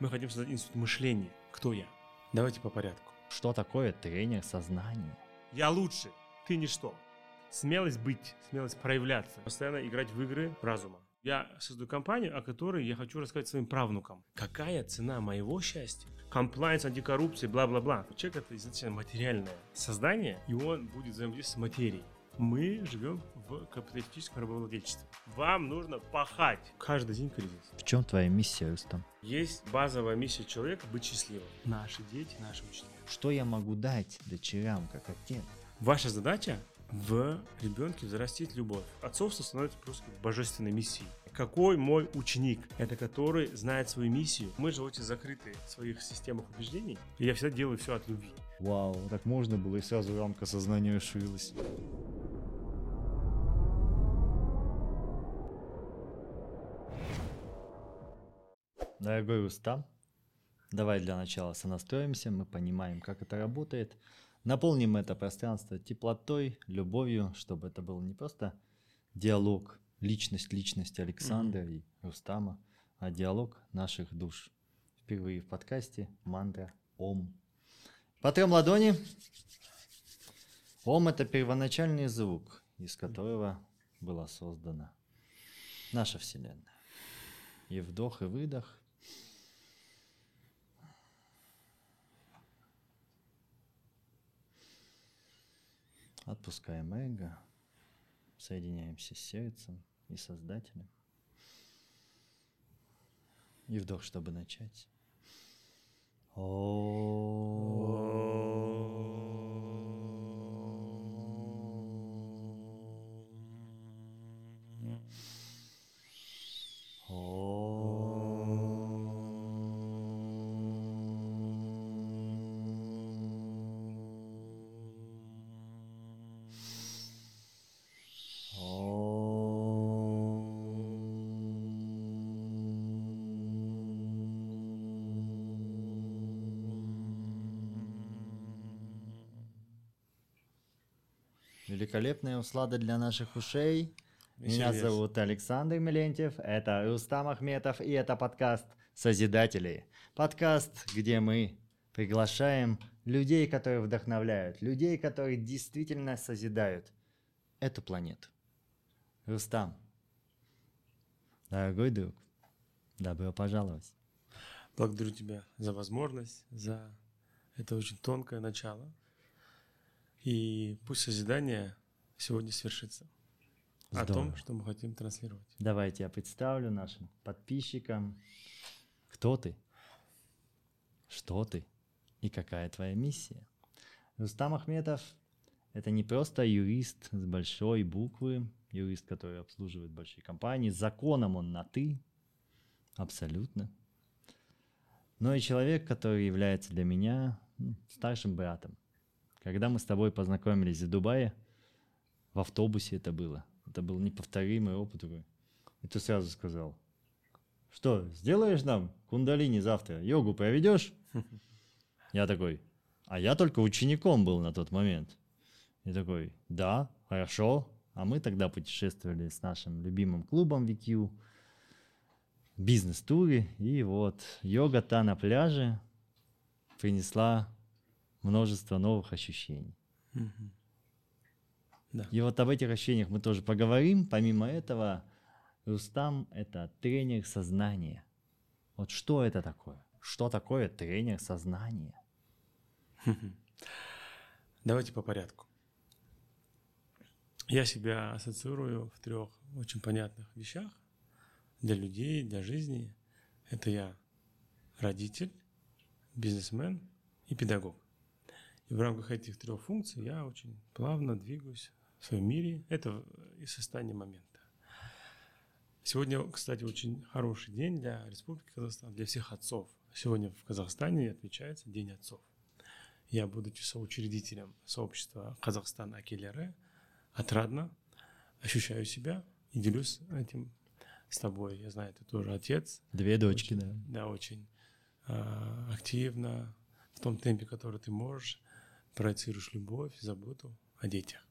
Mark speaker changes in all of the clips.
Speaker 1: Мы хотим создать институт мышления. Кто я? Давайте по порядку.
Speaker 2: Что такое тренер сознания?
Speaker 1: Я лучше, ты ничто. Смелость быть, смелость проявляться, постоянно играть в игры разума. Я создаю компанию, о которой я хочу рассказать своим правнукам. Какая цена моего счастья? Комплайнс, антикоррупция, бла-бла-бла. Человек это изначально материальное создание, и он будет взаимодействовать с материей. Мы живем в капиталистическом рабовладельчестве. Вам нужно пахать. Каждый день кризис.
Speaker 2: В чем твоя миссия, Рустам?
Speaker 1: Есть базовая миссия человека быть счастливым. Наши дети, наши ученики.
Speaker 2: Что я могу дать дочерям, как отец?
Speaker 1: Ваша задача в ребенке взрастить любовь. Отцовство становится просто божественной миссией. Какой мой ученик? Это который знает свою миссию. Мы же очень закрыты в своих системах убеждений. И я всегда делаю все от любви.
Speaker 2: Вау, так можно было и сразу рамка сознания расширилась. Дорогой Рустам, давай для начала сонастроимся, мы понимаем, как это работает. Наполним это пространство теплотой, любовью, чтобы это был не просто диалог, личность личности Александра mm-hmm. и Рустама, а диалог наших душ. Впервые в подкасте мантра Ом. Потрем ладони. Ом – это первоначальный звук, из которого была создана наша Вселенная. И вдох, и выдох Отпускаем эго, соединяемся с сердцем и Создателем. И вдох, чтобы начать. Великолепная услада для наших ушей. Меня зовут Александр Милентьев, это Рустам Ахметов, и это подкаст «Созидатели». Подкаст, где мы приглашаем людей, которые вдохновляют, людей, которые действительно созидают эту планету. Рустам, дорогой друг, добро пожаловать.
Speaker 1: Благодарю тебя за возможность, за это очень тонкое начало – и пусть созидание сегодня свершится. Здорово. О том, что мы хотим транслировать.
Speaker 2: Давайте я представлю нашим подписчикам, кто ты, что ты и какая твоя миссия. Рустам Ахметов – это не просто юрист с большой буквы, юрист, который обслуживает большие компании, законом он на «ты», абсолютно, но и человек, который является для меня ну, старшим братом – когда мы с тобой познакомились в Дубае, в автобусе это было. Это был неповторимый опыт. И ты сразу сказал, что, сделаешь нам кундалини завтра? Йогу проведешь? Я такой, а я только учеником был на тот момент. И такой, да, хорошо. А мы тогда путешествовали с нашим любимым клубом VQ, бизнес-туре. И вот йога-та на пляже принесла множество новых ощущений. Угу. Да. И вот об этих ощущениях мы тоже поговорим. Помимо этого, Рустам — это тренер сознания. Вот что это такое? Что такое тренер сознания?
Speaker 1: Давайте по порядку. Я себя ассоциирую в трех очень понятных вещах для людей, для жизни. Это я родитель, бизнесмен и педагог. И в рамках этих трех функций я очень плавно двигаюсь в своем мире. Это и состояние момента. Сегодня, кстати, очень хороший день для Республики Казахстан, для всех отцов. Сегодня в Казахстане отмечается День отцов. Я, будучи соучредителем сообщества Казахстан Акелеры, отрадно ощущаю себя и делюсь этим с тобой. Я знаю, ты тоже отец.
Speaker 2: Две дочки,
Speaker 1: очень,
Speaker 2: да.
Speaker 1: Да, очень э, активно, в том темпе, который ты можешь проецируешь любовь, заботу о детях.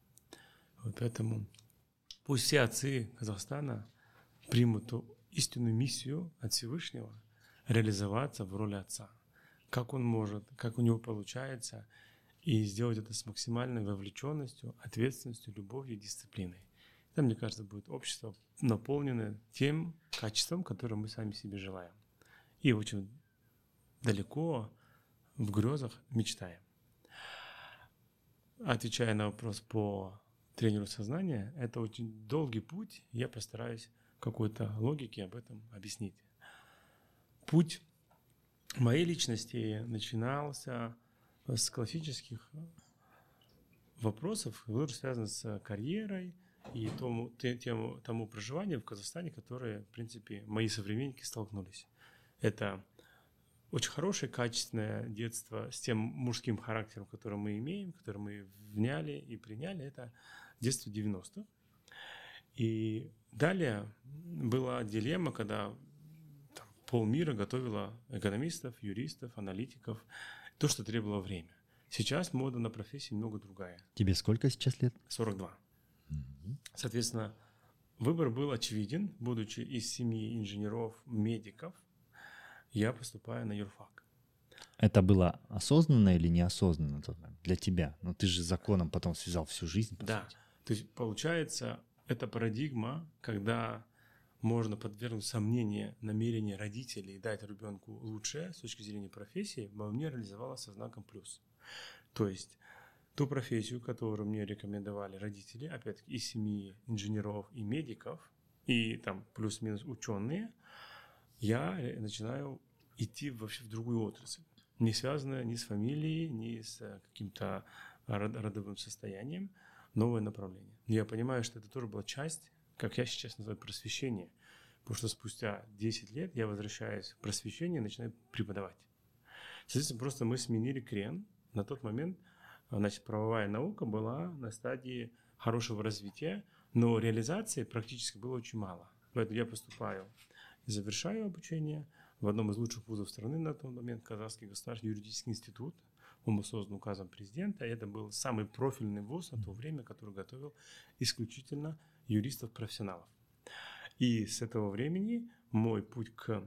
Speaker 1: Поэтому пусть все отцы Казахстана примут ту истинную миссию от Всевышнего реализоваться в роли отца. Как он может, как у него получается, и сделать это с максимальной вовлеченностью, ответственностью, любовью, дисциплиной. Это, мне кажется, будет общество наполненное тем качеством, которое мы сами себе желаем. И очень далеко в грезах мечтаем. Отвечая на вопрос по тренеру сознания, это очень долгий путь. Я постараюсь какой-то логике об этом объяснить. Путь моей личности начинался с классических вопросов, которые связаны с карьерой и тому, тему, тому проживанию в Казахстане, которые, в принципе, мои современники столкнулись. Это очень хорошее, качественное детство с тем мужским характером, который мы имеем, который мы вняли и приняли, это детство 90-х. И далее была дилемма, когда там, полмира готовила экономистов, юристов, аналитиков, то, что требовало время. Сейчас мода на профессии немного другая.
Speaker 2: Тебе сколько сейчас лет?
Speaker 1: 42. Соответственно, выбор был очевиден, будучи из семьи инженеров, медиков, я поступаю на юрфак.
Speaker 2: Это было осознанно или неосознанно для тебя? Но ну, ты же законом потом связал всю жизнь.
Speaker 1: да. Сути. То есть получается, это парадигма, когда можно подвергнуть сомнению намерения родителей дать ребенку лучшее с точки зрения профессии, во мне реализовалась со знаком плюс. То есть ту профессию, которую мне рекомендовали родители, опять-таки из семьи инженеров и медиков, и там плюс-минус ученые, я начинаю идти вообще в другую отрасль, не связанная ни с фамилией, ни с каким-то родовым состоянием – новое направление. Я понимаю, что это тоже была часть, как я сейчас называю, просвещения. Потому что спустя 10 лет я возвращаюсь в просвещение и начинаю преподавать. Соответственно, просто мы сменили крен. На тот момент значит, правовая наука была на стадии хорошего развития, но реализации практически было очень мало. Поэтому я поступаю и завершаю обучение в одном из лучших вузов страны на тот момент, Казахский государственный юридический институт – он был создан указом президента, это был самый профильный вуз на то время, который готовил исключительно юристов-профессионалов. И с этого времени мой путь к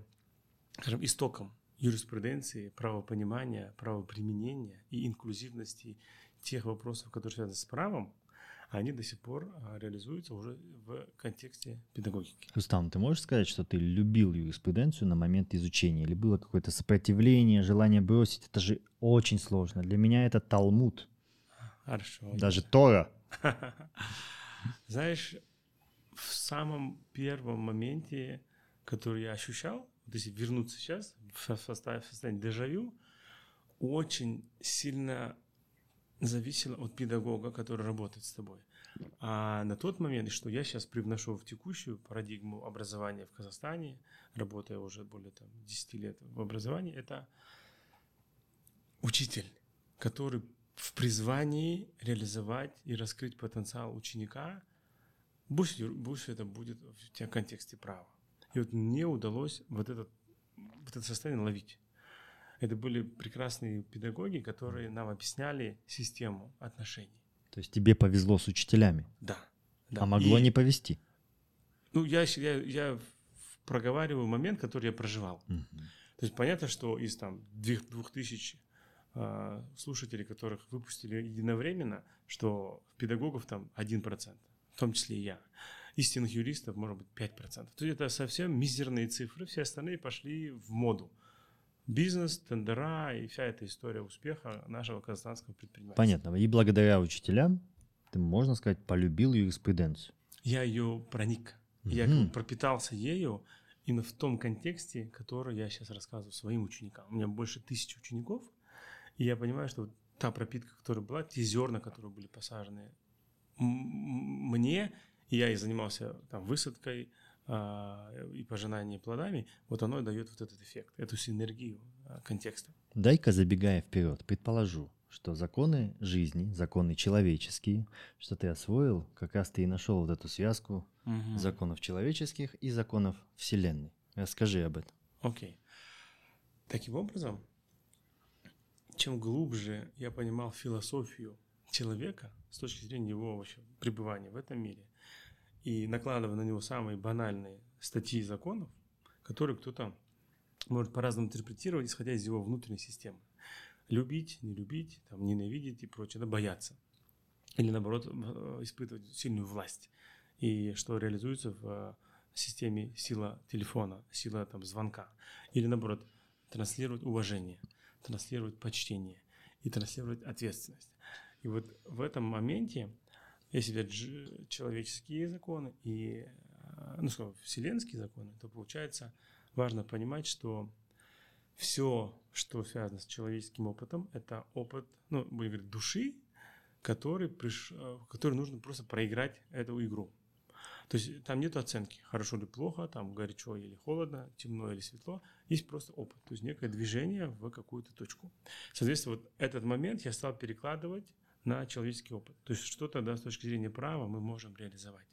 Speaker 1: скажем, истокам юриспруденции, правопонимания, правоприменения и инклюзивности тех вопросов, которые связаны с правом, они до сих пор а, реализуются уже в контексте педагогики.
Speaker 2: Рустам, ты можешь сказать, что ты любил юриспруденцию на момент изучения? Или было какое-то сопротивление, желание бросить? Это же очень сложно. Для меня это Талмуд.
Speaker 1: Хорошо.
Speaker 2: Даже Тора.
Speaker 1: Знаешь, в самом первом моменте, который я ощущал, вот если вернуться сейчас в состояние дежавю, очень сильно зависело от педагога, который работает с тобой. А на тот момент, что я сейчас привношу в текущую парадигму образования в Казахстане, работая уже более там, 10 лет в образовании, это учитель, который в призвании реализовать и раскрыть потенциал ученика, больше, больше это будет в контексте права. И вот мне удалось вот, этот, вот это состояние ловить. Это были прекрасные педагоги, которые нам объясняли систему отношений.
Speaker 2: То есть тебе повезло с учителями?
Speaker 1: Да. да.
Speaker 2: А могло И, не повезти?
Speaker 1: Ну, я, я, я проговариваю момент, который я проживал. Угу. То есть понятно, что из там двух, двух тысяч э, слушателей, которых выпустили единовременно, что педагогов там 1%, в том числе и я. Истинных юристов может быть 5%. То есть это совсем мизерные цифры, все остальные пошли в моду бизнес, тендера и вся эта история успеха нашего казахстанского предпринимательства.
Speaker 2: Понятно. И благодаря учителям ты, можно сказать, полюбил юриспруденцию.
Speaker 1: Я ее проник. Угу. Я пропитался ею именно в том контексте, который я сейчас рассказываю своим ученикам. У меня больше тысячи учеников, и я понимаю, что вот та пропитка, которая была, те зерна, которые были посажены мне, я и занимался там высадкой, и пожинание плодами, вот оно и дает вот этот эффект, эту синергию а, контекста.
Speaker 2: Дай-ка забегая вперед, предположу, что законы жизни, законы человеческие, что ты освоил, как раз ты и нашел вот эту связку угу. законов человеческих и законов Вселенной. Расскажи об этом.
Speaker 1: Окей. Okay. Таким образом, чем глубже я понимал философию человека с точки зрения его вообще пребывания в этом мире, и накладывая на него самые банальные статьи законов, которые кто-то может по-разному интерпретировать, исходя из его внутренней системы. Любить, не любить, там, ненавидеть и прочее, да, бояться. Или наоборот, э, испытывать сильную власть. И что реализуется в э, системе сила телефона, сила там, звонка. Или наоборот, транслировать уважение, транслировать почтение и транслировать ответственность. И вот в этом моменте, если взять человеческие законы и э, ну, скажем, вселенские законы, то получается важно понимать, что все, что связано с человеческим опытом, это опыт, ну, будем говорить, души, который, приш... Э, который нужно просто проиграть эту игру. То есть там нет оценки, хорошо или плохо, там горячо или холодно, темно или светло. Есть просто опыт, то есть некое движение в какую-то точку. Соответственно, вот этот момент я стал перекладывать на человеческий опыт. То есть что-то да, с точки зрения права мы можем реализовать.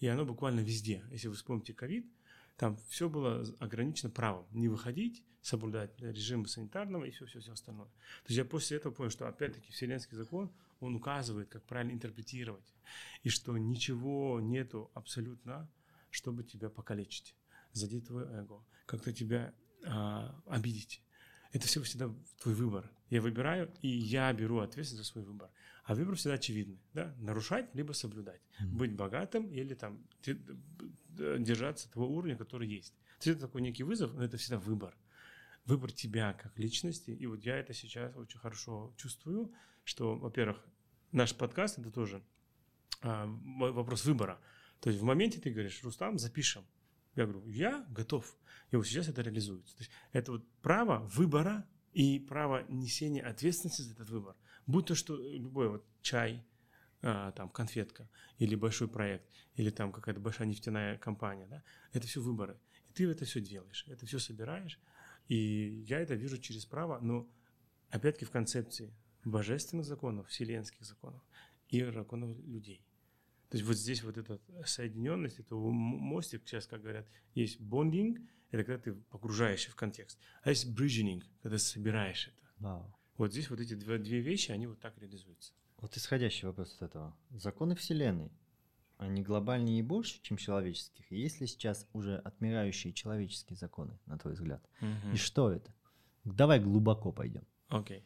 Speaker 1: И оно буквально везде. Если вы вспомните ковид, там все было ограничено правом. Не выходить, соблюдать режим санитарного и все-все-все остальное. То есть я после этого понял, что опять-таки Вселенский закон, он указывает, как правильно интерпретировать. И что ничего нету абсолютно, чтобы тебя покалечить, задеть твое эго, как-то тебя а, обидеть. Это все всегда твой выбор. Я выбираю, и я беру ответственность за свой выбор. А выбор всегда очевидный. Да? Нарушать, либо соблюдать. Mm-hmm. Быть богатым или там держаться того уровня, который есть. То есть это такой некий вызов, но это всегда выбор. Выбор тебя как личности. И вот я это сейчас очень хорошо чувствую, что, во-первых, наш подкаст это тоже а, вопрос выбора. То есть в моменте ты говоришь, Рустам, запишем. Я говорю, я готов. И вот сейчас это реализуется. То есть это вот право выбора и право несения ответственности за этот выбор. Будь то что любой вот чай, а, там конфетка или большой проект или там какая-то большая нефтяная компания, да, это все выборы. И ты это все делаешь, это все собираешь. И я это вижу через право, но опять-таки в концепции божественных законов, вселенских законов и законов людей. То есть вот здесь вот эта соединенность, это мостик, сейчас, как говорят, есть бондинг, это когда ты погружаешься в контекст, а есть bridging, когда собираешь это. Wow. Вот здесь вот эти две, две вещи, они вот так реализуются.
Speaker 2: Вот исходящий вопрос от этого. Законы Вселенной, они глобальнее и больше, чем человеческих? есть ли сейчас уже отмирающие человеческие законы, на твой взгляд? Угу. И что это? Давай глубоко пойдем.
Speaker 1: Окей. Okay.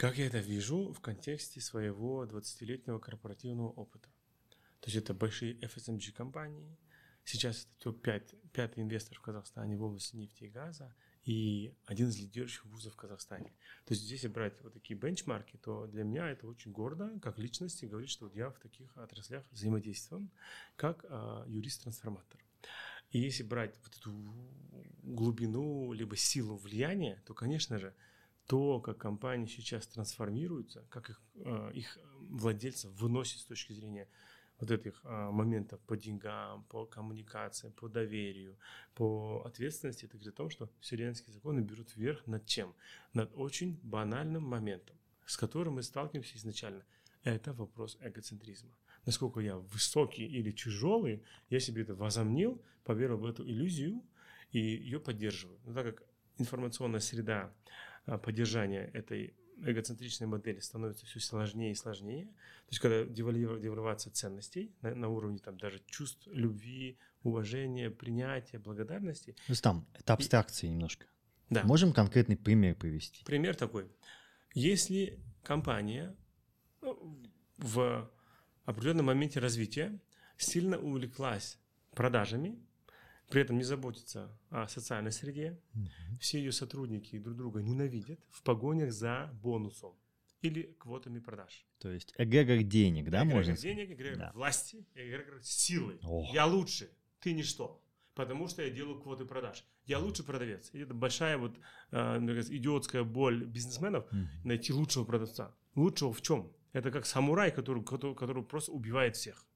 Speaker 1: Как я это вижу в контексте своего 20-летнего корпоративного опыта? То есть это большие FSMG компании. Сейчас это топ-5, пятый инвестор в Казахстане в области нефти и газа и один из лидирующих вузов в Казахстане. То есть здесь брать вот такие бенчмарки, то для меня это очень гордо, как личности, говорить, что вот я в таких отраслях взаимодействовал, как а, юрист-трансформатор. И если брать вот эту глубину, либо силу влияния, то, конечно же, то, как компании сейчас трансформируются, как их, а, их владельцев выносят с точки зрения вот этих а, моментов по деньгам, по коммуникациям, по доверию, по ответственности, это говорит о том, что вселенские законы берут вверх над чем? Над очень банальным моментом, с которым мы сталкиваемся изначально. Это вопрос эгоцентризма. Насколько я высокий или тяжелый, я себе это возомнил, поверил в эту иллюзию и ее поддерживаю. Но так как информационная среда а, поддержания этой эгоцентричной модели становится все сложнее и сложнее. То есть, когда девальвация ценностей на, на уровне там, даже чувств любви, уважения, принятия, благодарности.
Speaker 2: То есть там это абстракции и... немножко. Да. Можем конкретный пример привести?
Speaker 1: Пример такой. Если компания ну, в определенном моменте развития сильно увлеклась продажами, при этом не заботится о социальной среде. Угу. Все ее сотрудники друг друга ненавидят в погонях за бонусом или квотами продаж.
Speaker 2: То есть эгрегор денег, да, эгрегор можно
Speaker 1: денег, эгрегор да. власти, эгрегор силы. О. Я лучше, ты ничто. Потому что я делаю квоты продаж. Я лучший продавец. И это большая вот э, идиотская боль бизнесменов mm найти лучшего продавца. Лучшего в чем? Это как самурай, который, который, который просто убивает всех.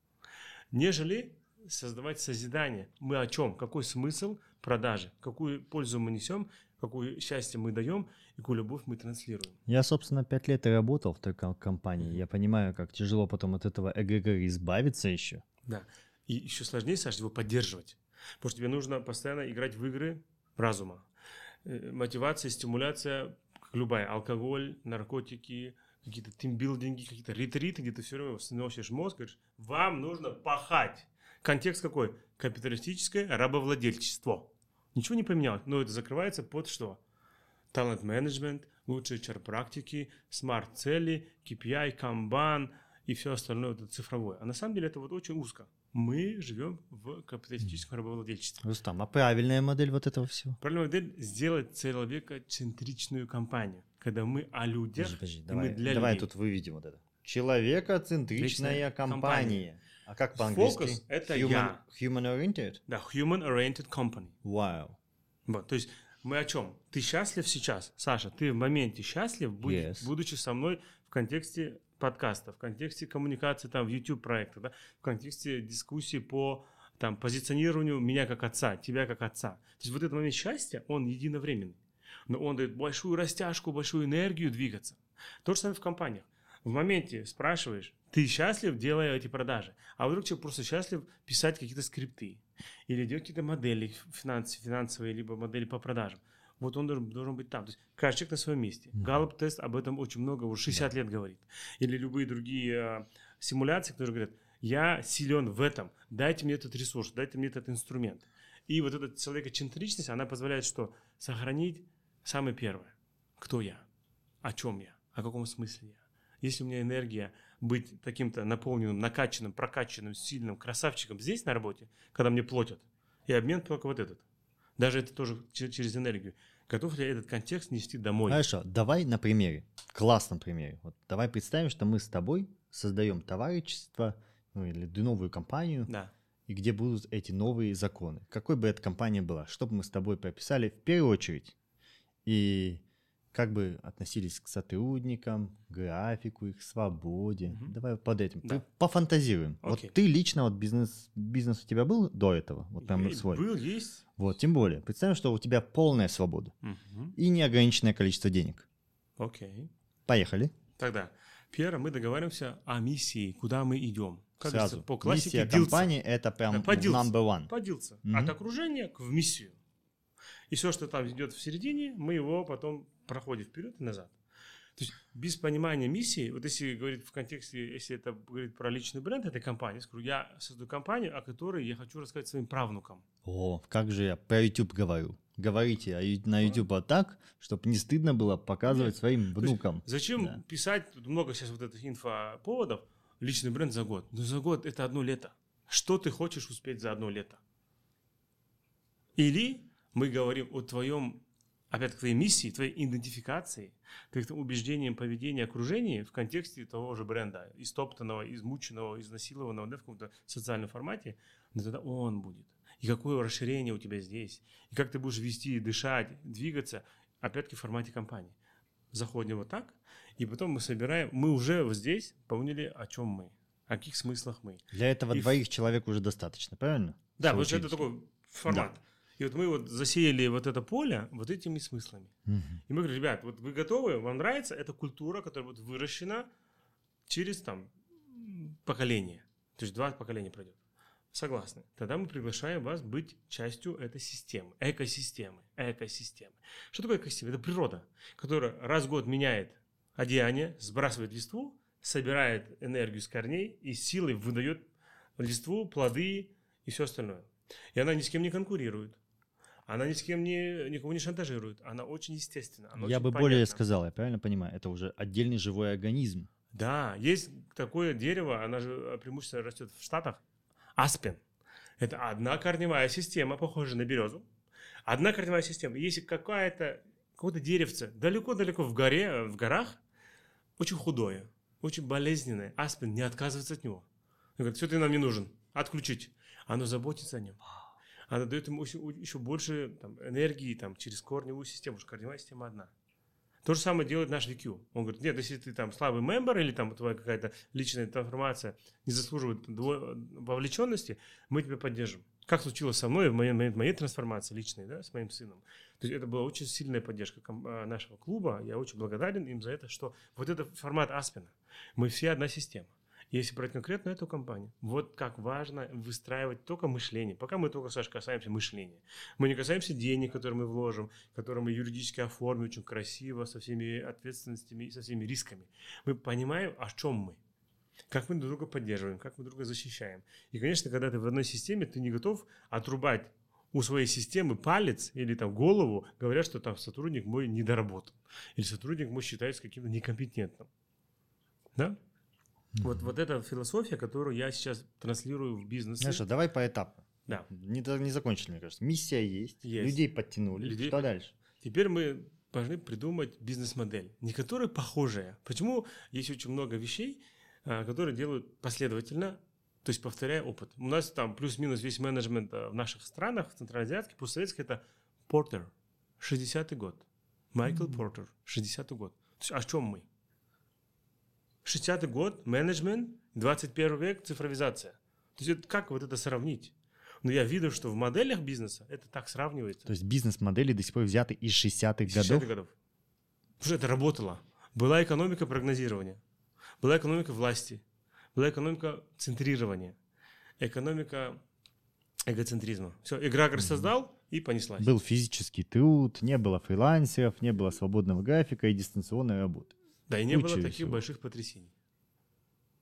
Speaker 1: Нежели создавать созидание. Мы о чем? Какой смысл продажи? Какую пользу мы несем? Какое счастье мы даем? И какую любовь мы транслируем?
Speaker 2: Я, собственно, пять лет и работал в той компании. Я понимаю, как тяжело потом от этого эгрегора избавиться еще.
Speaker 1: Да. И еще сложнее, Саша, его поддерживать. Потому что тебе нужно постоянно играть в игры разума. Э, мотивация, стимуляция, любая, алкоголь, наркотики, какие-то тимбилдинги, какие-то ретриты, где ты все время сносишь мозг, говоришь, вам нужно пахать. Контекст какой? Капиталистическое рабовладельчество. Ничего не поменялось, но это закрывается под что? Талант менеджмент, лучшие HR-практики, смарт-цели, KPI, камбан и все остальное это цифровое. А на самом деле это вот очень узко. Мы живем в капиталистическом рабовладельчестве.
Speaker 2: Рустам, а правильная модель вот этого всего?
Speaker 1: Правильная модель сделать человекоцентричную компанию, когда мы о людях,
Speaker 2: Подожди, подожди,
Speaker 1: и
Speaker 2: давай,
Speaker 1: мы для
Speaker 2: давай
Speaker 1: людей.
Speaker 2: тут выведем вот это. Человекоцентричная
Speaker 1: Отличная
Speaker 2: компания. А как по-английски?
Speaker 1: Фокус — это
Speaker 2: human,
Speaker 1: я.
Speaker 2: Human oriented?
Speaker 1: Да, human-oriented company.
Speaker 2: Вау.
Speaker 1: Вот, то есть мы о чем? Ты счастлив сейчас, Саша? Ты в моменте счастлив, будь-
Speaker 2: Yes.
Speaker 1: будучи со мной в контексте подкаста, в контексте коммуникации там в YouTube проекта, да, в контексте дискуссии по там позиционированию меня как отца, тебя как отца. То есть вот этот момент счастья, он единовременный, но он дает большую растяжку, большую энергию двигаться. То же самое в компаниях. В моменте спрашиваешь, ты счастлив, делая эти продажи, а вдруг человек просто счастлив писать какие-то скрипты или делать какие-то модели финанс, финансовые, либо модели по продажам. Вот он должен, должен быть там. То есть каждый человек на своем месте.
Speaker 2: Мгм.
Speaker 1: Галлоп-тест об этом очень много, уже 60 лет говорит. Или любые другие э, симуляции, которые говорят, я силен в этом, дайте мне этот ресурс, дайте мне этот инструмент. И вот эта человекоцентричность, она позволяет что? Сохранить самое первое. Кто я? О чем я? О каком смысле я? Если у меня энергия быть таким-то наполненным, накачанным, прокачанным, сильным красавчиком здесь на работе, когда мне платят, и обмен только вот этот. Даже это тоже че- через энергию. Готов ли я этот контекст нести домой?
Speaker 2: Хорошо, давай на примере, классном примере. Вот давай представим, что мы с тобой создаем товарищество ну, или новую компанию,
Speaker 1: Да.
Speaker 2: и где будут эти новые законы. Какой бы эта компания была, что бы мы с тобой прописали в первую очередь, и как бы относились к сотрудникам, графику, их свободе.
Speaker 1: Мгм.
Speaker 2: Давай под этим.
Speaker 1: Да.
Speaker 2: Ты пофантазируем.
Speaker 1: Окей.
Speaker 2: Вот ты лично, вот бизнес, бизнес у тебя был до этого? Вот прям
Speaker 1: И
Speaker 2: свой.
Speaker 1: Был, есть.
Speaker 2: Вот, тем более. Представим, что у тебя полная свобода
Speaker 1: Мгм.
Speaker 2: и неограниченное количество денег.
Speaker 1: Окей.
Speaker 2: Поехали.
Speaker 1: Тогда, первое, мы договариваемся о миссии, куда мы идем. Как
Speaker 2: Сразу.
Speaker 1: по классике
Speaker 2: Миссия
Speaker 1: дилца.
Speaker 2: компании это прям
Speaker 1: Да, по дилцу.
Speaker 2: number one.
Speaker 1: Подился.
Speaker 2: Мгм.
Speaker 1: От окружения к в миссию. И все, что там идет в середине, мы его потом проходим вперед и назад. То есть без понимания миссии, вот если говорить в контексте, если это говорит про личный бренд этой компании, я скажу, я создаю компанию, о которой я хочу рассказать своим правнукам.
Speaker 2: О, как же я про YouTube говорю. Говорите ю- на YouTube вот так, чтобы не стыдно было показывать
Speaker 1: Нет.
Speaker 2: своим
Speaker 1: есть
Speaker 2: внукам.
Speaker 1: Зачем
Speaker 2: Да.
Speaker 1: писать, тут много сейчас вот этих инфоповодов, личный бренд за год. Ну за год это одно лето. Что ты хочешь успеть за одно лето? Или мы говорим о твоем, опять твоей миссии, твоей идентификации, твоим убеждением, поведении, окружении в контексте того же бренда, истоптанного, измученного, изнасилованного да, в каком-то социальном формате, но тогда он будет. И какое расширение у тебя здесь, и как ты будешь вести, дышать, двигаться, опять-таки в формате компании. Заходим вот так, и потом мы собираем, мы уже вот здесь поняли, о чем мы, о каких смыслах мы.
Speaker 2: Для этого
Speaker 1: И в-
Speaker 2: двоих человек уже достаточно, правильно?
Speaker 1: Да, вот это такой формат. И вот мы вот засеяли вот это поле вот этими смыслами.
Speaker 2: Мгм.
Speaker 1: И мы говорим, ребят, вот вы готовы, вам нравится, это культура, которая будет выращена через там поколение. То есть два поколения пройдет. Согласны. Тогда мы приглашаем вас быть частью этой системы, экосистемы, экосистемы. Что такое экосистема? Это природа, которая раз в год меняет одеяние, сбрасывает листву, собирает энергию с корней и силой выдает листву, плоды и все остальное. И она ни с кем не конкурирует. Она ни с кем не, никого не шантажирует. Она очень естественна. она
Speaker 2: Я
Speaker 1: очень
Speaker 2: бы более
Speaker 1: понятна.
Speaker 2: сказал, я правильно понимаю, это уже отдельный живой организм.
Speaker 1: Да, есть такое дерево, она же э, преимущественно растет в Штатах. Аспен. Это одна корневая система, похожая на березу. Одна корневая система. Если какая-то какое-то деревце далеко-далеко в горе, э, в горах, очень худое, очень болезненное, аспен не отказывается от него. Он говорит, все, ты нам не нужен, отключить. Оно заботится о нем. Оно дает ему еще, больше там, энергии там, через корневую систему, потому что корневая система одна. То же самое делает наш VQ. Он говорит, нет, если ты там слабый мембер или там твоя какая-то личная информация не заслуживает вовлеченности, мы тебя поддержим. Как случилось со мной в моей, моей, моей трансформации личной, да, с моим сыном. То есть это была очень сильная поддержка а, нашего клуба. Я очень благодарен им за это, что вот это формат Аспена. Мы все одна система. Если брать конкретно эту компанию, вот как важно выстраивать только мышление. Пока мы только, Саша, касаемся мышления. Мы не касаемся денег, которые мы вложим, которые мы юридически оформим очень красиво, со всеми ответственностями и со всеми рисками. Мы понимаем, о чем мы. Как мы друг друга поддерживаем, как мы друг друга защищаем. И, конечно, когда ты в одной системе, ты не готов отрубать у своей системы палец или там голову, говорят, что там сотрудник мой недоработал. Или сотрудник мой считается каким-то некомпетентным. Да? Mm-hmm. Вот, вот эта философия, которую я сейчас транслирую в бизнесе.
Speaker 2: Знаешь, давай поэтапно.
Speaker 1: Да.
Speaker 2: Не, не закончили, мне кажется. Миссия есть,
Speaker 1: Есть.
Speaker 2: людей подтянули.
Speaker 1: Людей
Speaker 2: Что дальше?
Speaker 1: Теперь мы должны придумать бизнес-модель, не которая похожая. Почему есть очень много вещей, а, которые делают последовательно, то есть повторяя опыт. У нас там плюс-минус весь менеджмент а, в наших странах, в Центральноазиатске, постсоветске, это Портер, 60-й год. Майкл
Speaker 2: Мгм.
Speaker 1: Портер, 60-й год. То есть о чем мы? 60-й год, менеджмент, 21 век, цифровизация. То есть это как вот это сравнить? Но я видел, что в моделях бизнеса это так сравнивается.
Speaker 2: То есть бизнес-модели до сих пор взяты из 60-х
Speaker 1: 60-х
Speaker 2: годов.
Speaker 1: годов. Потому что это работало. Была экономика прогнозирования, была экономика власти, была экономика центрирования, экономика эгоцентризма. Все, эгрегор создал и понеслась.
Speaker 2: Был физический труд, не было фрилансеров, не было свободного графика и дистанционной работы.
Speaker 1: Да, и не было таких
Speaker 2: всего.
Speaker 1: больших потрясений,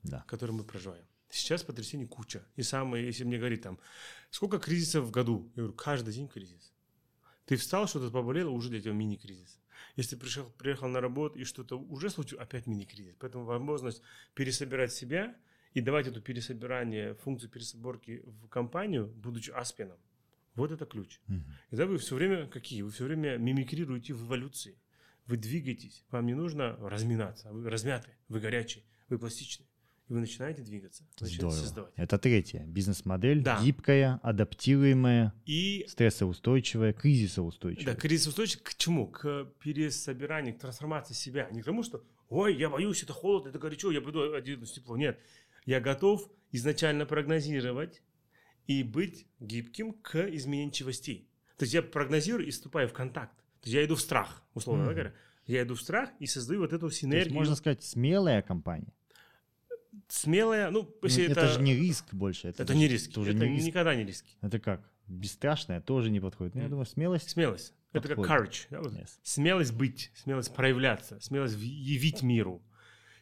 Speaker 2: Да.
Speaker 1: которые мы проживаем. Сейчас потрясений куча. И самое, если мне говорить там, сколько кризисов в году? Я говорю, каждый день кризис. Ты встал, что-то поболело, уже для тебя мини-кризис. Если пришел, приехал на работу и что-то уже случилось, опять мини-кризис. Поэтому возможность пересобирать себя и давать эту пересобирание, функцию пересоборки в компанию, будучи аспином. Вот это ключ.
Speaker 2: Мгм.
Speaker 1: И тогда вы все время какие? Вы все время мимикрируете в эволюции. Вы двигаетесь. Вам не нужно разминаться. Вы размяты, вы горячие, вы пластичны. И вы начинаете двигаться, начинаете
Speaker 2: Здорово.
Speaker 1: создавать.
Speaker 2: Это третье. Бизнес-модель
Speaker 1: Да.
Speaker 2: гибкая, адаптируемая,
Speaker 1: И
Speaker 2: стрессоустойчивая, кризисоустойчивая.
Speaker 1: да, кризис устойчив к чему? К пересобиранию, к трансформации себя. Не к тому, что ой, я боюсь, это холодно, это горячо, я пойду оденусь тепло. Нет. Я готов изначально прогнозировать и быть гибким к изменчивости. То есть я прогнозирую и вступаю в контакт. То есть я иду в страх, условно
Speaker 2: Мгм.
Speaker 1: говоря. Я иду в страх и создаю вот эту
Speaker 2: То есть,
Speaker 1: синергию.
Speaker 2: можно сказать, смелая компания.
Speaker 1: Смелая, ну,
Speaker 2: Ну,
Speaker 1: если
Speaker 2: это,
Speaker 1: это...
Speaker 2: же не риск больше. Это,
Speaker 1: это не риски.
Speaker 2: тоже
Speaker 1: это
Speaker 2: не риск.
Speaker 1: никогда не риски.
Speaker 2: Это как? Бесстрашная тоже не подходит. Ну, я думаю, смелость.
Speaker 1: Смелость. Это как
Speaker 2: Подходит.
Speaker 1: courage. да, вот.
Speaker 2: Yes.
Speaker 1: Смелость быть, смелость проявляться, смелость явить миру,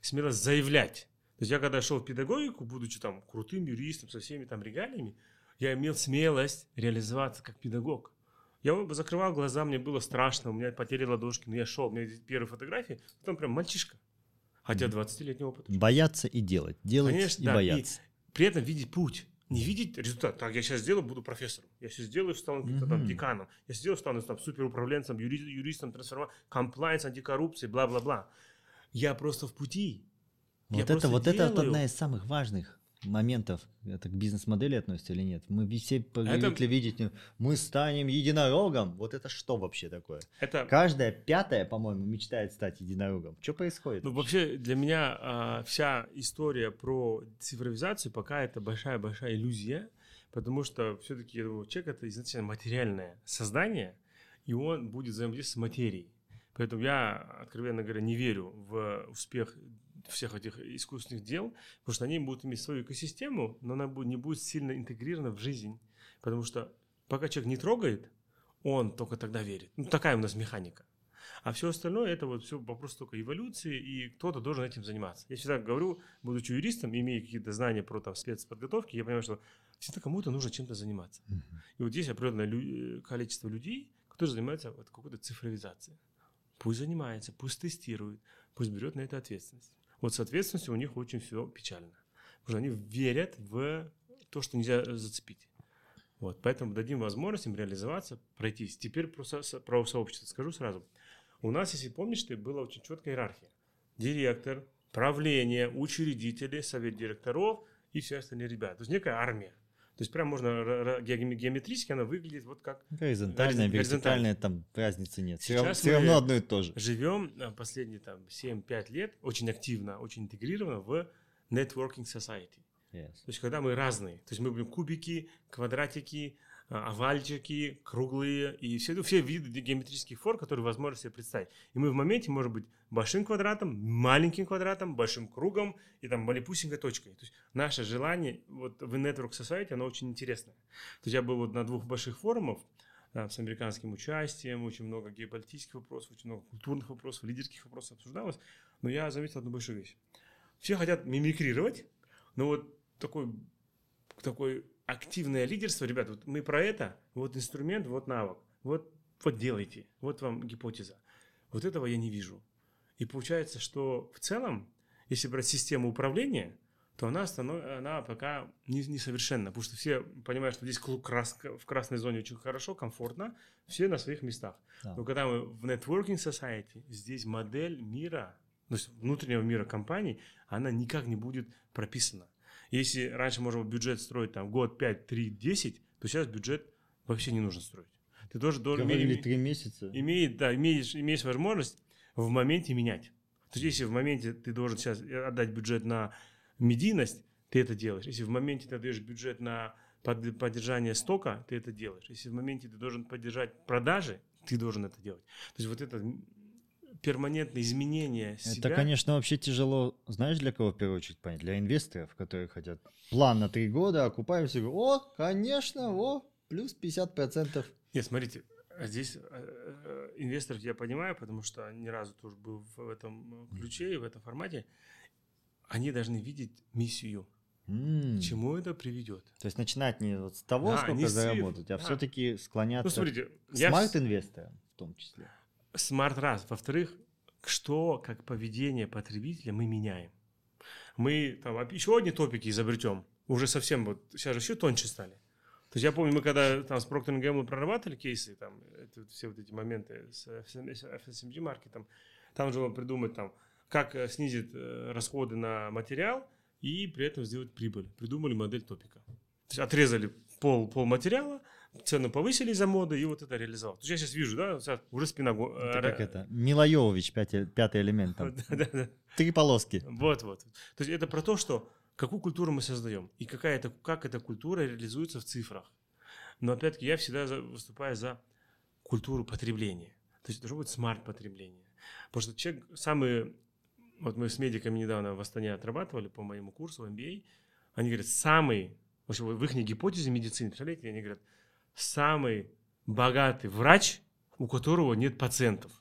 Speaker 1: смелость заявлять. То есть я когда шел в педагогику, будучи там крутым юристом со всеми там регалиями, я имел смелость реализоваться как педагог. Я закрывал глаза, мне было страшно, у меня потели ладошки, но я шел, у меня первые фотографии, там прям мальчишка, хотя 20-летний опыт.
Speaker 2: Бояться и делать. Делать
Speaker 1: Конечно,
Speaker 2: и
Speaker 1: да, и-
Speaker 2: бояться.
Speaker 1: При этом видеть путь. Не видеть результат. Так, я сейчас сделаю, буду профессором. Я сейчас сделаю, стану каким-то там деканом. Я сделаю, стану там суперуправленцем, юри- юристом, трансформатором, комплайнс, антикоррупции, бла-бла-бла. Я просто в пути. Я
Speaker 2: Вот это,
Speaker 1: просто
Speaker 2: вот это вот
Speaker 1: делаю.
Speaker 2: одна из самых важных моментов. Это к бизнес-модели относится или нет? Мы все
Speaker 1: Это-
Speaker 2: привыкли видеть, ну, мы станем единорогом. Вот это что вообще такое?
Speaker 1: Это,
Speaker 2: Каждая пятая, по-моему, мечтает стать единорогом. Что происходит?
Speaker 1: ну, вообще для меня а, вся история про цифровизацию пока это большая-большая иллюзия, потому что все-таки я думаю, человек это изначально материальное создание, и он будет взаимодействовать с материей. Поэтому я, откровенно говоря, не верю в успех всех этих искусственных дел, потому что они будут иметь свою экосистему, но она не будет сильно интегрирована в жизнь. Потому что пока человек не трогает, он только тогда верит. Ну, такая у нас механика. А все остальное это вот все вопрос только эволюции, и кто-то должен этим заниматься. Я всегда говорю, будучи юристом, имея какие-то знания про там, спецподготовки, я понимаю, что всегда кому-то нужно чем-то заниматься. И вот здесь определенное лю- э, количество людей, которые занимаются вот какой-то цифровизацией. Пусть занимается, пусть тестирует, пусть берет на это ответственность. Вот с ответственностью у них очень все печально. Потому что они верят в то, что нельзя э, зацепить. Вот, поэтому дадим возможность им реализоваться, пройтись. Теперь про, со- про сообщество скажу сразу. У нас, если помнишь, ты, была очень четкая иерархия. Директор, правление, учредители, совет директоров и все остальные ребята. То есть некая армия. То есть прям можно геометрически она выглядит вот как
Speaker 2: Горизонтальная,
Speaker 1: горизон-
Speaker 2: вертикальная, там разницы нет.
Speaker 1: Сейчас
Speaker 2: все равно одно и то же.
Speaker 1: живем а, последние там 7-5 лет очень активно, очень интегрированно в networking society.
Speaker 2: Yes.
Speaker 1: То есть когда мы разные, то есть мы будем кубики, квадратики, овальчики, круглые и все, все виды геометрических форм, которые возможно себе представить. И мы в моменте можем быть большим квадратом, маленьким квадратом, большим кругом и там малепусенькой точкой. То есть наше желание вот в Network Society, оно очень интересное. То есть я был вот на двух больших форумах, а, с американским участием, очень много геополитических вопросов, очень много культурных вопросов, лидерских вопросов обсуждалось, но я заметил одну большую вещь. Все хотят мимикрировать, но вот такой, такой активное лидерство, ребят, вот мы про это, вот инструмент, вот навык, вот, вот делайте, вот вам гипотеза. Вот этого я не вижу. И получается, что в целом, если брать систему управления, то она, станов... она пока не, несовершенна, потому что все понимают, что здесь клуб крас... в красной зоне очень хорошо, комфортно, все на своих местах. Да. Но когда мы в networking society, здесь модель мира, то есть внутреннего мира компаний, она никак не будет прописана. Если раньше можно было бюджет строить там год, 5, 3, 10, то сейчас бюджет вообще не нужно строить.
Speaker 2: Ты тоже должен... Говорили три месяца.
Speaker 1: Имеет, да, имеешь, имеешь возможность в моменте менять. То есть если в моменте ты должен сейчас отдать бюджет на медийность, ты это делаешь. Если в моменте ты даешь бюджет на поддержание стока, ты это делаешь. Если в моменте ты должен поддержать продажи, ты должен это делать. То есть вот это перманентное изменение
Speaker 2: себя. Это, конечно, вообще тяжело, знаешь, для кого в первую очередь понять? Для инвесторов, которые хотят план на три года, окупаемся, и говорят, о, конечно, о, плюс 50%.
Speaker 1: Нет, смотрите, здесь э, э, инвесторов я понимаю, потому что ни разу тоже был в этом ключе и в этом формате они должны видеть миссию. Mm. К чему это приведет?
Speaker 2: То есть начинать не вот с того, да, сколько заработать, а да. все-таки склоняться ну, смотрите, к смарт-инвесторам в том числе.
Speaker 1: Смарт раз. Во-вторых, что как поведение потребителя мы меняем. Мы там еще одни топики изобретем. Уже совсем вот сейчас же еще тоньше стали. То есть я помню, мы когда там с Procter Gamble прорабатывали кейсы, там это, все вот эти моменты с FSMG маркетом, там же было придумать там как э, снизить э, расходы на материал и при этом сделать прибыль. Придумали модель топика. То есть отрезали пол, пол материала, цену повысили за моды и вот это реализовал. То есть я сейчас вижу, да, уже спина...
Speaker 2: Это э, как это? Милоевович, пятый, пятый элемент. Там. Три полоски.
Speaker 1: Вот-вот. То есть это про то, что какую культуру мы создаем и какая это, как эта культура реализуется в цифрах. Но опять-таки я всегда выступаю за культуру потребления. То есть должно быть смарт-потребление. Потому что человек самый вот мы с медиками недавно в Астане отрабатывали по моему курсу MBA, они говорят, самый, в общем, в их гипотезе медицины, представляете, они говорят, самый богатый врач, у которого нет пациентов.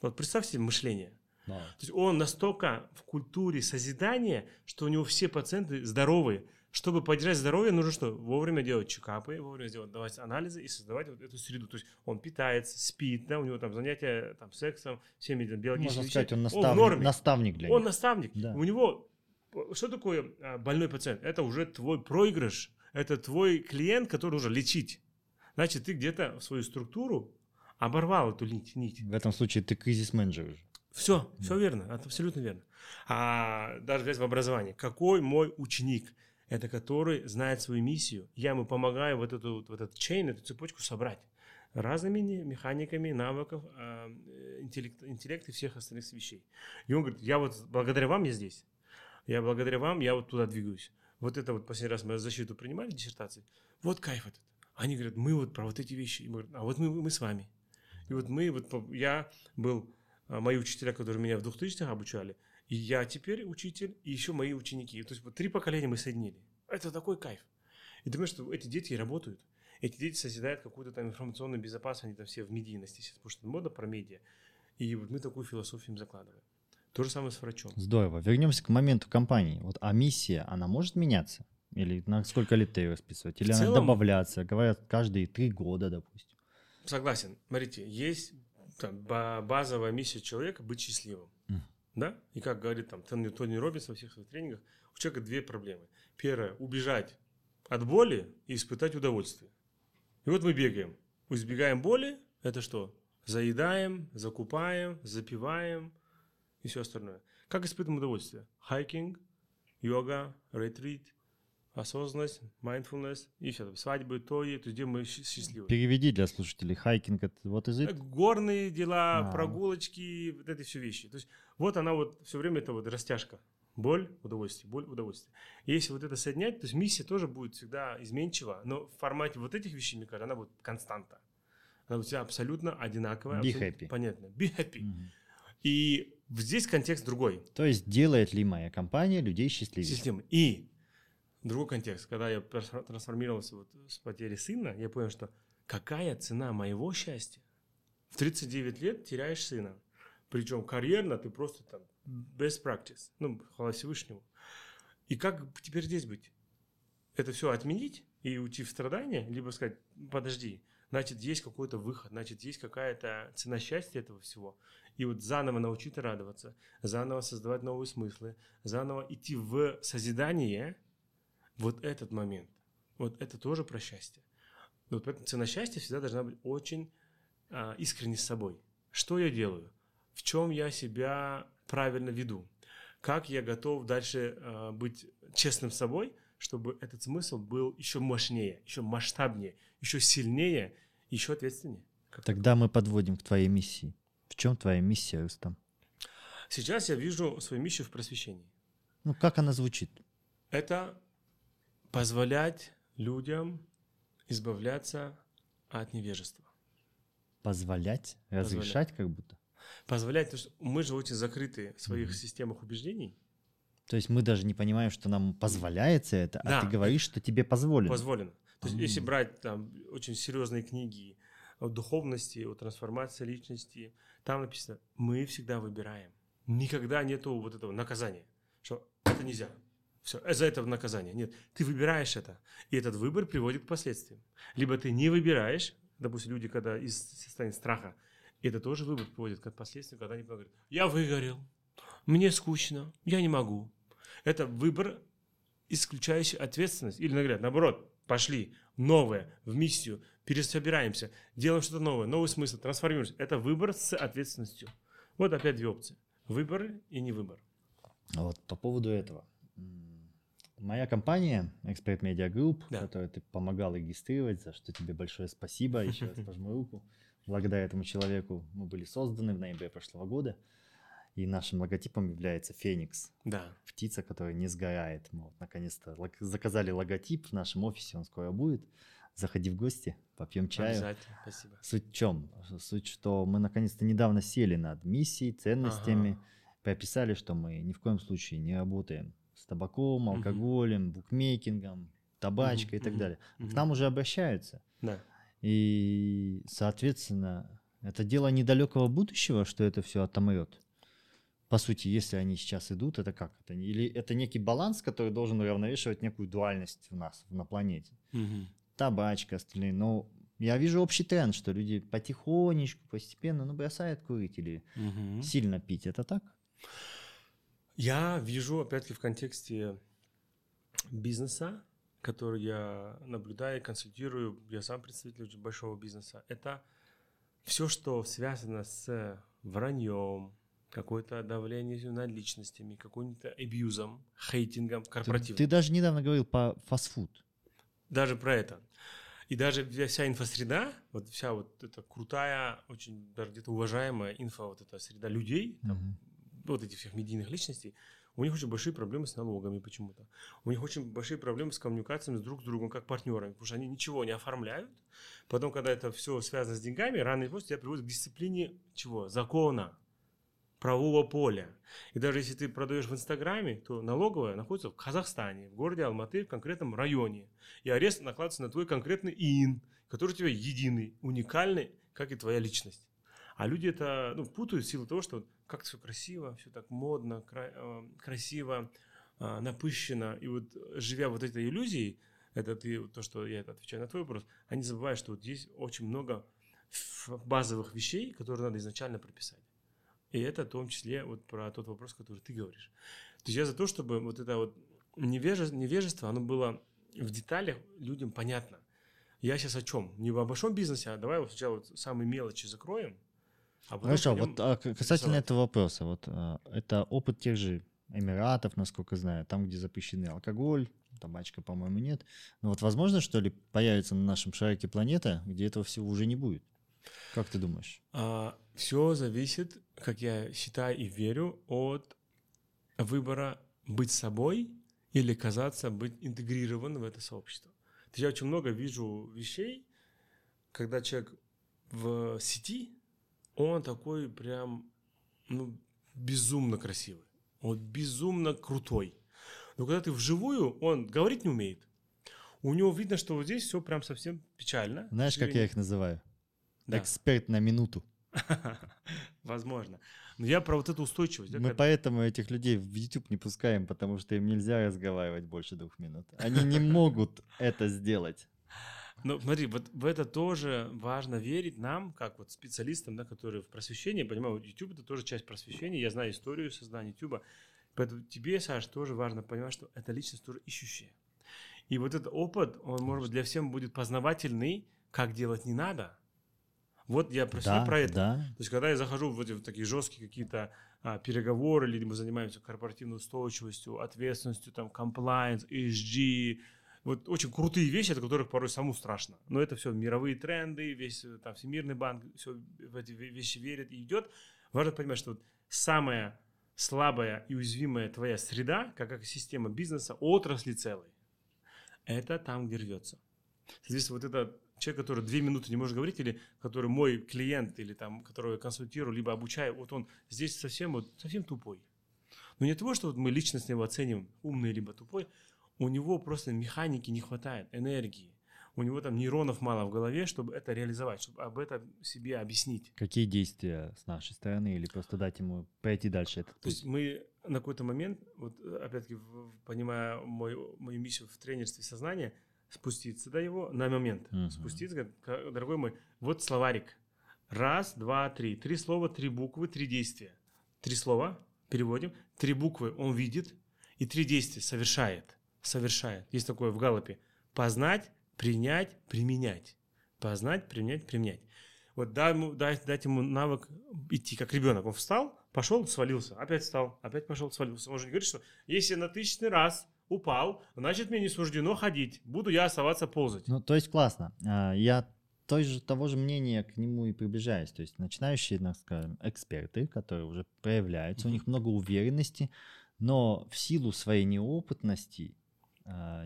Speaker 1: Вот представьте мышление. Да. То есть он настолько в культуре созидания, что у него все пациенты здоровые, чтобы поддержать здоровье, нужно что? Вовремя делать чекапы, вовремя делать, давать анализы и создавать вот эту среду. То есть он питается, спит, да, у него там занятия там, сексом, всеми там, биологическими
Speaker 2: Можно сказать, он наставник, он наставник для
Speaker 1: них. Он наставник. Да. У него, что такое а, больной пациент? Это уже твой проигрыш, это твой клиент, который нужно лечить. Значит, ты где-то в свою структуру оборвал эту нить. нить.
Speaker 2: В этом случае ты кризис-менеджер уже.
Speaker 1: Все, да. все верно, это абсолютно верно. А даже взять в образовании. Какой мой ученик? это который знает свою миссию. Я ему помогаю вот эту, вот этот чейн, эту цепочку собрать разными механиками, навыков, а, интеллект, интеллекта и всех остальных вещей. И он говорит, я вот благодаря вам я здесь. Я благодаря вам, я вот туда двигаюсь. Вот это вот последний раз мы защиту принимали, диссертации. Вот кайф этот. Они говорят, мы вот про вот эти вещи. И а вот мы, мы с вами. И вот мы, вот я был, а, мои учителя, которые меня в 2000-х обучали, и я теперь учитель, и еще мои ученики. То есть вот три поколения мы соединили. Это такой кайф. И думаю, что эти дети работают. Эти дети созидают какую-то там информационную безопасность, они там все в медийности сейчас, потому что мода про медиа. И вот мы такую философию им закладываем. То же самое с врачом.
Speaker 2: Здорово. Вернемся к моменту компании. Вот, а миссия, она может меняться? Или на сколько лет ее расписывать? Или в она целом, добавляться? Говорят, каждые три года, допустим.
Speaker 1: Согласен. Смотрите, есть там, базовая миссия человека быть счастливым. Да? И как говорит там Тони, Тони Робинс во всех своих тренингах, у человека две проблемы. Первое – убежать от боли и испытать удовольствие. И вот мы бегаем. Избегаем боли – это что? Заедаем, закупаем, запиваем и все остальное. Как испытываем удовольствие? Хайкинг, йога, ретрит, осознанность, mindfulness и все. Свадьбы, то и, то есть где мы счастливы.
Speaker 2: Переведи для слушателей. Хайкинг это вот из
Speaker 1: it? Горные дела, а. прогулочки, вот эти все вещи. То есть вот она вот все время это вот растяжка. Боль, удовольствие, боль, удовольствие. И если вот это соединять, то есть миссия тоже будет всегда изменчива, но в формате вот этих вещей, мне кажется, она будет константа. Она у тебя абсолютно одинаковая.
Speaker 2: Be абсолютно
Speaker 1: happy. Понятно. Be happy. Mm-hmm. И здесь контекст другой.
Speaker 2: То есть делает ли моя компания людей счастливее?
Speaker 1: Система. И другой контекст. Когда я трансформировался вот с потери сына, я понял, что какая цена моего счастья? В 39 лет теряешь сына. Причем карьерно ты просто там best practice. Ну, хвала Всевышнему. И как теперь здесь быть? Это все отменить? и уйти в страдания, либо сказать, подожди, значит, есть какой-то выход, значит, есть какая-то цена счастья этого всего. И вот заново научиться радоваться, заново создавать новые смыслы, заново идти в созидание, вот этот момент, вот это тоже про счастье. Вот поэтому цена счастья всегда должна быть очень а, искренне с собой. Что я делаю? В чем я себя правильно веду? Как я готов дальше а, быть честным с собой, чтобы этот смысл был еще мощнее, еще масштабнее, еще сильнее, еще ответственнее.
Speaker 2: Тогда мы подводим к твоей миссии. В чем твоя миссия, Рустам?
Speaker 1: Сейчас я вижу свою миссию в просвещении.
Speaker 2: Ну, как она звучит?
Speaker 1: Это позволять людям избавляться от невежества.
Speaker 2: Позволять? Разрешать как будто?
Speaker 1: Позволять, потому что мы же очень закрыты в своих mm-hmm. системах убеждений.
Speaker 2: То есть мы даже не понимаем, что нам позволяется это, да. а ты говоришь, что тебе позволено.
Speaker 1: Позволено. То есть, mm-hmm. если брать там очень серьезные книги о духовности, о трансформации личности, там написано, мы всегда выбираем. Никогда нету вот этого наказания, что это нельзя. Все, за это наказание. Нет, ты выбираешь это, и этот выбор приводит к последствиям. Либо ты не выбираешь, допустим, люди, когда из состояния страха, это тоже выбор приводит к последствиям, когда они говорят, я выгорел, мне скучно, я не могу. Это выбор, исключающий ответственность. Или, говорят, наоборот, пошли, новое, в миссию, пересобираемся, делаем что-то новое, новый смысл, трансформируемся. Это выбор с ответственностью. Вот опять две опции. Выбор и не выбор.
Speaker 2: Вот по поводу этого. Моя компания, Expert Media Group, да. которую ты помогал регистрировать, за что тебе большое спасибо, еще раз пожму руку. Благодаря этому человеку мы были созданы в ноябре прошлого года, и нашим логотипом является Феникс.
Speaker 1: Да.
Speaker 2: Птица, которая не сгорает. Мы вот наконец-то заказали логотип в нашем офисе, он скоро будет. Заходи в гости, попьем чаю.
Speaker 1: Обязательно, спасибо.
Speaker 2: Суть в чем? Суть, что мы наконец-то недавно сели над миссией, ценностями, ага. прописали, что мы ни в коем случае не работаем табаком, алкоголем, угу. букмекингом, табачкой угу, и так далее. Угу. К нам уже обращаются.
Speaker 1: Да.
Speaker 2: И, соответственно, это дело недалекого будущего, что это все отомрет. По сути, если они сейчас идут, это как? Это, или это некий баланс, который должен уравновешивать некую дуальность в нас, на планете.
Speaker 1: Угу.
Speaker 2: Табачка, остальные. Но я вижу общий тренд, что люди потихонечку, постепенно, ну, бросают курить или угу. сильно пить. Это так?
Speaker 1: Я вижу, опять-таки, в контексте бизнеса, который я наблюдаю, консультирую, я сам представитель очень большого бизнеса, это все, что связано с враньем, какое-то давление над личностями, каким-то абьюзом, хейтингом корпоративным.
Speaker 2: Ты, ты даже недавно говорил по фастфуд.
Speaker 1: Даже про это. И даже вся инфосреда, вот вся вот эта крутая, очень даже где-то уважаемая инфо, вот эта среда людей, там, mm-hmm вот этих всех медийных личностей, у них очень большие проблемы с налогами почему-то. У них очень большие проблемы с коммуникациями с друг с другом, как партнерами, потому что они ничего не оформляют. Потом, когда это все связано с деньгами, рано или поздно тебя приводит к дисциплине чего? Закона, правового поля. И даже если ты продаешь в Инстаграме, то налоговая находится в Казахстане, в городе Алматы, в конкретном районе. И арест накладывается на твой конкретный ИИН, который у тебя единый, уникальный, как и твоя личность. А люди это ну, путают в силу того, что как все красиво, все так модно, кра- э, красиво, э, напыщено. И вот живя вот этой иллюзией, это ты, то, что я отвечаю на твой вопрос, они забывают, что вот здесь очень много базовых вещей, которые надо изначально прописать. И это в том числе вот про тот вопрос, который ты говоришь. То есть я за то, чтобы вот это вот невежество, невежество оно было в деталях людям понятно. Я сейчас о чем? Не в большом бизнесе, а давай вот сначала вот самые мелочи закроем –
Speaker 2: а Хорошо, вот а, касательно этого вопроса, вот а, это опыт тех же Эмиратов, насколько знаю, там, где запрещены алкоголь, табачка, по-моему, нет. Но вот возможно, что ли, появится на нашем шарике планета, где этого всего уже не будет? Как ты думаешь?
Speaker 1: А, все зависит, как я считаю и верю, от выбора быть собой или казаться быть интегрированным в это сообщество. Я очень много вижу вещей, когда человек в сети он такой прям, ну, безумно красивый. Он безумно крутой. Но когда ты вживую, он говорить не умеет. У него видно, что вот здесь все прям совсем печально.
Speaker 2: Знаешь, как я их называю? Да. Эксперт на минуту.
Speaker 1: Возможно. Но я про вот эту устойчивость.
Speaker 2: Мы поэтому этих людей в YouTube не пускаем, потому что им нельзя разговаривать больше двух минут. Они не могут это сделать.
Speaker 1: Ну, смотри, вот в это тоже важно верить нам, как вот специалистам, да, которые в просвещении, понимаю, YouTube это тоже часть просвещения, я знаю историю создания YouTube, поэтому тебе, Саш, тоже важно понимать, что это личность тоже ищущая. И вот этот опыт, он, может быть, для всех будет познавательный, как делать не надо. Вот я про, да, про это. Да. То есть, когда я захожу в эти в такие жесткие какие-то а, переговоры, или мы занимаемся корпоративной устойчивостью, ответственностью, там, compliance, ESG, вот очень крутые вещи, от которых порой саму страшно. Но это все мировые тренды, весь там Всемирный банк все в эти вещи верит и идет. Важно понимать, что вот самая слабая и уязвимая твоя среда, как, как система бизнеса, отрасли целой, это там, где рвется. Здесь вот это человек, который две минуты не может говорить, или который мой клиент, или там, которого я консультирую, либо обучаю, вот он здесь совсем, вот, совсем тупой. Но не того, что вот мы личностно его оценим, умный либо тупой, у него просто механики не хватает, энергии. У него там нейронов мало в голове, чтобы это реализовать, чтобы об этом себе объяснить.
Speaker 2: Какие действия с нашей стороны или просто дать ему пойти дальше этот
Speaker 1: То есть мы на какой-то момент, вот опять-таки понимая мою, мою миссию в тренерстве сознания, спуститься до его на момент, uh-huh. спуститься, дорогой мой, вот словарик. Раз, два, три. Три слова, три буквы, три действия. Три слова, переводим. Три буквы он видит, и три действия совершает совершает. Есть такое в галопе. Познать, принять, применять. Познать, принять, применять. Вот дай ему, дать, дать ему навык идти, как ребенок. Он встал, пошел, свалился, опять встал, опять пошел, свалился. Он же не говорит, что если на тысячный раз упал, значит мне не суждено ходить, буду я оставаться ползать.
Speaker 2: Ну, то есть классно. А, я той же, того же мнения к нему и приближаюсь. То есть начинающие, так скажем, эксперты, которые уже проявляются, у них много уверенности, но в силу своей неопытности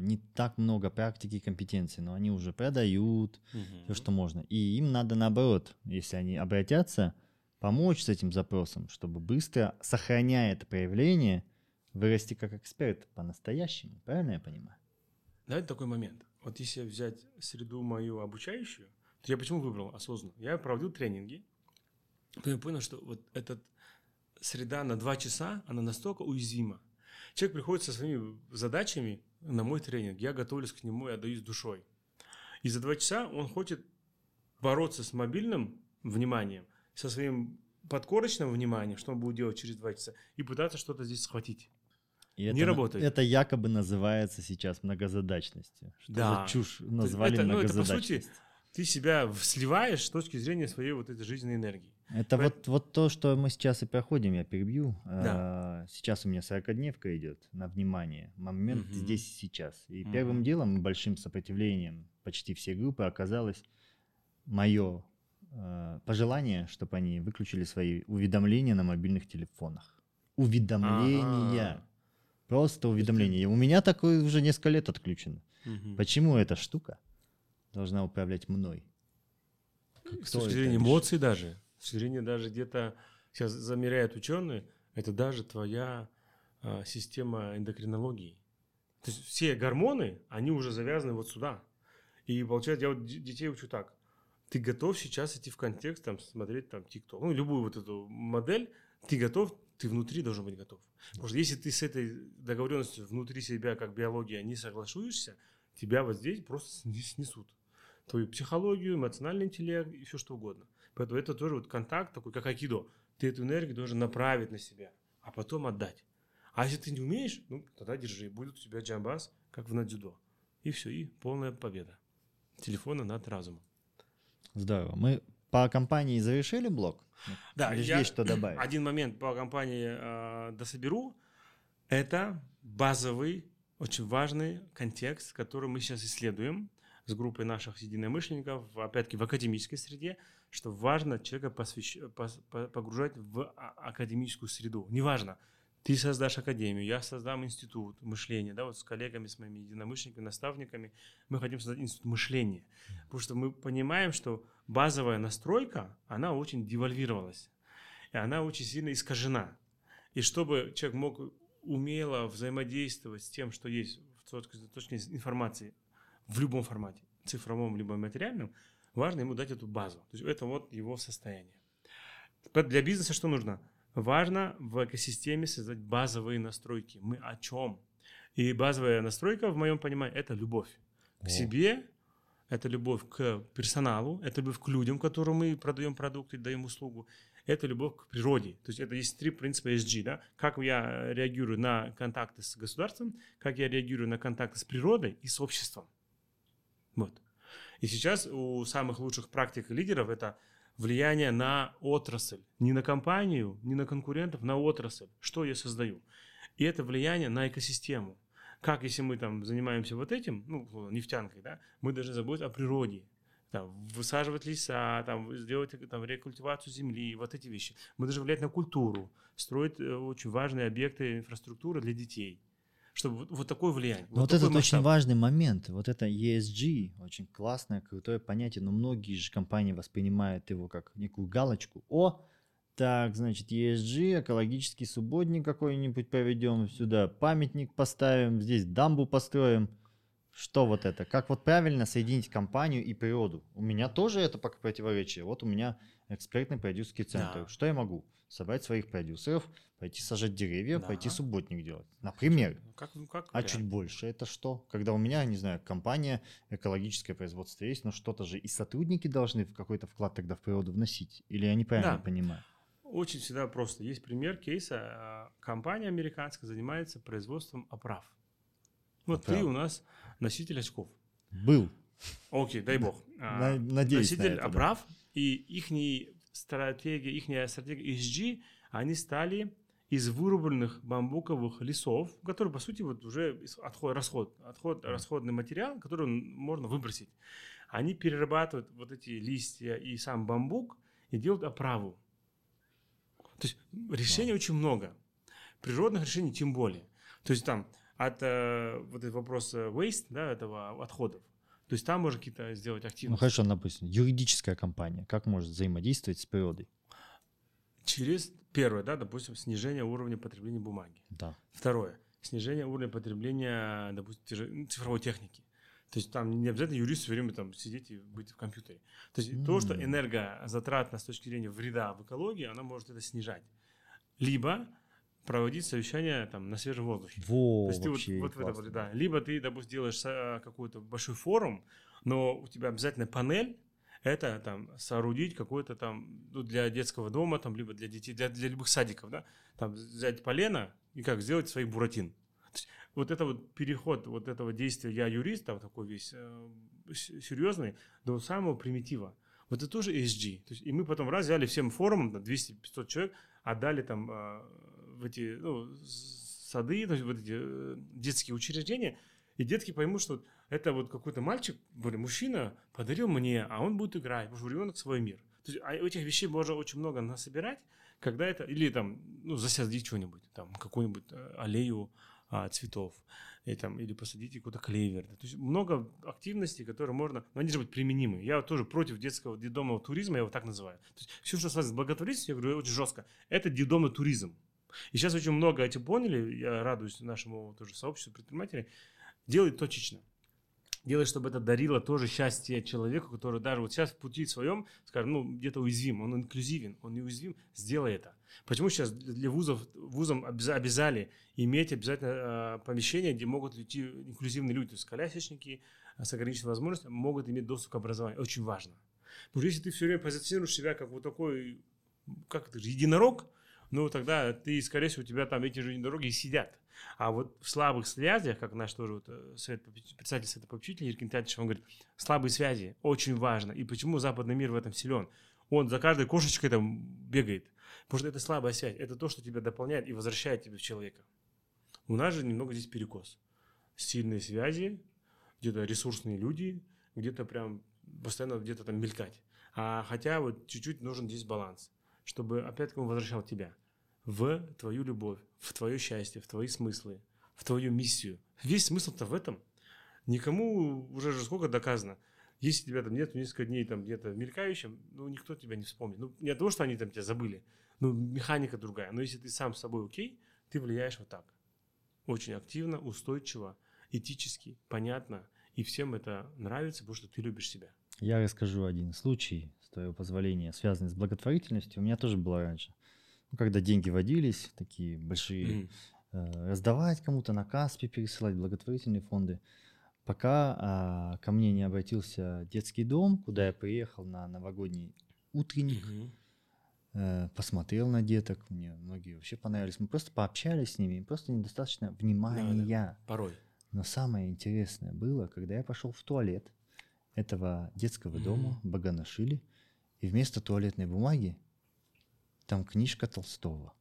Speaker 2: не так много практики и компетенций, но они уже продают угу. все, что можно. И им надо наоборот, если они обратятся, помочь с этим запросом, чтобы быстро, сохраняя это проявление, вырасти как эксперт по-настоящему. Правильно я понимаю?
Speaker 1: Давайте такой момент. Вот если взять среду мою обучающую, то я почему выбрал осознанно? Я проводил тренинги, то я понял, что вот эта среда на два часа, она настолько уязвима. Человек приходит со своими задачами, на мой тренинг, я готовлюсь к нему и отдаюсь душой. И за два часа он хочет бороться с мобильным вниманием, со своим подкорочным вниманием, что он будет делать через два часа, и пытаться что-то здесь схватить.
Speaker 2: И не это, работает. Это якобы называется сейчас многозадачностью. Что да. за чушь назвали это, многозадачность? Ну, это, по сути,
Speaker 1: ты себя сливаешь с точки зрения своей вот этой жизненной энергии.
Speaker 2: Это вот, вот то, что мы сейчас и проходим, я перебью. Да. А, сейчас у меня 40-дневка идет на внимание. Момент угу. здесь и сейчас. И угу. первым делом, большим сопротивлением почти всей группы оказалось мое а, пожелание, чтобы они выключили свои уведомления на мобильных телефонах. Уведомления. А-а-а. Просто уведомления. У меня такое уже несколько лет отключено. Угу. Почему эта штука должна управлять мной?
Speaker 1: Кто С точки зрения эмоций даже точки зрения даже где-то, сейчас замеряют ученые, это даже твоя а, система эндокринологии. То есть все гормоны, они уже завязаны вот сюда. И получается, я вот детей учу так. Ты готов сейчас идти в контекст, там, смотреть там ТикТок, ну, любую вот эту модель, ты готов, ты внутри должен быть готов. Потому что если ты с этой договоренностью внутри себя, как биология, не соглашаешься, тебя вот здесь просто снесут. Твою психологию, эмоциональный интеллект и все что угодно. Поэтому это тоже вот контакт такой, как акидо. Ты эту энергию должен направить на себя, а потом отдать. А если ты не умеешь, ну, тогда держи. Будет у тебя джамбас, как в надзюдо. И все, и полная победа. Телефона над разумом.
Speaker 2: Здорово. Мы по компании завершили блок?
Speaker 1: Да, Или я есть что добавить? Один момент по компании э, дособеру. Это базовый, очень важный контекст, который мы сейчас исследуем с группой наших единомышленников, опять-таки в академической среде, что важно человека посвящ... погружать в а, академическую среду. Неважно, ты создашь академию, я создам институт мышления, да, вот с коллегами, с моими единомышленниками, наставниками, мы хотим создать институт мышления, потому что мы понимаем, что базовая настройка, она очень девальвировалась, и она очень сильно искажена. И чтобы человек мог умело взаимодействовать с тем, что есть в точке информации в любом формате, цифровом либо материальном, важно ему дать эту базу. То есть это вот его состояние. Для бизнеса что нужно? Важно в экосистеме создать базовые настройки. Мы о чем? И базовая настройка, в моем понимании, это любовь к себе, это любовь к персоналу, это любовь к людям, которым мы продаем продукты, даем услугу, это любовь к природе. То есть это есть три принципа SG, да? Как я реагирую на контакты с государством, как я реагирую на контакты с природой и с обществом. Вот. И сейчас у самых лучших практик и лидеров это влияние на отрасль. Не на компанию, не на конкурентов, на отрасль. Что я создаю. И это влияние на экосистему. Как если мы там занимаемся вот этим, ну, нефтянкой, да, мы должны заботиться о природе. Там, высаживать леса, там, сделать там, рекультивацию земли, вот эти вещи. Мы должны влиять на культуру, строить э, очень важные объекты инфраструктуры для детей. Чтобы вот, вот такое влияние.
Speaker 2: Но вот,
Speaker 1: такой
Speaker 2: этот очень
Speaker 1: масштаб.
Speaker 2: важный момент. Вот это ESG, очень классное, крутое понятие, но многие же компании воспринимают его как некую галочку. О, так, значит, ESG, экологический субботник какой-нибудь проведем сюда, памятник поставим, здесь дамбу построим. Что вот это? Как вот правильно соединить компанию и природу? У меня тоже это пока противоречие. Вот у меня экспертный продюсерский центр.
Speaker 1: Да.
Speaker 2: Что я могу? Собрать своих продюсеров, пойти сажать деревья,
Speaker 1: Да.
Speaker 2: пойти субботник делать. Например.
Speaker 1: Ну, Как, ну, как
Speaker 2: А чуть больше это что? Когда у меня, не знаю, компания, экологическое производство есть, но что-то же и сотрудники должны в какой-то вклад тогда в природу вносить. Или я неправильно
Speaker 1: Да.
Speaker 2: понимаю?
Speaker 1: Очень всегда просто. Есть пример кейса. а, Компания американская занимается производством оправ. Вот
Speaker 2: Оправ.
Speaker 1: ты у нас носитель очков.
Speaker 2: Был.
Speaker 1: Окей, дай бог. А,
Speaker 2: На- надеюсь на
Speaker 1: Носитель
Speaker 2: это, да.
Speaker 1: оправ и их стратегия, их стратегия ESG, они стали из вырубленных бамбуковых лесов, которые, по сути, вот уже отход, расход, отход, расходный материал, который можно выбросить. Они перерабатывают вот эти листья и сам бамбук и делают оправу. То есть решений очень много. Природных решений тем более. То есть там от э, вот этот вопрос waste, да, этого отходов. То есть там можно какие-то сделать
Speaker 2: Ну
Speaker 1: активности.
Speaker 2: хорошо, допустим, юридическая компания, как может взаимодействовать с природой?
Speaker 1: Через первое, да, допустим, снижение уровня потребления бумаги.
Speaker 2: Да.
Speaker 1: Второе, снижение уровня потребления, допустим, ну, цифровой техники. То есть там не обязательно юрист все время там сидеть и быть в компьютере. То есть то, что энергозатратно с точки зрения вреда в экологии, она может это снижать. Либо проводить совещания там на свежем воздухе.
Speaker 2: Во,
Speaker 1: То есть ты вот, вот в это да. Либо ты, допустим, делаешь а, какой-то большой форум, но у тебя обязательно панель, это там соорудить какой-то там ну, для детского дома, там, либо для детей, для, для любых садиков, да, там взять полено и как сделать своих буратин. Вот это вот переход вот этого действия «я юрист», там такой весь э, серьезный, до самого примитива. Вот это тоже ESG. То есть, и мы потом раз взяли всем форумом, там, 200-500 человек, отдали там э, в эти ну, сады, вот эти э, детские учреждения, и детки поймут, что это вот какой-то мальчик, более мужчина, подарил мне, а он будет играть, потому что у ребенка свой мир. То есть а этих вещей можно очень много насобирать, когда это, или там, ну, засадить что-нибудь, там, какую-нибудь э, аллею а, цветов, и, там, или посадите какой-то клевер. То есть много активностей, которые можно, но они же быть применимы. Я тоже против детского детдомного туризма, я его так называю. То есть все, что связано с благотворительностью, я говорю очень жестко, это детдомный туризм. И сейчас очень много эти поняли, я радуюсь нашему тоже сообществу предпринимателей, делает точечно. Делай, чтобы это дарило тоже счастье человеку, который даже вот сейчас в пути своем, скажем, ну, где-то уязвим, он инклюзивен, он неуязвим, сделай это. Почему сейчас для вузов, вузам обяза- обязали иметь обязательно э, помещение, где могут идти инклюзивные люди, то есть колясочники э, с ограниченной возможностью могут иметь доступ к образованию. Очень важно. Потому что если ты все время позиционируешь себя как вот такой, как это единорог, ну, тогда ты, скорее всего, у тебя там эти же единороги и сидят. А вот в слабых связях, как наш тоже вот, э, совет, председатель Совета попечителей Иркин Тятич, он говорит, слабые связи очень важно. И почему западный мир в этом силен? Он за каждой кошечкой там бегает. Потому что это слабая связь. Это то, что тебя дополняет и возвращает тебя в человека. У нас же немного здесь перекос. Сильные связи, где-то ресурсные люди, где-то прям постоянно где-то там мелькать. А хотя вот чуть-чуть нужен здесь баланс, чтобы опять-таки он возвращал тебя в твою любовь, в твое счастье, в твои смыслы, в твою миссию. Весь смысл-то в этом. Никому уже же сколько доказано. Если тебя там нет несколько дней там где-то в мелькающем, ну никто тебя не вспомнит. Ну не от того, что они там тебя забыли, ну механика другая. Но если ты сам с собой окей, ты влияешь вот так. Очень активно, устойчиво, этически, понятно. И всем это нравится, потому что ты любишь себя.
Speaker 2: Я расскажу один случай твоего позволения, связанный с благотворительностью, у меня тоже было раньше. Ну, когда деньги водились, такие большие, э, раздавать кому-то на Каспи, пересылать благотворительные фонды. Пока а, ко мне не обратился детский дом, куда я приехал на новогодний утренник,
Speaker 1: Мгм.
Speaker 2: э, посмотрел на деток, мне многие вообще понравились. Мы просто пообщались с ними, им просто недостаточно внимания.
Speaker 1: Порой.
Speaker 2: Но самое интересное было, когда я пошел в туалет этого детского дома,
Speaker 1: Мгм.
Speaker 2: Баганашили, и вместо туалетной бумаги там книжка Толстого.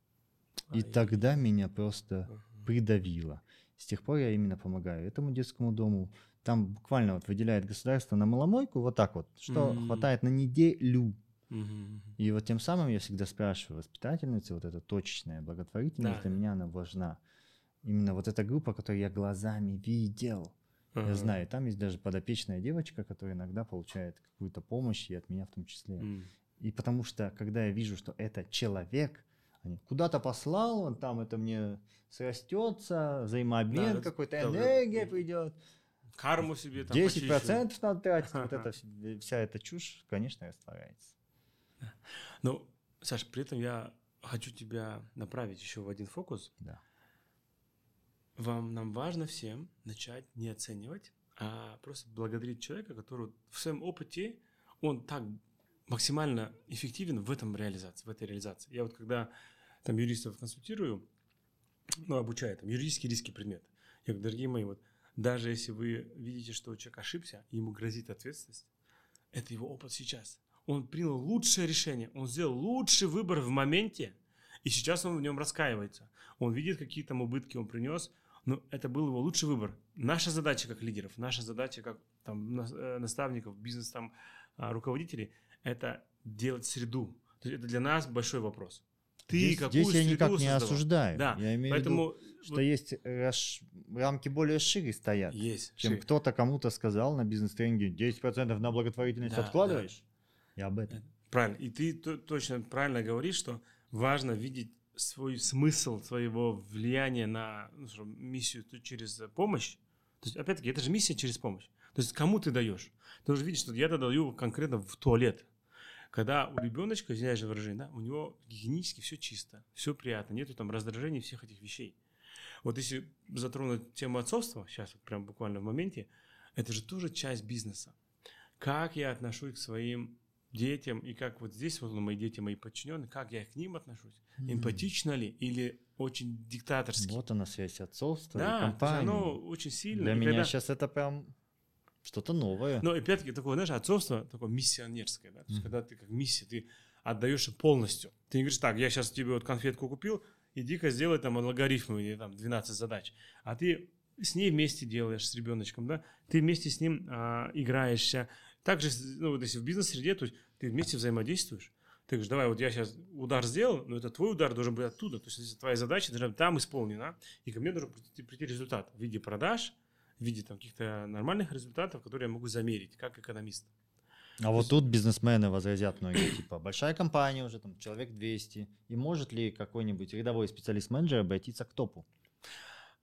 Speaker 2: И
Speaker 1: Ай.
Speaker 2: тогда меня просто
Speaker 1: Ага.
Speaker 2: придавило. С тех пор я именно помогаю этому детскому дому. Там буквально вот выделяет государство на маломойку вот так вот, что
Speaker 1: М.
Speaker 2: хватает на неделю.
Speaker 1: Мгм.
Speaker 2: И вот тем самым я всегда спрашиваю воспитательницы, вот эта точечная благотворительность
Speaker 1: Да,
Speaker 2: для меня она важна. Именно вот эта группа, которую я глазами видел. Я
Speaker 1: Ага.
Speaker 2: знаю, там есть даже подопечная девочка, которая иногда получает какую-то помощь, и от меня в том числе.
Speaker 1: М.
Speaker 2: И потому что, когда я вижу, что это человек, они куда-то послал, он там это мне срастется, взаимообмен
Speaker 1: Да,
Speaker 2: какой-то,
Speaker 1: да, да.
Speaker 2: энергия придет.
Speaker 1: Карму себе там
Speaker 2: 10% надо тратить. Вот это, вс- вся эта чушь, конечно, растворяется.
Speaker 1: Ну, Саша, при этом я хочу тебя направить еще в один фокус.
Speaker 2: Да.
Speaker 1: Вам, нам важно всем начать не оценивать, а просто благодарить человека, который в своем опыте, он так максимально эффективен в этом реализации, в этой реализации. Я вот когда там юристов консультирую, ну, обучаю там юридический риски предмет, я говорю, дорогие мои, вот даже если вы видите, что человек ошибся, ему грозит ответственность, это его опыт сейчас. Он принял лучшее решение, он сделал лучший выбор в моменте, и сейчас он в нем раскаивается. Он видит, какие там убытки он принес, но это был его лучший выбор. Наша задача как лидеров, наша задача как там, э, наставников, бизнес там, а, руководителей, это делать среду. То есть это для нас большой вопрос. Ты
Speaker 2: здесь,
Speaker 1: какую
Speaker 2: здесь я никак не
Speaker 1: создавал?
Speaker 2: осуждаю.
Speaker 1: Да,
Speaker 2: Я имею
Speaker 1: Поэтому
Speaker 2: в виду, что
Speaker 1: вот
Speaker 2: есть раш- рамки более шире стоят,
Speaker 1: есть.
Speaker 2: чем
Speaker 1: шире.
Speaker 2: кто-то кому-то сказал на бизнес-тренинге 10% на благотворительность
Speaker 1: Да,
Speaker 2: откладываешь. Я об этом.
Speaker 1: Правильно. И ты то- точно правильно говоришь, что важно видеть свой смысл своего влияния на ну, миссию через помощь. То есть, опять-таки, это же миссия через помощь. То есть, кому ты даешь? Ты уже видишь, что я-то даю конкретно в туалет. Когда у ребеночка, извиняюсь за выражение, да, у него гигиенически все чисто, все приятно, нету там раздражений всех этих вещей. Вот если затронуть тему отцовства, сейчас вот прям буквально в моменте, это же тоже часть бизнеса. Как я отношусь к своим детям, и как вот здесь вот мои дети, мои подчиненные, как я к ним отношусь, эмпатично ли или очень диктаторски.
Speaker 2: Вот она связь отцовства и
Speaker 1: да, есть
Speaker 2: компании.
Speaker 1: оно очень сильно.
Speaker 2: Для
Speaker 1: И
Speaker 2: меня
Speaker 1: когда-
Speaker 2: сейчас это прям что-то новое.
Speaker 1: Но опять-таки такое, знаешь, отцовство такое миссионерское, да, то есть когда ты как миссия, ты отдаешь полностью. Ты не говоришь, так, я сейчас тебе вот конфетку купил, иди-ка сделай там логарифмы или там 12 задач. А ты с ней вместе делаешь, с ребеночком, да, ты вместе с ним а, играешься. Также, ну, вот если в бизнес-среде, то есть ты вместе взаимодействуешь. Ты говоришь, давай, вот я сейчас удар сделал, но это твой удар должен быть оттуда. То есть твоя задача должна быть там исполнена, и ко мне должен прийти, прийти результат в виде продаж, в виде там, каких-то нормальных результатов, которые я могу замерить как экономист.
Speaker 2: А вот тут бизнесмены возразят многие, типа, большая компания уже, там, человек 200, и может ли какой-нибудь рядовой специалист-менеджер обратиться к топу?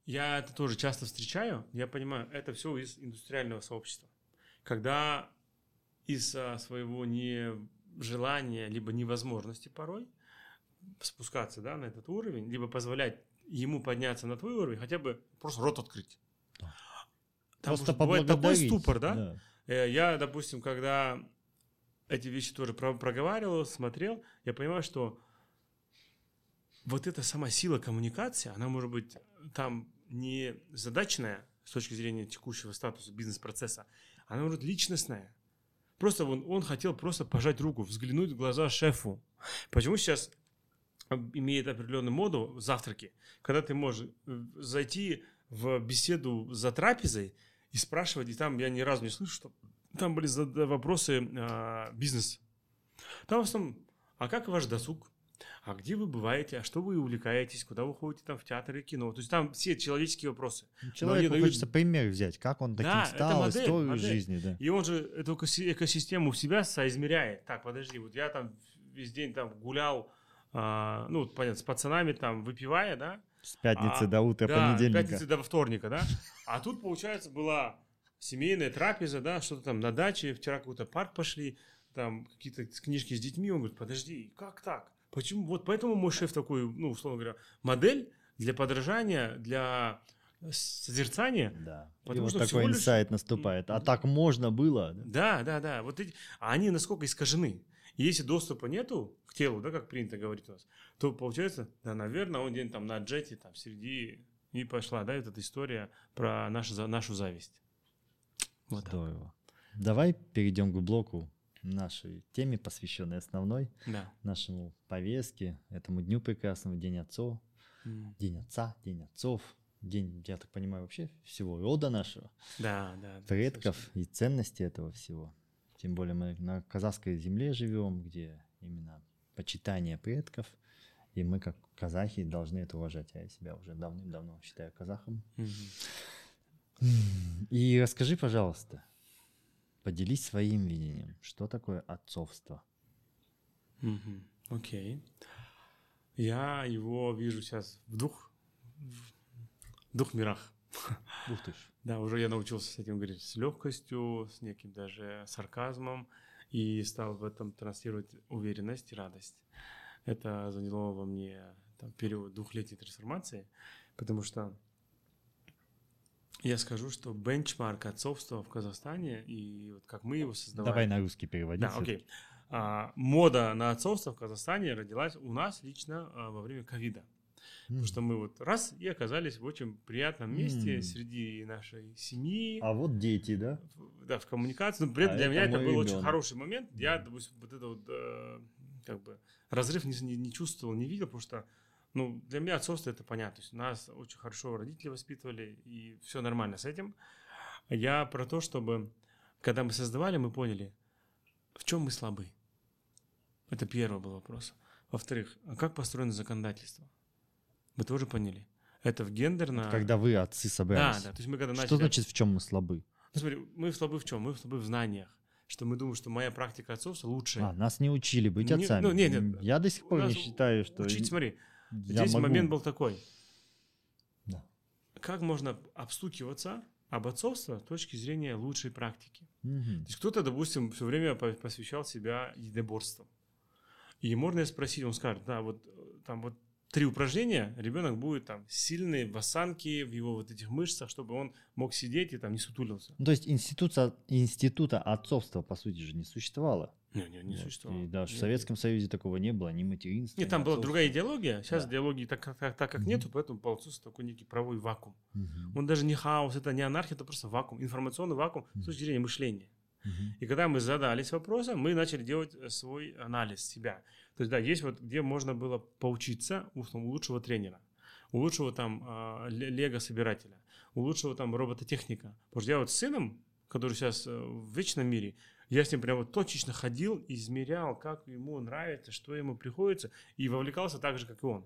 Speaker 1: Я это тоже часто встречаю. Я понимаю, это все из индустриального сообщества. Когда из а, своего нежелания, либо невозможности порой спускаться да, на этот уровень, либо позволять ему подняться на твой уровень, хотя бы просто рот открыть.
Speaker 2: Да.
Speaker 1: Там
Speaker 2: Просто
Speaker 1: бывает такой ступор, да? Э, Я, допустим, когда эти вещи тоже про- проговаривал, смотрел, я понимаю, что вот эта сама сила коммуникации, она может быть там не задачная с точки зрения текущего статуса бизнес-процесса, она может быть личностная. Просто он, он хотел просто пожать руку, взглянуть в глаза шефу. Почему сейчас имеет определенную моду завтраки, когда ты можешь э, зайти в беседу за трапезой и спрашивать, и там я ни разу не слышу, что там были вопросы а, бизнес. Там в основном, а как ваш досуг? А где вы бываете? А что вы увлекаетесь? Куда вы ходите там в театр и кино? То есть там все человеческие вопросы.
Speaker 2: Ну, Человеку
Speaker 1: дают-
Speaker 2: хочется пример взять, как он таким
Speaker 1: Да,
Speaker 2: стал,
Speaker 1: модель,
Speaker 2: историю
Speaker 1: модель.
Speaker 2: жизни, да.
Speaker 1: И он же эту экоси- экосистему в себя соизмеряет. Так, подожди, вот я там весь день там гулял, а, ну, понятно, с пацанами там выпивая, да?
Speaker 2: С пятницы
Speaker 1: А,
Speaker 2: до утра
Speaker 1: да,
Speaker 2: понедельника.
Speaker 1: пятницы до вторника, да? А тут, получается, была семейная трапеза, да, что-то там на даче, вчера какой-то парк пошли, там какие-то книжки с детьми, он говорит, подожди, как так? Почему? Вот поэтому мой шеф такой, ну, условно говоря, модель для подражания, для созерцания.
Speaker 2: Да. И
Speaker 1: Потому
Speaker 2: вот
Speaker 1: что
Speaker 2: такой
Speaker 1: всего лишь-
Speaker 2: инсайт наступает. А так можно было? да?
Speaker 1: Да, да. Вот эти, а они насколько искажены. И если доступа нету к телу, да, как принято говорить у нас, то получается, да, наверное, он день там на джете, там, среди и пошла, да, вот эта история про нашу, нашу зависть. Вот так.
Speaker 2: Здорово. Давай перейдем к блоку нашей теме, посвященной основной
Speaker 1: Да.
Speaker 2: нашему повестке, этому дню прекрасному, День отцов,
Speaker 1: М.
Speaker 2: День отца, День отцов, день, я так понимаю, вообще всего рода нашего,
Speaker 1: Да, да.
Speaker 2: предков и ценности этого всего. Тем более мы на казахской земле живем, где именно почитание предков, и мы, как казахи, должны это уважать. Я себя уже давным-давно считаю казахом.
Speaker 1: Мгм.
Speaker 2: И расскажи, пожалуйста, поделись своим видением, что такое отцовство.
Speaker 1: Окей. Я его вижу сейчас в двух, в двух мирах.
Speaker 2: Ух ты ж.
Speaker 1: Да, уже я научился с этим говорить с легкостью, с неким даже сарказмом и стал в этом транслировать уверенность и радость. Это заняло во мне там, период двухлетней трансформации, потому что я скажу, что бенчмарк отцовства в Казахстане и вот как мы его создавали.
Speaker 2: Давай на русский переводи.
Speaker 1: Да, окей. А, мода на отцовство в Казахстане родилась у нас лично а, во время ковида. Потому что мы вот раз и оказались в очень приятном месте
Speaker 2: М.
Speaker 1: среди нашей семьи,
Speaker 2: А вот дети, да?
Speaker 1: да, в коммуникации. Но при этом
Speaker 2: А
Speaker 1: для
Speaker 2: это
Speaker 1: меня это был очень
Speaker 2: ребенок.
Speaker 1: хороший момент. Я, допустим, вот это вот э, как бы разрыв не, не, не чувствовал, не видел, потому что ну, для меня отцовство это понятно. То есть нас очень хорошо родители воспитывали, и все нормально с этим. Я про то, чтобы, когда мы создавали, мы поняли, в чем мы слабы. Это первый был вопрос. Во-вторых, а как построено законодательство? Мы тоже поняли. Это в гендерно...
Speaker 2: Когда вы, отцы,
Speaker 1: Да,
Speaker 2: собрались.
Speaker 1: да. То есть мы когда начали...
Speaker 2: Что значит, в чем мы слабы?
Speaker 1: Ну, смотри, мы слабы в чем? Мы слабы в знаниях. Что мы думаем, что моя практика отцовства лучше.
Speaker 2: А, нас не учили быть
Speaker 1: Не-
Speaker 2: отцами.
Speaker 1: ну, не, не,
Speaker 2: М, Я до сих пор не считаю, что...
Speaker 1: Учить, смотри,
Speaker 2: я
Speaker 1: здесь
Speaker 2: могу.
Speaker 1: момент был такой.
Speaker 2: Да.
Speaker 1: Как можно обстукиваться об отцовство с точки зрения лучшей практики?
Speaker 2: Мгм.
Speaker 1: То есть кто-то, допустим, все время по- посвящал себя единоборствам. И можно спросить, он скажет, да, вот э, там вот три упражнения, ребенок будет там сильный в осанке, в его вот этих мышцах, чтобы он мог сидеть и там не сутулился.
Speaker 2: Ну, то есть института, института отцовства, по сути же, не существовало.
Speaker 1: Не, не, не
Speaker 2: Вот.
Speaker 1: существовало.
Speaker 2: И даже в
Speaker 1: Нет.
Speaker 2: Советском Союзе такого не было, ни материнства,
Speaker 1: Нет, там была другая идеология. Сейчас
Speaker 2: Да.
Speaker 1: идеологии так, так, так как
Speaker 2: Мгм.
Speaker 1: нету, поэтому получился такой некий правовой вакуум.
Speaker 2: Мгм.
Speaker 1: Он даже не хаос, это не анархия, это просто вакуум, информационный вакуум с
Speaker 2: Мгм.
Speaker 1: точки зрения мышления.
Speaker 2: Мгм.
Speaker 1: И когда мы задались вопросом, мы начали делать э, свой анализ себя. То есть, да, есть вот, где можно было поучиться у, у лучшего тренера, у лучшего там а, ле- лего-собирателя, у лучшего там робототехника. Потому что я вот с сыном, который сейчас э, в вечном мире, я с ним прям вот точечно ходил, измерял, как ему нравится, что ему приходится, и вовлекался так же, как и он.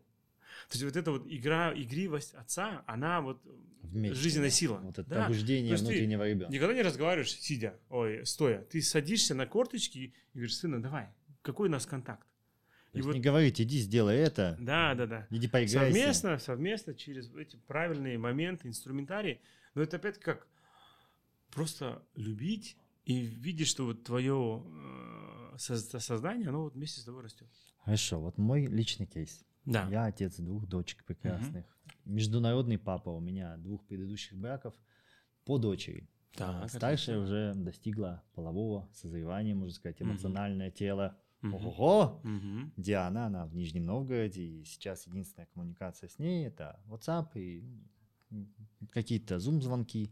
Speaker 1: То есть вот эта вот игра, игривость отца, она вот
Speaker 2: Вместе,
Speaker 1: жизненная сила.
Speaker 2: Вот это
Speaker 1: Да.
Speaker 2: побуждение внутреннего ребенка.
Speaker 1: Никогда не разговариваешь, сидя, ой, стоя. Ты садишься на корточки и говоришь, сына, давай, какой у нас контакт?
Speaker 2: То
Speaker 1: И вот-
Speaker 2: не говорить, иди сделай это,
Speaker 1: Да, да, да.
Speaker 2: иди поиграйся.
Speaker 1: Совместно, совместно через эти правильные моменты, инструментарии. Но это опять как просто любить и видеть, что вот твое э, соз- сознание, оно вот вместе с тобой растет.
Speaker 2: Хорошо, вот мой личный кейс.
Speaker 1: Да.
Speaker 2: Я отец двух дочек прекрасных. Международный папа у меня двух предыдущих браков по дочери.
Speaker 1: Так,
Speaker 2: А Старшая
Speaker 1: отлично.
Speaker 2: уже достигла полового созревания, можно сказать, эмоциональное тело.
Speaker 1: Мгм.
Speaker 2: Ого!
Speaker 1: Мгм.
Speaker 2: Диана, она в Нижнем Новгороде, и сейчас единственная коммуникация с ней это WhatsApp и какие-то Zoom-звонки.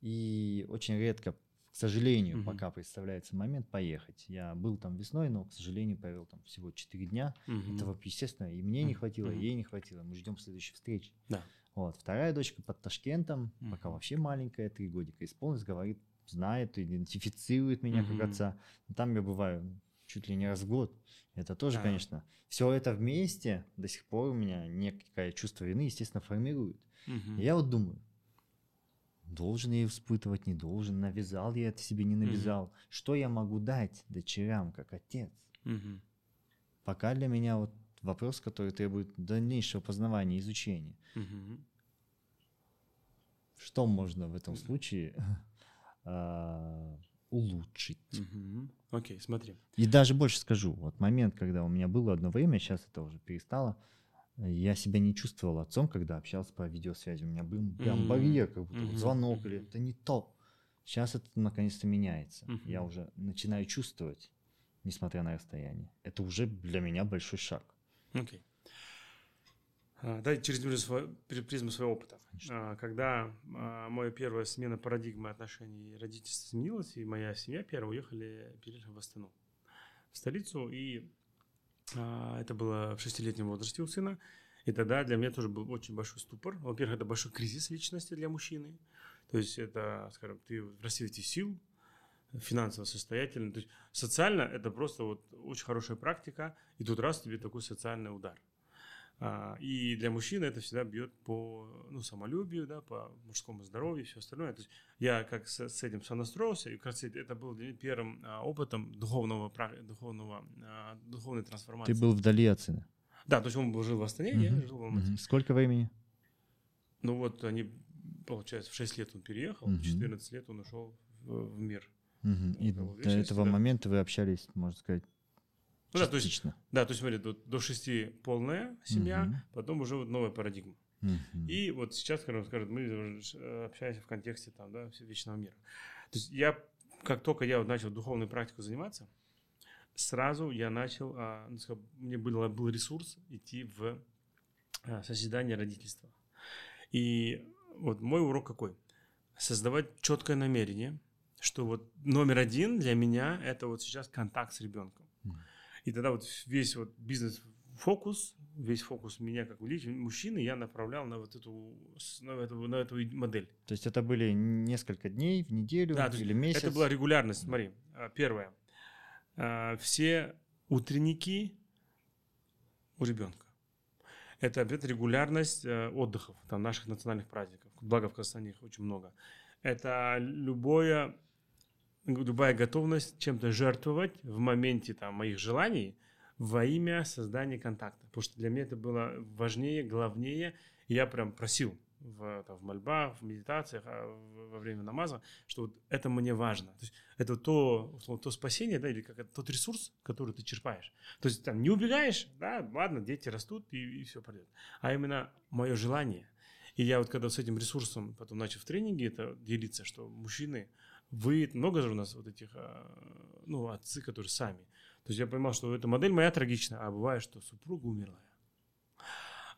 Speaker 2: И очень редко, сожалению,
Speaker 1: Мгм.
Speaker 2: пока представляется момент поехать. Я был там весной, но, к сожалению, провел там всего 4 дня.
Speaker 1: Мгм.
Speaker 2: Этого, естественно, и мне не хватило, и
Speaker 1: Мгм.
Speaker 2: ей не хватило. Мы ждем следующей встречи.
Speaker 1: Да.
Speaker 2: Вот. Вторая дочка под Ташкентом, пока
Speaker 1: Мгм.
Speaker 2: вообще маленькая, три годика исполнилось, говорит, знает, идентифицирует меня как
Speaker 1: Мгм.
Speaker 2: отца. Но Там я бываю чуть ли не раз в год. Это тоже,
Speaker 1: Да.
Speaker 2: конечно, все это вместе до сих пор у меня некое чувство вины, естественно, формирует.
Speaker 1: Мгм.
Speaker 2: И я вот думаю, должен я испытывать, не должен, навязал я это себе, не навязал. Что я могу дать дочерям как отец?
Speaker 1: Мгм.
Speaker 2: Пока для меня вот вопрос, который требует дальнейшего познавания, изучения.
Speaker 1: Мгм.
Speaker 2: Что можно в этом случае а, улучшить.
Speaker 1: Мгм. Окей, смотри.
Speaker 2: И даже больше скажу, вот момент, когда у меня было одно время, сейчас это уже перестало, я себя не чувствовал отцом, когда общался по видеосвязи. У меня был прям
Speaker 1: Мгм.
Speaker 2: барьер, как будто вот звонок или это не то. Сейчас это наконец-то меняется. Я уже начинаю чувствовать, несмотря на расстояние. Это уже для меня большой шаг.
Speaker 1: Окей. А, Да, через призму сво- при- призму своего опыта.
Speaker 2: Конечно.
Speaker 1: А, Когда а, моя первая смена парадигмы отношений родительства сменилась, и моя семья первая уехали, переехали в Астану, в столицу, и а, это было в шестилетнем возрасте у сына. И тогда для меня тоже был очень большой ступор. Во-первых, это большой кризис личности для мужчины. То есть это, скажем, ты в расцвете сил, финансово состоятельный. То есть социально это просто вот очень хорошая практика, и тут раз тебе такой социальный удар. А, И для мужчины это всегда бьет по ну, самолюбию, да, по мужскому здоровью и все остальное. То есть я как с, с этим сонастроился, и как раз это был для меня первым а, опытом духовного, духовного, а, духовной трансформации.
Speaker 2: Ты был вдали от сына.
Speaker 1: Да, то есть он был- жил в Астане, я
Speaker 2: Мгм,
Speaker 1: жил в Алмате.
Speaker 2: мгм. Сколько времени?
Speaker 1: Ну вот они, получается, в 6 лет он переехал,
Speaker 2: Мгм.
Speaker 1: в 14 лет он ушел в, в мир.
Speaker 2: Мгм. И до этого
Speaker 1: да.
Speaker 2: момента вы общались, можно сказать,
Speaker 1: Ну да, то есть, да, то есть смотри, до, до 6 полная семья,
Speaker 2: Мгм.
Speaker 1: потом уже вот новая парадигма.
Speaker 2: Мгм.
Speaker 1: И вот сейчас, скажем, скажем, мы уже э, общаемся в контексте там, да, вечного мира. То есть я, как только я вот начал духовной практикой заниматься, сразу я начал, а, ну, скажем, мне был, был ресурс идти в а, созидание родительства. И вот мой урок какой? Создавать четкое намерение, что вот номер один для меня это вот сейчас контакт с ребенком. И тогда вот весь вот бизнес-фокус, весь фокус меня как мужчины я направлял на вот эту, на эту, на эту модель.
Speaker 2: То есть это были несколько дней в неделю
Speaker 1: Да,
Speaker 2: или месяц?
Speaker 1: Это была регулярность. Смотри, а, первое. А, Все утренники у ребенка. Это опять регулярность э, отдыхов, там, наших национальных праздников. Благо в Казахстане их очень много. Это любое, любая готовность чем-то жертвовать в моменте там, моих желаний во имя создания контакта. Потому что для меня это было важнее, главнее. И я прям просил в, там, в мольбах, в медитациях, а, во время намаза, что вот это мне важно. То есть это то, то спасение, да, или как это, тот ресурс, который ты черпаешь. То есть там не убегаешь, да, ладно, дети растут и, все пройдет. А именно мое желание. И я вот когда с этим ресурсом потом начал в тренинге это делиться, что мужчины, вы, много же у нас вот этих, а, ну, отцы, которые сами. То есть я понимал, что эта модель моя трагична, а бывает, что супруга умерла.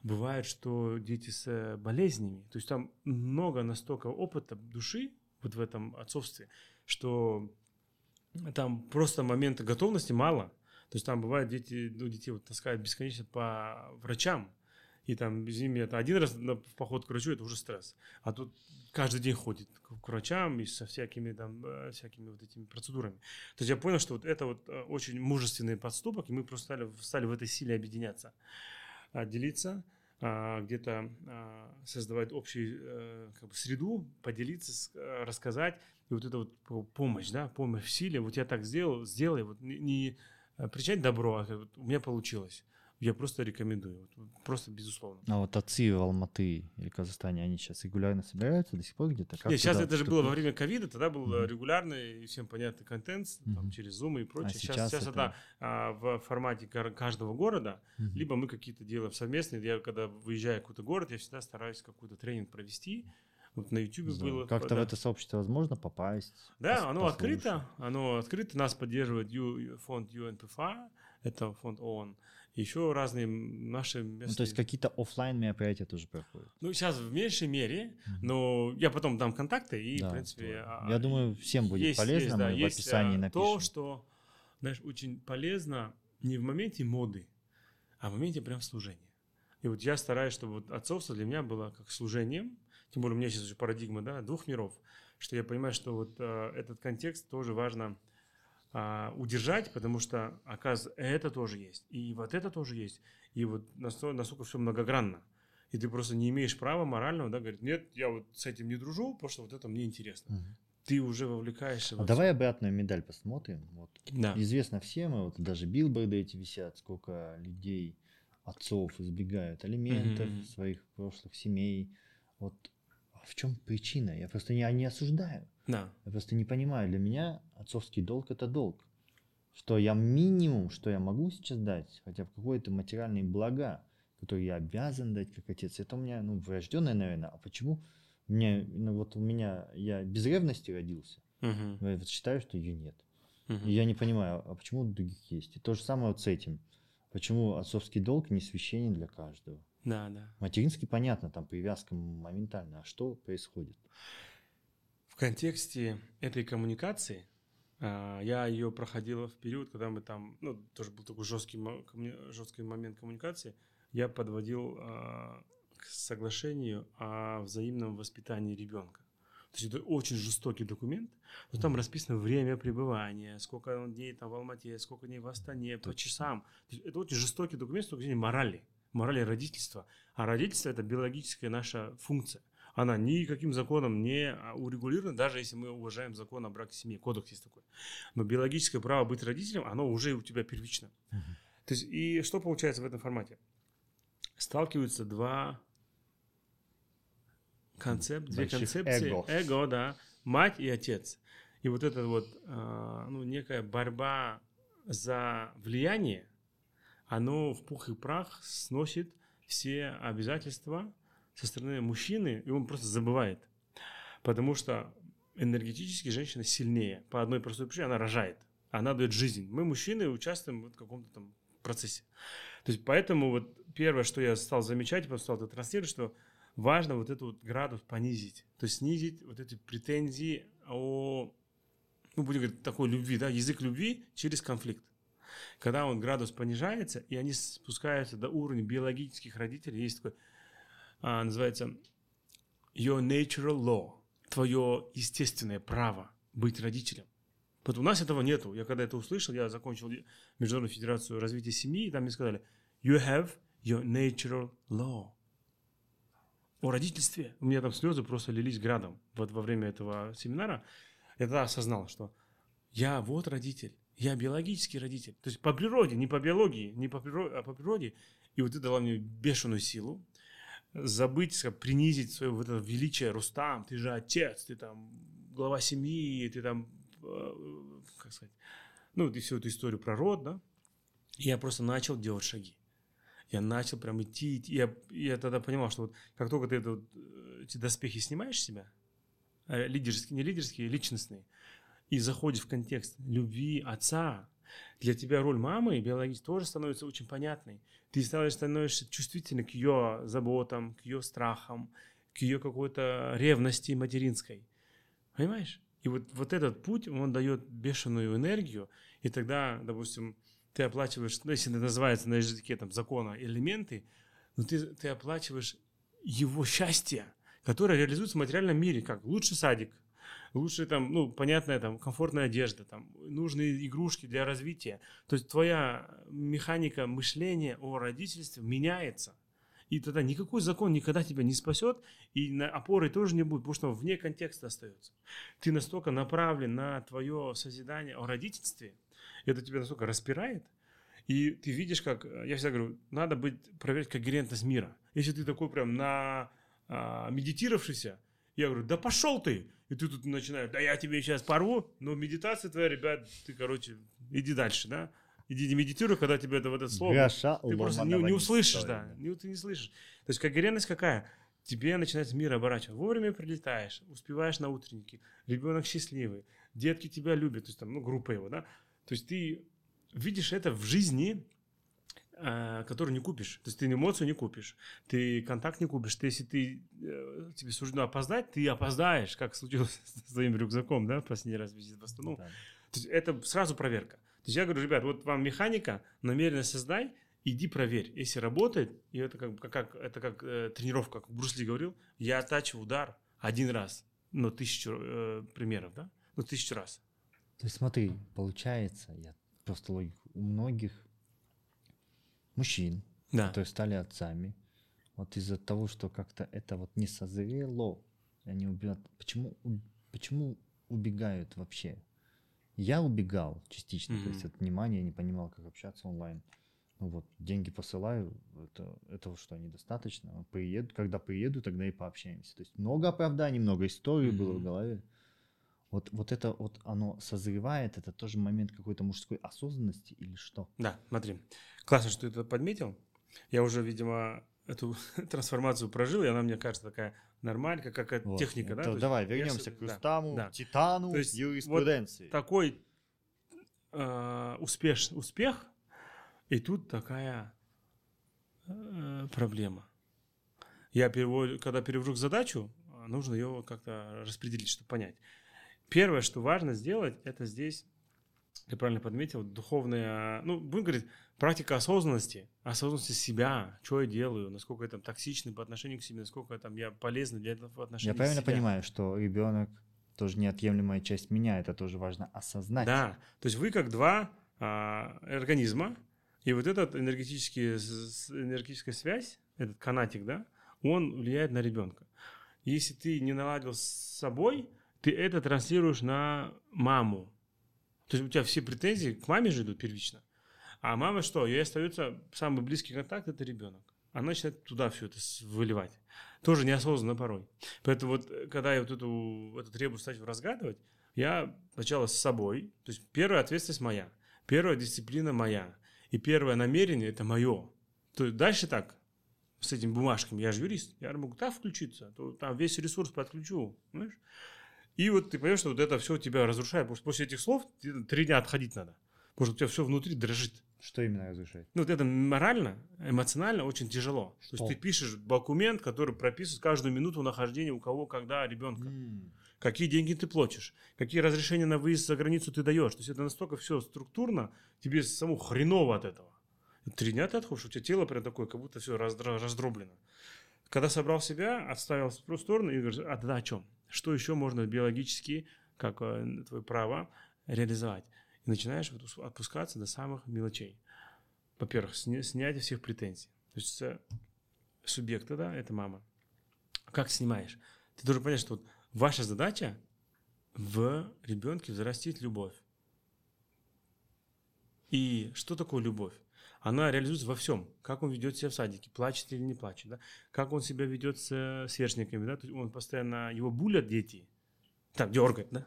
Speaker 1: Бывает, что дети с э, болезнями. То есть там много настолько опыта души вот в этом отцовстве, что там просто момента готовности мало. То есть там бывает дети, ну, детей вот таскают бесконечно по врачам, и там ними это один раз в поход к врачу это уже стресс. А тут каждый день ходит к врачам и со всякими там э, всякими вот этими процедурами. То есть я понял, что вот это вот э, очень мужественный подступок, и мы просто стали, стали в этой силе объединяться, а, делиться, а, где-то а, создавать общую э, как бы среду, поделиться, рассказать. И вот это вот по- помощь, да, помощь в силе. Вот я так сделал, сделай. Вот не, не причать добро, а вот у меня получилось. Я просто рекомендую. Просто безусловно.
Speaker 2: А вот отцы в Алматы или Казахстане, они сейчас регулярно собираются до сих пор где-то? Как
Speaker 1: Нет, сейчас это же было во время ковида, тогда был
Speaker 2: Мгм.
Speaker 1: регулярный и всем понятный контент, там,
Speaker 2: Мгм.
Speaker 1: через Zoom и прочее. сейчас,
Speaker 2: сейчас
Speaker 1: сейчас
Speaker 2: это-
Speaker 1: это а, в формате каждого города,
Speaker 2: Мгм.
Speaker 1: либо мы какие-то делаем совместные. Я когда выезжаю в какой-то город, я всегда стараюсь какой-то тренинг провести. Вот на YouTube
Speaker 2: Здорово.
Speaker 1: было.
Speaker 2: Как-то
Speaker 1: да.
Speaker 2: в это сообщество возможно попасть?
Speaker 1: Да,
Speaker 2: пос-
Speaker 1: оно
Speaker 2: послушать?
Speaker 1: открыто, оно открыто, нас поддерживает Ю- фонд UNPFA, это фонд ООН, еще разные наши местные...
Speaker 2: Ну, то есть какие-то оффлайн мероприятия тоже проходят?
Speaker 1: Ну, сейчас в меньшей мере, но я потом дам контакты, и,
Speaker 2: Да,
Speaker 1: в принципе...
Speaker 2: здорово.
Speaker 1: а,
Speaker 2: Я думаю, всем будет
Speaker 1: есть-
Speaker 2: полезно,
Speaker 1: есть, да,
Speaker 2: мы в
Speaker 1: есть,
Speaker 2: описании
Speaker 1: а,
Speaker 2: напишем.
Speaker 1: То, что, знаешь, очень полезно не в моменте моды, а в моменте прям служения. И вот я стараюсь, чтобы вот отцовство для меня было как служением, тем более у меня сейчас уже парадигма да, двух миров, что я понимаю, что вот а, этот контекст тоже важно а, удержать, потому что, оказывается, это тоже есть, и вот это тоже есть, и вот настолько, настолько все многогранно. И ты просто не имеешь права морального, да, говорить, нет, я вот с этим не дружу, потому что вот это мне интересно.
Speaker 2: Мгм.
Speaker 1: Ты уже вовлекаешься
Speaker 2: А давай обратную медаль посмотрим. Вот.
Speaker 1: Да.
Speaker 2: Известно всем, вот даже билборды эти висят, сколько людей, отцов избегают алиментов,
Speaker 1: Мгм.
Speaker 2: своих прошлых семей. Вот а в чем причина? Я просто не, не осуждаю.
Speaker 1: Да.
Speaker 2: Я просто не понимаю, для меня отцовский долг это долг. Что я минимум, что я могу сейчас дать, хотя бы какое-то материальные блага, которые я обязан дать как отец, это у меня, ну, врожденное, наверное. А почему меня, ну, вот у меня, я без ревности родился, но я вот считаю, что ее нет.
Speaker 1: Мгм.
Speaker 2: И я не понимаю, а почему у других есть? И то же самое вот с этим. Почему отцовский долг не священен для каждого?
Speaker 1: Да, да.
Speaker 2: Материнский, понятно, там привязка моментально. А что происходит?
Speaker 1: В контексте этой коммуникации а, я ее проходил в период, когда мы там, ну, тоже был такой жесткий, жесткий момент коммуникации. Я подводил а, к соглашению о взаимном воспитании ребенка. То есть это очень жестокий документ. Но там расписано время пребывания, сколько он дней там в Алмате, сколько дней в Астане, по часам. То есть это очень жестокий документ с точки зрения морали, морали родительства. А родительство – это биологическая наша функция. Она никаким законом не а, урегулирована, даже если мы уважаем закон о браке семье, кодекс есть такой. Но биологическое право быть родителем, оно уже у тебя первично. То есть, и что получается в этом формате? Сталкиваются два концепт, две концепции.
Speaker 2: эго.
Speaker 1: Эго, да. Мать и отец. И вот эта вот, а, ну, некая борьба за влияние, оно в пух и прах сносит все обязательства со стороны мужчины, и он просто забывает. Потому что энергетически женщина сильнее. По одной простой причине она рожает. Она дает жизнь. Мы, мужчины, участвуем в каком-то там процессе. То есть поэтому вот первое, что я стал замечать, просто стал это транслировать, что важно вот этот вот градус понизить. То есть снизить вот эти претензии о, ну, будем говорить, такой любви, да, язык любви через конфликт. Когда он градус понижается, и они спускаются до уровня биологических родителей, есть такой, а, называется your natural law, твое естественное право быть родителем. Вот у нас этого нету. Я когда это услышал, я закончил Международную федерацию развития семьи, и там мне сказали, you have your natural law. О родительстве. У меня там слезы просто лились градом вот во время этого семинара. Я тогда осознал, что я вот родитель, я биологический родитель. То есть по природе, не по биологии, не по природе, а по природе. И вот это дало мне бешеную силу. Забыть, принизить свое вот это величие, Рустам, ты же отец, ты там глава семьи, ты там, э, как сказать, ну, и всю эту историю про род, да. И я просто начал делать шаги. Я начал прям идти, идти. Я, я тогда понимал, что вот как только ты это вот, э, эти доспехи снимаешь с себя, э, лидерские, не лидерские, личностные, и заходишь в контекст любви отца, для тебя роль мамы биологически тоже становится очень понятной. Ты становишься, становишься чувствительным к ее заботам, к ее страхам, к ее какой-то ревности материнской. Понимаешь? И вот, вот этот путь, он дает бешеную энергию, и тогда, допустим, ты оплачиваешь, ну, если это называется на языке там, закона элементы, но ты, ты оплачиваешь его счастье, которое реализуется в материальном мире, как лучший садик, лучше там, ну, понятная там, комфортная одежда, там, нужные игрушки для развития. То есть твоя механика мышления о родительстве меняется. И тогда никакой закон никогда тебя не спасет, и на опоры тоже не будет, потому что вне контекста остается. Ты настолько направлен на твое созидание о родительстве, это тебя настолько распирает, и ты видишь, как, я всегда говорю, надо быть, проверять когерентность мира. Если ты такой прям на а, медитировавшийся, я говорю, да пошел ты! И ты тут начинаешь, да я тебе сейчас порву, но медитация твоя, ребят, ты, короче, иди дальше, да? Иди не медитируй, когда тебе это вот это слово.
Speaker 2: Гроша
Speaker 1: Ты просто не, не услышишь, да. Не, ты не слышишь. То есть когерентность какая? Тебе начинается мир оборачивать. Вовремя прилетаешь, успеваешь на утренники, ребенок счастливый, детки тебя любят, то есть там, ну, группа его, да. То есть ты видишь это в жизни, которую не купишь. То есть ты эмоцию не купишь, ты контакт не купишь. Ты, если ты, э, тебе суждено опоздать, ты опоздаешь, как случилось с твоим рюкзаком, да, в последний раз визит в Астану.
Speaker 2: Да.
Speaker 1: То есть это сразу проверка. То есть я говорю, ребят, вот вам механика, намеренно создай, иди проверь. Если работает, и это как, как, как- это как э, тренировка, как Брус Ли говорил, я оттачиваю удар один раз, но тысячу э, примеров, да? Ну, тысячу раз.
Speaker 2: То есть смотри, получается, я просто логику, у многих мужчин,
Speaker 1: Да.
Speaker 2: которые стали отцами, вот из-за того, что как-то это вот не созрело, они убегают. Почему, почему убегают вообще? Я убегал частично, то есть от внимания, не понимал, как общаться онлайн. Ну вот, деньги посылаю, это, этого что, недостаточно? Приеду, когда приеду, тогда и пообщаемся. То есть много оправданий, много историй было в голове. Вот, вот это вот оно созревает, это тоже момент какой-то мужской осознанности или что?
Speaker 1: Да, смотри. Классно, что ты это подметил. Я уже, видимо, эту трансформацию прожил, и она, мне кажется, такая нормальная, как вот. техника, да?
Speaker 2: То давай вернемся я, к Рустаму, да, Титану, То есть юриспруденции.
Speaker 1: Вот такой э, успеш, успех, и тут такая э, проблема. Я перевод, когда перевожу задачу, нужно ее как-то распределить, чтобы понять. Первое, что важно сделать, это здесь, ты правильно подметил, духовная, ну, будем говорить, практика осознанности, осознанности себя, что я делаю, насколько я там токсичный по отношению к себе, насколько я, там, я полезный для этого отношения
Speaker 2: Я правильно себя. понимаю, что ребенок тоже неотъемлемая часть меня, это тоже важно осознать.
Speaker 1: Да, то есть вы как два а, организма, и вот эта энергетическая, энергетическая связь, этот канатик, да, он влияет на ребенка. Если ты не наладил с собой, ты это транслируешь на маму. То есть у тебя все претензии к маме же идут первично. А мама что? Ей остается самый близкий контакт – это ребенок. Она начинает туда все это выливать. Тоже неосознанно порой. Поэтому вот, когда я вот эту, эту требую стать разгадывать, я сначала с собой. То есть первая ответственность моя. Первая дисциплина моя. И первое намерение – это мое. То есть дальше так, с этими бумажками, я же юрист, я могу так включиться, то там весь ресурс подключу, понимаешь? И вот ты понимаешь, что вот это все тебя разрушает, потому что после этих слов три дня отходить надо, потому что у тебя все внутри дрожит.
Speaker 2: Что именно разрушает?
Speaker 1: Ну, вот это морально, эмоционально очень тяжело. Что? То есть ты пишешь документ, который прописывает каждую минуту нахождения у кого, когда ребенка. Mm. Какие деньги ты платишь, какие разрешения на выезд за границу ты даешь. То есть это настолько все структурно, тебе саму хреново от этого. Три дня ты отходишь, у тебя тело прям такое, как будто все раздроблено. Когда собрал себя, отставил в сторону и говоришь, а тогда о чем? Что еще можно биологически, как э, твое право, реализовать? И начинаешь вот отпускаться до самых мелочей. Во-первых, сня, снятие всех претензий. То есть субъекта, да, это мама. Как снимаешь? Ты должен понять, что вот ваша задача в ребенке взрастить любовь. И что такое любовь? Она реализуется во всем. Как он ведет себя в садике, плачет или не плачет, да? как он себя ведет с сверстниками, да? То есть он постоянно, его булят дети, там, дергает, да?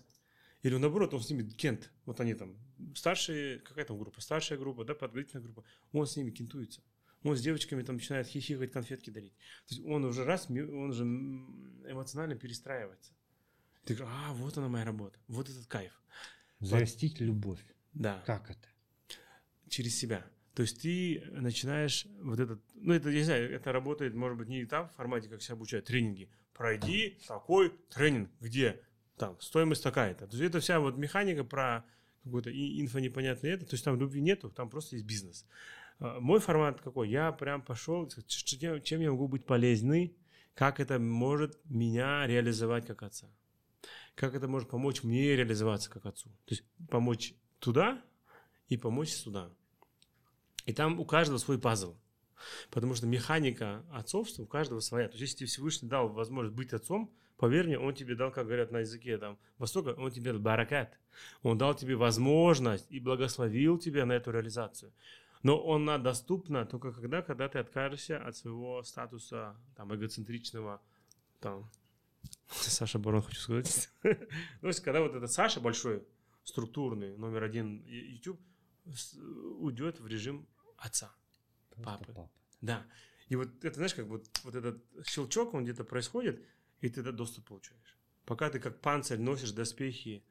Speaker 1: Или наоборот, он с ними кент, вот они там, старшие, какая там группа, старшая группа, да, подготовительная группа, он с ними кентуется. Он с девочками там начинает хихикать, конфетки дарить. То есть он уже раз, он уже эмоционально перестраивается. Ты говоришь, а, вот она моя работа, вот этот кайф.
Speaker 2: Зарастить вот. любовь.
Speaker 1: Да.
Speaker 2: Как это?
Speaker 1: Через себя. То есть ты начинаешь вот этот, ну это, я не знаю, это работает, может быть, не там в формате, как себя обучают, тренинги. Пройди такой тренинг, где там стоимость такая-то. То есть это вся вот механика про какую-то инфо непонятное это, то есть там любви нету, там просто есть бизнес. А, мой формат какой? Я прям пошел, чем я могу быть полезный, как это может меня реализовать как отца. Как это может помочь мне реализоваться как отцу. То есть помочь туда и помочь сюда. И там у каждого свой пазл. Потому что механика отцовства у каждого своя. То есть, если тебе Всевышний дал возможность быть отцом, поверь мне, он тебе дал, как говорят на языке там, Востока, он тебе дал баракат. Он дал тебе возможность и благословил тебя на эту реализацию. Но она доступна только когда, когда ты откажешься от своего статуса там, эгоцентричного, там, Саша Барон, хочу сказать. То есть, когда вот этот Саша большой, структурный, номер один YouTube, уйдет в режим отца, папы. Папа. Да. И вот это, знаешь, как вот, вот этот щелчок, он где-то происходит, и ты этот доступ получаешь. Пока ты как панцирь носишь доспехи,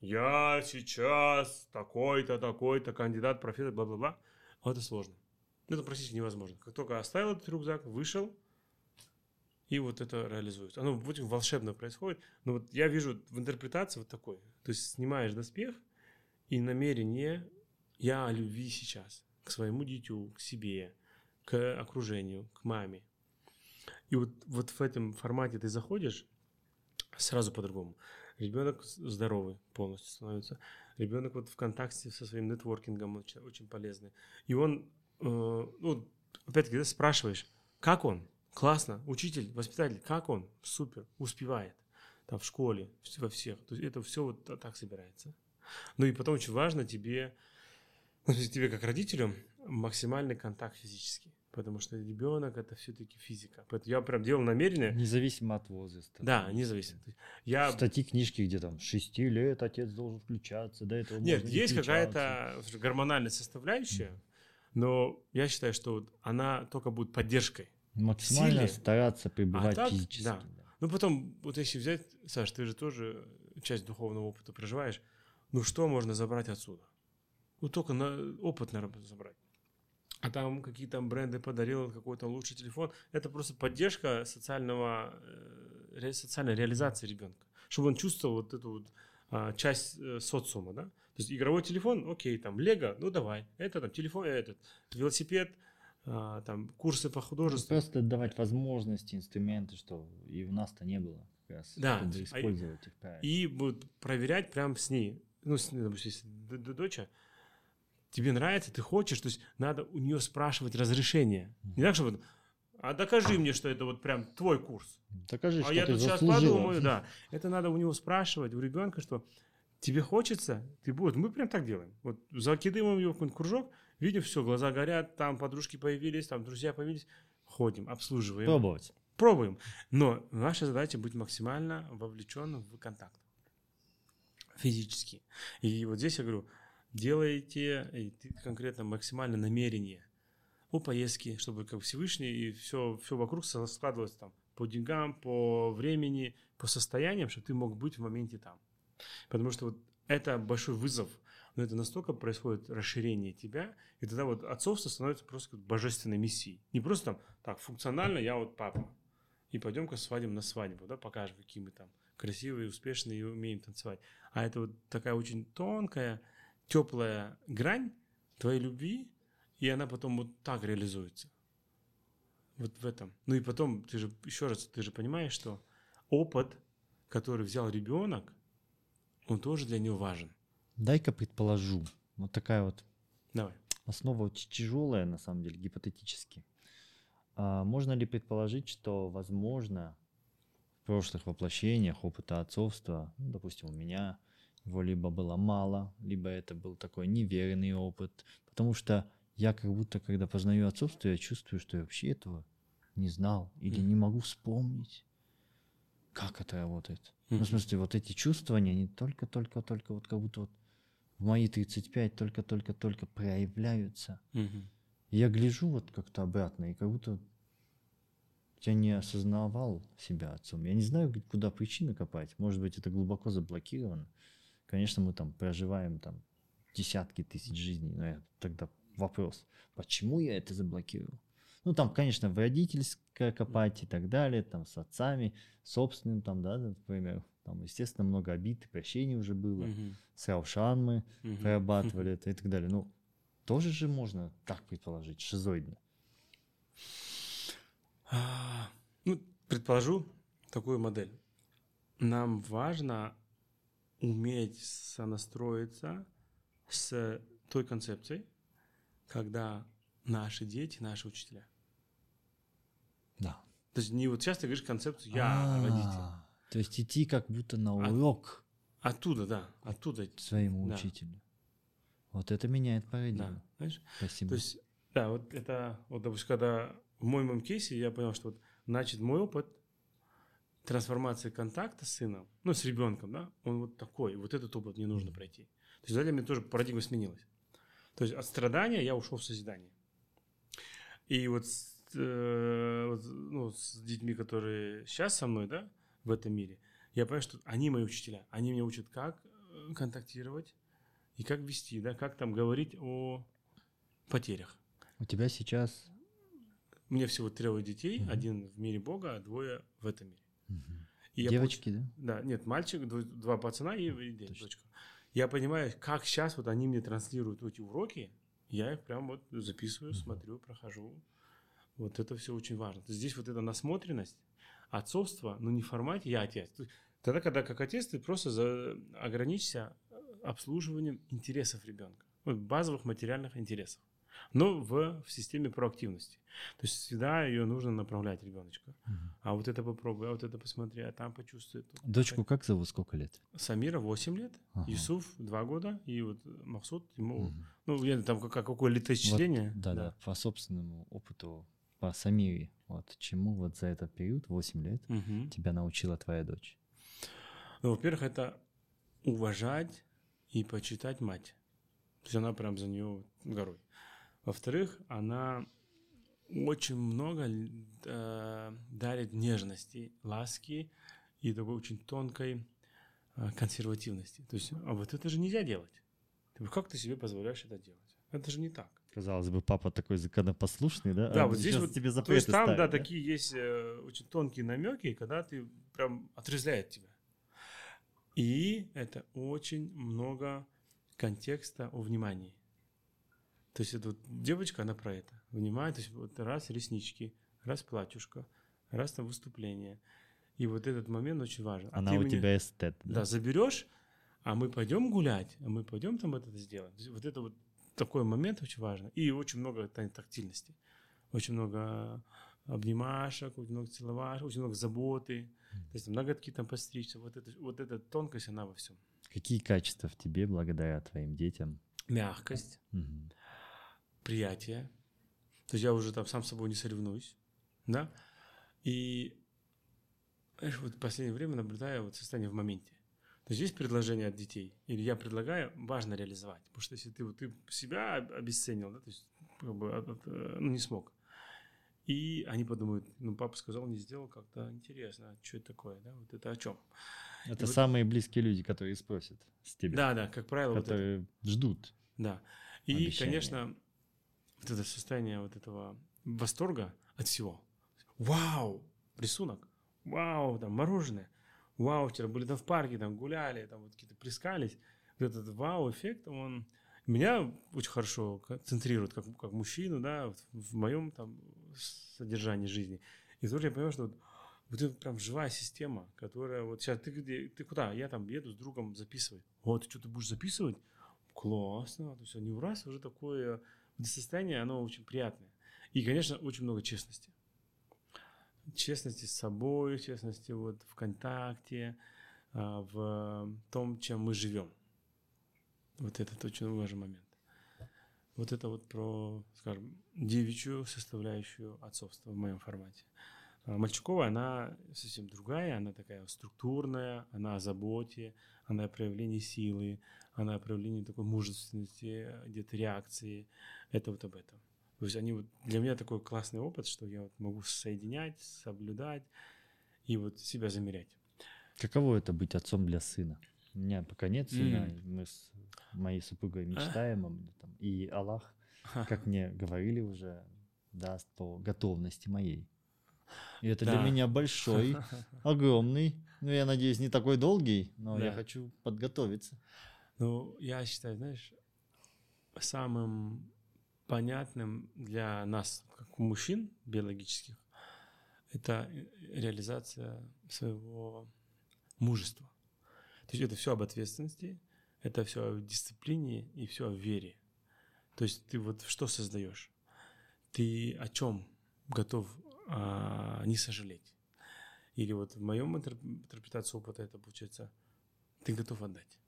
Speaker 1: я сейчас такой-то, такой-то кандидат, профессор, бла-бла-бла, вот это сложно. Это практически невозможно. Как только оставил этот рюкзак, вышел, и вот это реализуется. Оно очень волшебно происходит. Но вот я вижу в интерпретации вот такой. То есть снимаешь доспех, и намерение «я о любви сейчас» к своему дитю, к себе, к окружению, к маме. И вот, вот в этом формате ты заходишь сразу по-другому. Ребенок здоровый полностью становится. Ребенок вот в контакте со своим нетворкингом очень, очень полезный. И он, э, ну, опять-таки, ты спрашиваешь, как он? Классно. Учитель, воспитатель, как он? Супер. Успевает. Там в школе, во всех. То есть это все вот так собирается. Ну и потом очень важно тебе тебе как родителю максимальный контакт физический. Потому что ребенок это все-таки физика. Поэтому я прям делал намерение.
Speaker 2: Независимо от возраста.
Speaker 1: Да, независимо. Я...
Speaker 2: Статьи книжки, где там 6 лет отец должен включаться, до этого
Speaker 1: Нет,
Speaker 2: можно
Speaker 1: есть какая-то гормональная составляющая, но я считаю, что вот она только будет поддержкой.
Speaker 2: Максимально
Speaker 1: силе.
Speaker 2: стараться пребывать
Speaker 1: так,
Speaker 2: физически.
Speaker 1: да.
Speaker 2: да.
Speaker 1: Ну, потом, вот если взять, Саш, ты же тоже часть духовного опыта проживаешь, ну, что можно забрать отсюда? Ну, только на опыт, наверное, забрать. А там какие там бренды подарил, какой-то лучший телефон. Это просто поддержка социального, э, ре- социальной реализации ребенка. Чтобы он чувствовал вот эту вот а, часть э, социума, да? То есть игровой телефон, окей, там, Лего, ну давай. Это там телефон, этот, велосипед, а, там, курсы по художеству.
Speaker 2: Просто давать возможности, инструменты, что и у нас-то не было как раз,
Speaker 1: Да,
Speaker 2: чтобы
Speaker 1: а-
Speaker 2: использовать их правильно.
Speaker 1: И вот проверять прям с ней. Ну, с, допустим, доча, тебе нравится, ты хочешь, то есть надо у нее спрашивать разрешение. Не так, чтобы, а докажи мне, что это вот прям твой курс.
Speaker 2: Докажи,
Speaker 1: а
Speaker 2: что
Speaker 1: я
Speaker 2: ты
Speaker 1: тут сейчас
Speaker 2: заслужила.
Speaker 1: подумаю, да. Это надо у него спрашивать, у ребенка, что тебе хочется, ты будешь. Мы прям так делаем. Вот закидываем ее в какой-нибудь кружок, видим, все, глаза горят, там подружки появились, там друзья появились, ходим, обслуживаем.
Speaker 2: Пробовать.
Speaker 1: Пробуем. Но наша задача быть максимально вовлеченным в контакт. Физически. И вот здесь я говорю, делайте и конкретно максимально намерение о поездке, чтобы как Всевышний и все, все вокруг складывалось там по деньгам, по времени, по состояниям, чтобы ты мог быть в моменте там. Потому что вот это большой вызов, но это настолько происходит расширение тебя, и тогда вот отцовство становится просто божественной миссией. Не просто там, так, функционально я вот папа, и пойдем-ка свадим на свадьбу, да, покажем, какие мы там красивые, успешные и умеем танцевать. А это вот такая очень тонкая, теплая грань твоей любви, и она потом вот так реализуется. Вот в этом. Ну и потом, ты же, еще раз, ты же понимаешь, что опыт, который взял ребенок, он тоже для него важен.
Speaker 2: Дай-ка предположу. Вот такая вот
Speaker 1: Давай.
Speaker 2: основа очень тяжелая, на самом деле, гипотетически. А можно ли предположить, что, возможно, в прошлых воплощениях опыта отцовства, ну, допустим, у меня его либо было мало, либо это был такой неверный опыт, потому что я как будто, когда познаю отцовство, я чувствую, что я вообще этого не знал или
Speaker 1: Мгм.
Speaker 2: не могу вспомнить, как это работает. Ну, в смысле, вот эти чувствования, они только-только-только, вот как будто вот в мои 35 только-только-только проявляются. И Я гляжу вот как-то обратно, и как будто я не осознавал себя отцом. Я не знаю, куда причины копать. Может быть, это глубоко заблокировано. Конечно, мы там проживаем там десятки тысяч жизней, но я- тогда вопрос, почему я это заблокировал? Ну, там, конечно, в родительское копать и так далее, там, с отцами, собственным, там, да, например, там, естественно, много обид и прощений уже было.
Speaker 1: Мгм.
Speaker 2: С Раушан мы
Speaker 1: Мгм.
Speaker 2: прорабатывали это и так далее. Ну, тоже же можно так предположить, шизоидно.
Speaker 1: А, Ну, предположу такую модель. Нам важно уметь сонастроиться с той концепцией, когда наши дети, наши учителя.
Speaker 2: Да.
Speaker 1: То есть не вот сейчас ты говоришь концепцию «я родитель».
Speaker 2: А, То есть идти как будто на урок
Speaker 1: Оттуда, да, оттуда.
Speaker 2: своему
Speaker 1: да.
Speaker 2: учителю. Вот это меняет парадигму.
Speaker 1: Да, знаешь?
Speaker 2: Спасибо.
Speaker 1: То есть, да, вот это, вот, допустим, когда в моем кейсе я понял, что вот, значит, мой опыт трансформации контакта с сыном, ну, с ребенком, да, он вот такой, вот этот опыт мне нужно пройти. То есть, для меня тоже парадигма сменилась. То есть, от страдания я ушел в созидание. И вот, с, э, вот, ну, с детьми, которые сейчас со мной, да, в этом мире, я понимаю, что они мои учителя. Они меня учат, как э, контактировать и как вести, да, как там говорить о потерях.
Speaker 2: У тебя сейчас...
Speaker 1: Меня всего трое детей,
Speaker 2: Мгм.
Speaker 1: один в мире Бога, а двое в этом мире. Я
Speaker 2: Девочки, да?
Speaker 1: получ- Да, нет, мальчик, два пацана и, и дочка. Я понимаю, как сейчас вот они мне транслируют эти уроки, я их прям вот записываю,
Speaker 2: Мгм.
Speaker 1: смотрю, прохожу. Вот это все очень важно. Здесь вот эта насмотренность, отцовство, но не в формате «я отец». Тогда, когда как отец, ты просто за... ограничься обслуживанием интересов ребенка, базовых материальных интересов. Но в, в системе проактивности. То есть всегда ее нужно направлять ребеночка. А вот это попробуй, а вот это посмотри, а там почувствуй. тут.
Speaker 2: Дочку как зовут, сколько лет?
Speaker 1: Самира 8 лет,
Speaker 2: Ага.
Speaker 1: Юсуф 2 года, и вот Махсуд ему,
Speaker 2: Мгм.
Speaker 1: ну, я там как, какое летоисчисление.
Speaker 2: Да, да, по собственному опыту, по Самире, вот чему вот за этот период, 8 лет,
Speaker 1: Мгм.
Speaker 2: тебя научила твоя дочь?
Speaker 1: Ну, во-первых, это уважать и почитать мать. То есть она прям за нее горой. Во-вторых, она очень много э, дарит нежности, ласки и такой очень тонкой э, консервативности. То есть, а вот это же нельзя делать. Ты, как ты себе позволяешь это делать? Это же не так.
Speaker 2: Казалось бы, папа такой законопослушный, да?
Speaker 1: Да,
Speaker 2: А
Speaker 1: вот здесь вот,
Speaker 2: тебе
Speaker 1: то есть
Speaker 2: запреты
Speaker 1: там, да,
Speaker 2: ставят,
Speaker 1: такие есть э, очень тонкие намеки, когда ты прям отрезляет тебя. И это очень много контекста о внимании. То есть это вот девочка, она про это. Внимание, то есть вот раз реснички, раз платьюшка, раз там выступление. И вот этот момент очень важен. А
Speaker 2: Она
Speaker 1: ты
Speaker 2: у
Speaker 1: меня-
Speaker 2: тебя эстет,
Speaker 1: да,
Speaker 2: да?
Speaker 1: заберешь, а мы пойдем гулять, а мы пойдем там это сделать. Есть Вот это вот такой момент очень важно. И очень много та- тактильности. Очень много обнимашек, очень много целовашек, очень много заботы. То есть там ноготки там постричься. Вот, это, вот эта тонкость, она во всем.
Speaker 2: Какие качества в тебе благодаря твоим детям?
Speaker 1: Мягкость,
Speaker 2: Мгм.
Speaker 1: Приятие. То есть я уже там сам с собой не соревнуюсь. Да? И знаешь, вот в последнее время наблюдаю вот состояние в моменте. То есть есть предложение от детей, или я предлагаю, важно реализовать. Потому что если ты, вот, ты себя об- обесценил, да, то есть как бы, от- от, э, ну, не смог. И они подумают, ну, папа сказал, не сделал, как-то интересно, а что это такое, да, вот это о чем?
Speaker 2: Это
Speaker 1: вот-
Speaker 2: самые близкие люди, которые спросят с тебя,
Speaker 1: Да, да, как правило, вот это.
Speaker 2: которые ждут.
Speaker 1: Да. И,
Speaker 2: Обещание.
Speaker 1: конечно, вот это состояние вот этого восторга от всего. Вау! Рисунок. Вау! Там мороженое. Вау! Вчера были там в парке, там гуляли, там вот какие-то плескались. Вот этот вау-эффект, он меня очень хорошо концентрирует как, как мужчину, да, вот в моем там содержании жизни. И тоже я понимаю, что вот, вот это прям живая система, которая вот сейчас ты где, ты куда? Я там еду с другом записывать. О, ты что, ты будешь записывать? Классно. То есть они в раз уже такое вот состояние, оно очень приятное. И, конечно, очень много честности. Честности с собой, честности вот в контакте, а, в том, чем мы живем. Вот этот очень важный момент. Вот это вот про, скажем, девичью составляющую отцовства в моем формате. А Мальчикова, она совсем другая, она такая структурная, она о заботе, она о проявлении силы, она о проявлении такой мужественности, где-то реакции. Это вот об этом. То есть они вот для меня такой классный опыт, что я вот могу соединять, соблюдать и вот себя замерять.
Speaker 2: Каково это быть отцом для сына? У меня пока нет сына, и мы с моей супругой мечтаем, об этом, и Аллах, как мне говорили уже, даст по готовности моей. И это для
Speaker 1: Да.
Speaker 2: меня большой, огромный, ну, я надеюсь, не такой долгий, но я
Speaker 1: Да.
Speaker 2: хочу подготовиться.
Speaker 1: Ну, я считаю, знаешь, самым понятным для нас, как мужчин биологических, это реализация своего мужества. То есть это все об ответственности, это все о дисциплине и все о вере. То есть ты вот что создаешь? Ты о чем готов а, не сожалеть? Или вот в моем интерпретации опыта это получается, ты готов отдать.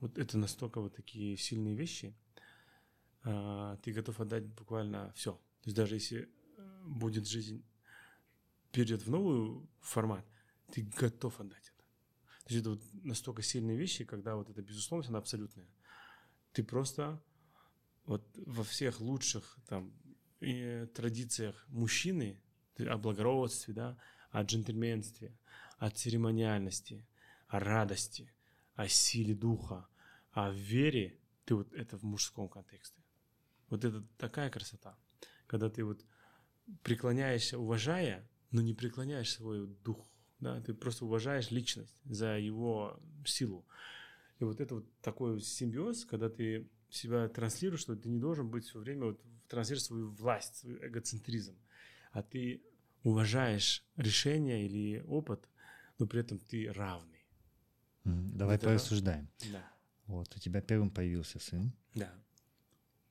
Speaker 1: Вот это настолько вот такие сильные вещи, а, ты готов отдать буквально все. То есть даже если э, будет жизнь перейдет в новый формат, ты готов отдать это. То есть это вот настолько сильные вещи, когда вот эта безусловность, она абсолютная. Ты просто вот во всех лучших там э, традициях мужчины, о благородстве, да, о джентльменстве, о церемониальности, о радости, о силе духа, о вере, ты вот это в мужском контексте. Вот это такая красота, когда ты вот преклоняешься, уважая, но не преклоняешь свой дух, да, ты просто уважаешь личность за его силу. И вот это вот такой симбиоз, когда ты себя транслируешь, что ты не должен быть все время вот транслировать свою власть, свой эгоцентризм, а ты уважаешь решение или опыт, но при этом ты равный.
Speaker 2: Мгм. Давай
Speaker 1: это-
Speaker 2: порассуждаем.
Speaker 1: Да,
Speaker 2: Вот, у тебя первым появился сын.
Speaker 1: да.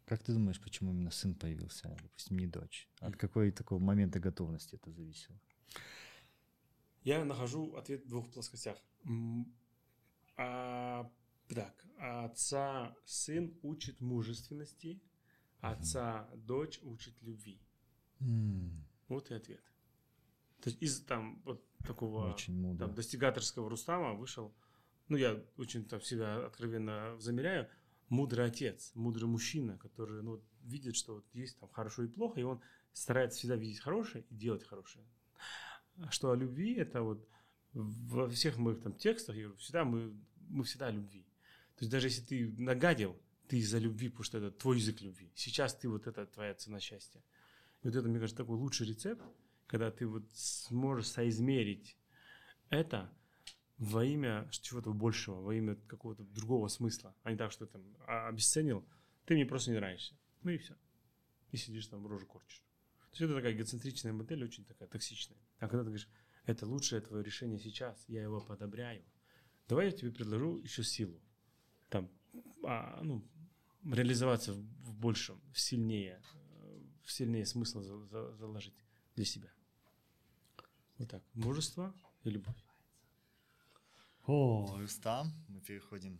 Speaker 2: как ты думаешь, почему именно сын появился, а, допустим, не дочь? От какой такого момента готовности это зависело?
Speaker 1: Я нахожу ответ в двух плоскостях. А, так, отца сын учит мужественности, отца дочь учит любви.
Speaker 2: М,
Speaker 1: Вот и ответ. То есть из там вот такого там, достигаторского Рустама вышел, ну я очень там себя откровенно замеряю, мудрый отец, мудрый мужчина, который ну, видит, что вот есть там хорошо и плохо, и он старается всегда видеть хорошее и делать хорошее. Что о любви, это вот во всех моих там текстах, я говорю, всегда мы, мы всегда о любви. То есть даже если ты нагадил, ты из-за любви, потому что это твой язык любви. Сейчас ты вот это твоя цена счастья. И вот это, мне кажется, такой лучший рецепт, когда ты вот сможешь соизмерить это во имя чего-то большего, во имя какого-то другого смысла, а не так, что там а, обесценил, ты мне просто не нравишься. Ну и все. И сидишь там, рожу корчишь. То есть это такая эгоцентричная модель, очень такая токсичная. А когда ты говоришь, это лучшее твое решение сейчас, я его подобряю, давай я тебе предложу еще силу. Там, а, ну, реализоваться в, большем, в сильнее, э, в сильнее смысл за- за- заложить для себя. Вот так. Мужество и любовь.
Speaker 2: О, Рустам, мы переходим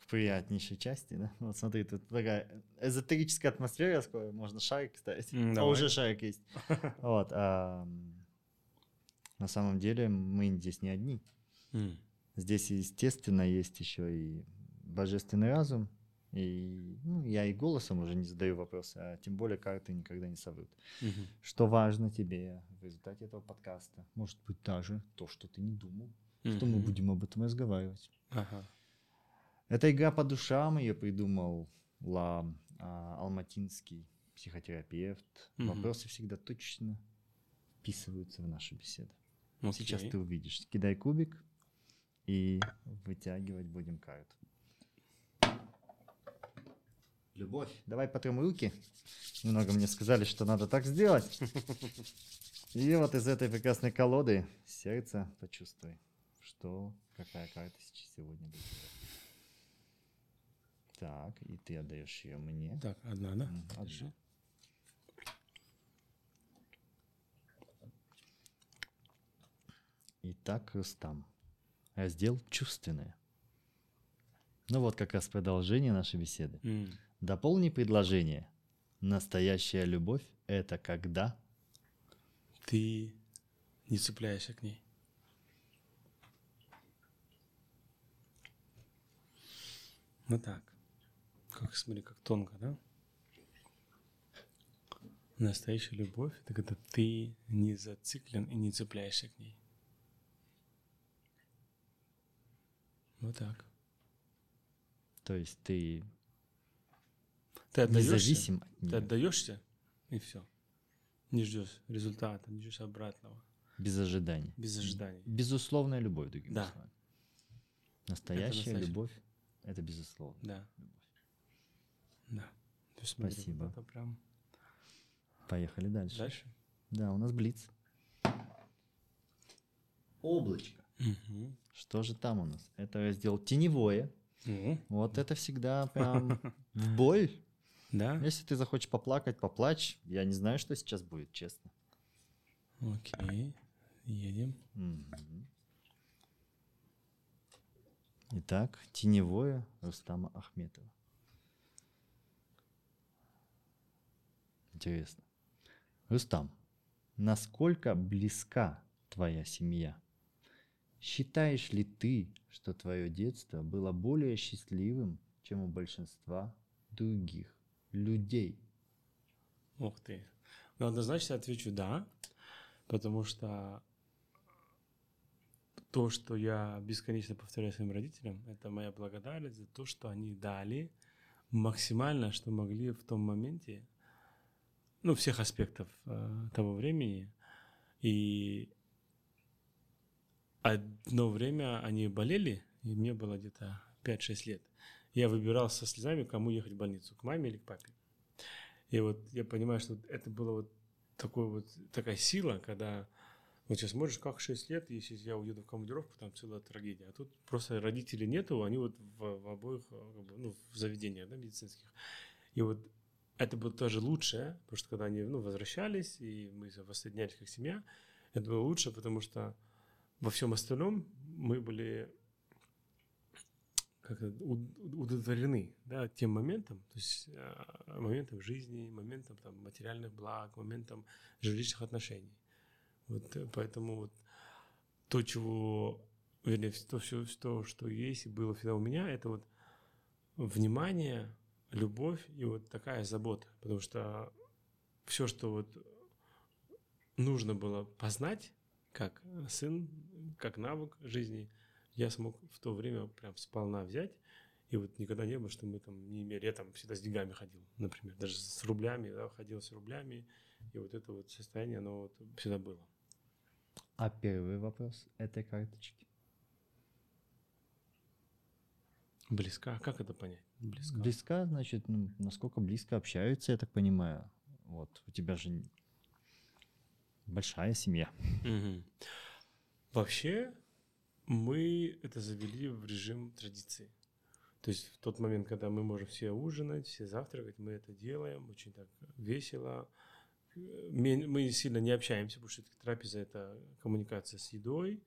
Speaker 2: к приятнейшей части, да? Вот смотри, тут такая эзотерическая атмосфера, скоро можно шарик ставить.
Speaker 1: М,
Speaker 2: А
Speaker 1: давай.
Speaker 2: уже шарик есть. Вот, а, на самом деле мы здесь не одни.
Speaker 1: М.
Speaker 2: Здесь, естественно, есть еще и божественный разум, и ну, я и голосом уже не задаю вопросы, а тем более карты никогда не соврут.
Speaker 1: Мгм.
Speaker 2: Что важно тебе в результате этого подкаста? Может быть, даже то, что ты не думал, что мы будем об этом разговаривать.
Speaker 1: Ага.
Speaker 2: Это игра по душам, ее придумал Ла а, Алматинский психотерапевт.
Speaker 1: Мгм.
Speaker 2: Вопросы всегда точно вписываются в нашу беседу. Сейчас
Speaker 1: Окей.
Speaker 2: ты увидишь. Кидай кубик и вытягивать будем карту. Любовь. Давай потрем руки. Немного мне сказали, что надо так сделать. И вот из этой прекрасной колоды сердце почувствуй, что какая карта сейчас сегодня будет. Так, и ты отдаешь ее мне.
Speaker 1: Так, одна, да?
Speaker 2: Одна.
Speaker 1: Держи.
Speaker 2: Итак, Рустам. Раздел «Чувственное». Ну вот как раз продолжение нашей беседы.
Speaker 1: М.
Speaker 2: Дополни предложение. Настоящая любовь – это когда?
Speaker 1: Ты не цепляешься к ней. Ну так. Как, смотри, как тонко, да? Настоящая любовь – это когда ты не зациклен и не цепляешься к ней. Вот так.
Speaker 2: То есть ты
Speaker 1: Ты отдаешься,
Speaker 2: независим от
Speaker 1: ты
Speaker 2: нее,
Speaker 1: отдаешься, и все. Не ждешь результата, не ждешь обратного,
Speaker 2: без ожиданий.
Speaker 1: без ожиданий.
Speaker 2: Безусловная любовь, другими
Speaker 1: Да.
Speaker 2: словами. Настоящая
Speaker 1: настоящая.
Speaker 2: любовь – это безусловно.
Speaker 1: Да. Да. То есть, смотри,
Speaker 2: Спасибо.
Speaker 1: Это прям
Speaker 2: Поехали дальше.
Speaker 1: дальше.
Speaker 2: Да, у нас блиц. Облачко.
Speaker 1: Мгм.
Speaker 2: Что же там у нас? Это раздел теневое.
Speaker 1: Ну,
Speaker 2: Вот это всегда прям в боль.
Speaker 1: Да.
Speaker 2: Если ты захочешь поплакать, поплачь. Я не знаю, что сейчас будет, честно.
Speaker 1: Окей. Едем.
Speaker 2: Итак, теневое Рустама Ахметова. Интересно. Рустам, насколько близка твоя семья? Считаешь ли ты, что твое детство было более счастливым, чем у большинства других людей?
Speaker 1: Ух ты. Ну, однозначно отвечу «да», потому что то, что я бесконечно повторяю своим родителям, это моя благодарность за то, что они дали максимально, что могли в том моменте, ну, всех аспектов э, того времени. И одно время они болели, и мне было где-то 5-6 лет. Я выбирал со слезами, кому ехать в больницу, к маме или к папе. И вот я понимаю, что это было вот такой вот такая сила, когда Вот сейчас смотришь, как 6 лет, если я уеду в командировку, там целая трагедия. А тут просто родителей нету, они вот в, в обоих, ну, в заведениях, да, медицинских. И вот это было тоже лучше, потому что когда они, ну, возвращались, и мы воссоединялись как семья, это было лучше, потому что во всем остальном мы были как удовлетворены да, тем моментом, то есть э, моментом жизни, моментом там, материальных благ, моментом жилищных отношений. Вот э, поэтому вот то, чего, вернее, то, все, то, что есть и было всегда у меня, это вот внимание, любовь и вот такая забота. Потому что все, что вот нужно было познать, как сын, как навык жизни, я смог в то время прям сполна взять. И вот никогда не было, что мы там не имели. Я там всегда с деньгами ходил, например. Даже с рублями, да, ходил с рублями. И вот это вот состояние, оно вот всегда было.
Speaker 2: А первый вопрос этой карточки?
Speaker 1: Близка. Как это понять?
Speaker 2: Близка. Близка, значит, ну, насколько близко общаются, я так понимаю. Вот, у тебя же большая семья.
Speaker 1: Угу. Вообще, мы это завели в режим традиции. То есть в тот момент, когда мы можем все ужинать, все завтракать, мы это делаем очень так весело, мы сильно не общаемся, потому что трапеза – это коммуникация с едой,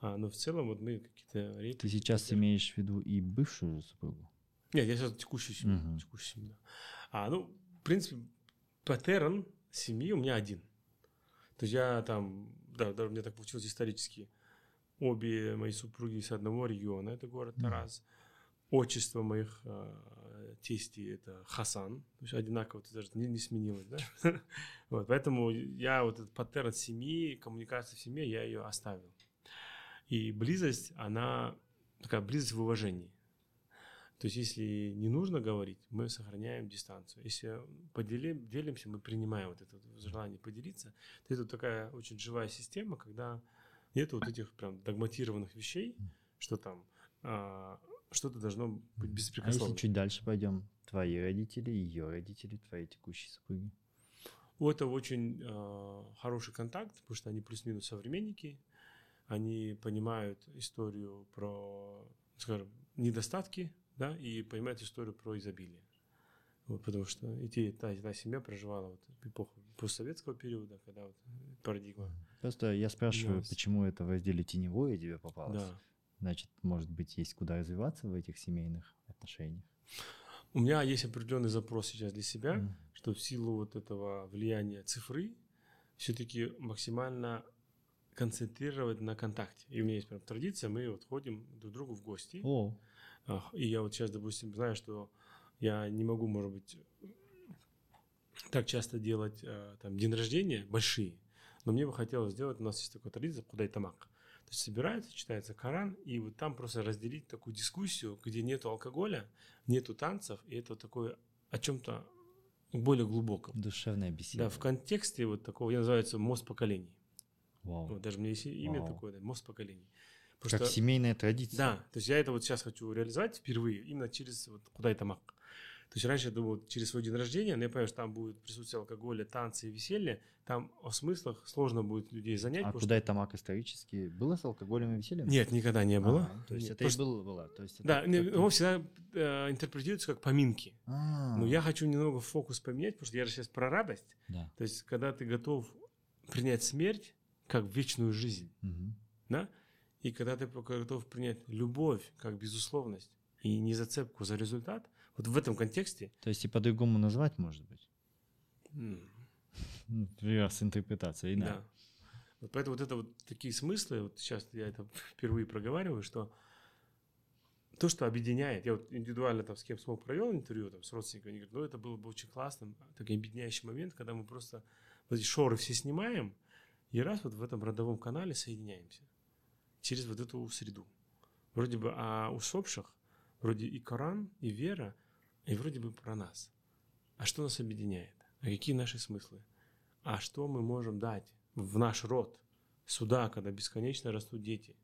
Speaker 1: а, но в целом вот мы какие-то
Speaker 2: реплики... Ты сейчас имеешь в виду и бывшую супругу?
Speaker 1: Нет, я сейчас текущую семью. Угу. Текущую семью да. А, ну, в принципе, паттерн семьи у меня один. То есть я там, да, да, у меня так получилось исторически. Обе мои супруги с одного региона, это город Тарас. Отчество моих э, тестей это Хасан, то есть одинаково, это даже не, не сменилось, да? вот, поэтому я вот этот паттерн семьи, коммуникации в семье, я ее оставил. И близость, она такая близость в уважении. То есть, если не нужно говорить, мы сохраняем дистанцию. Если поделим, делимся, мы принимаем вот это желание поделиться, то это такая очень живая система, когда нет вот этих прям догматированных вещей, что там а, что-то должно быть беспрекословно.
Speaker 2: А если чуть дальше пойдем, твои родители, ее родители, твои текущие супруги?
Speaker 1: Это очень э, хороший контакт, потому что они плюс-минус современники, они понимают историю про, скажем, недостатки, да, и понимают историю про изобилие. Вот, потому что и те, та, та семья проживала вот эпоху постсоветского периода, когда вот парадигма.
Speaker 2: Просто я спрашиваю, yes. почему это в разделе теневое тебе попалось? Да. Значит, может быть, есть куда развиваться в этих семейных отношениях?
Speaker 1: У меня есть определенный запрос сейчас для себя, mm. что в силу вот этого влияния цифры все-таки максимально концентрировать на контакте. И у меня есть прям традиция, мы вот ходим друг к другу в гости.
Speaker 2: Oh.
Speaker 1: И я вот сейчас, допустим, знаю, что я не могу, может быть, так часто делать э, там день рождения большие, но мне бы хотелось сделать, у нас есть такая традиция, куда и тамак. То есть собираются, читается Коран, и вот там просто разделить такую дискуссию, где нету алкоголя, нету танцев, и это такое о чем-то более глубоком.
Speaker 2: Душевная беседа.
Speaker 1: Да, в контексте вот такого, я называется мост поколений.
Speaker 2: Вау.
Speaker 1: Вот, даже у меня есть имя Вау. такое, да, мост поколений.
Speaker 2: Потому как семейная традиция.
Speaker 1: Да, то есть я это вот сейчас хочу реализовать впервые, именно через вот куда это мак. То есть раньше я думал, через свой день рождения, но я понимаю, что там будет присутствие алкоголя, танцы и веселье, там о смыслах сложно будет людей занять.
Speaker 2: А куда это мак исторически? Было с алкоголем и весельем?
Speaker 1: Нет, никогда не было.
Speaker 2: А, то есть Нет, это просто... и было, было. То есть это
Speaker 1: да, как... его всегда э, интерпретируется как поминки. А-а-а. Но я хочу немного фокус поменять, потому что я же сейчас про радость.
Speaker 2: Да.
Speaker 1: То есть когда ты готов принять смерть как вечную жизнь,
Speaker 2: угу.
Speaker 1: да, и когда ты готов принять любовь как безусловность и не зацепку за результат – вот в этом контексте.
Speaker 2: То есть и по-другому назвать, может быть? Например, с интерпретацией, да. да.
Speaker 1: Вот поэтому вот это вот такие смыслы, вот сейчас я это впервые проговариваю, что то, что объединяет, я вот индивидуально там с кем смог провел интервью там, с родственниками, они говорят, ну это было бы очень классным, такой объединяющий момент, когда мы просто вот эти шоры все снимаем и раз вот в этом родовом канале соединяемся через вот эту среду. Вроде бы о усопших, вроде и Коран, и вера – и вроде бы про нас. А что нас объединяет? А какие наши смыслы? А что мы можем дать в наш род? Сюда, когда бесконечно растут дети.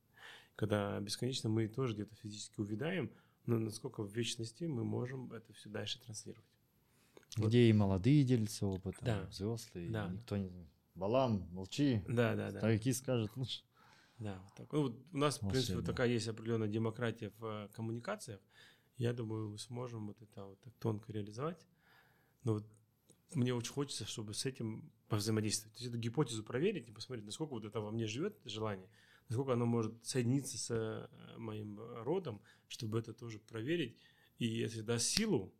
Speaker 1: Когда бесконечно мы тоже где-то физически увядаем, но насколько в вечности мы можем это все дальше транслировать.
Speaker 2: Где вот. и молодые делятся опытом, да. взрослые,
Speaker 1: да.
Speaker 2: никто не Балам, молчи.
Speaker 1: Да, да, да.
Speaker 2: Старики скажут лучше.
Speaker 1: Да, вот так. Ну, вот у нас, в принципе, вот
Speaker 2: Волшебно.
Speaker 1: такая есть определенная демократия в э, коммуникациях. Я думаю, мы сможем вот это вот так тонко реализовать. Но вот мне очень хочется, чтобы с этим повзаимодействовать. То есть эту гипотезу проверить и посмотреть, насколько вот это во мне живет желание, насколько оно может соединиться с э, моим родом, чтобы это тоже проверить. И если даст силу,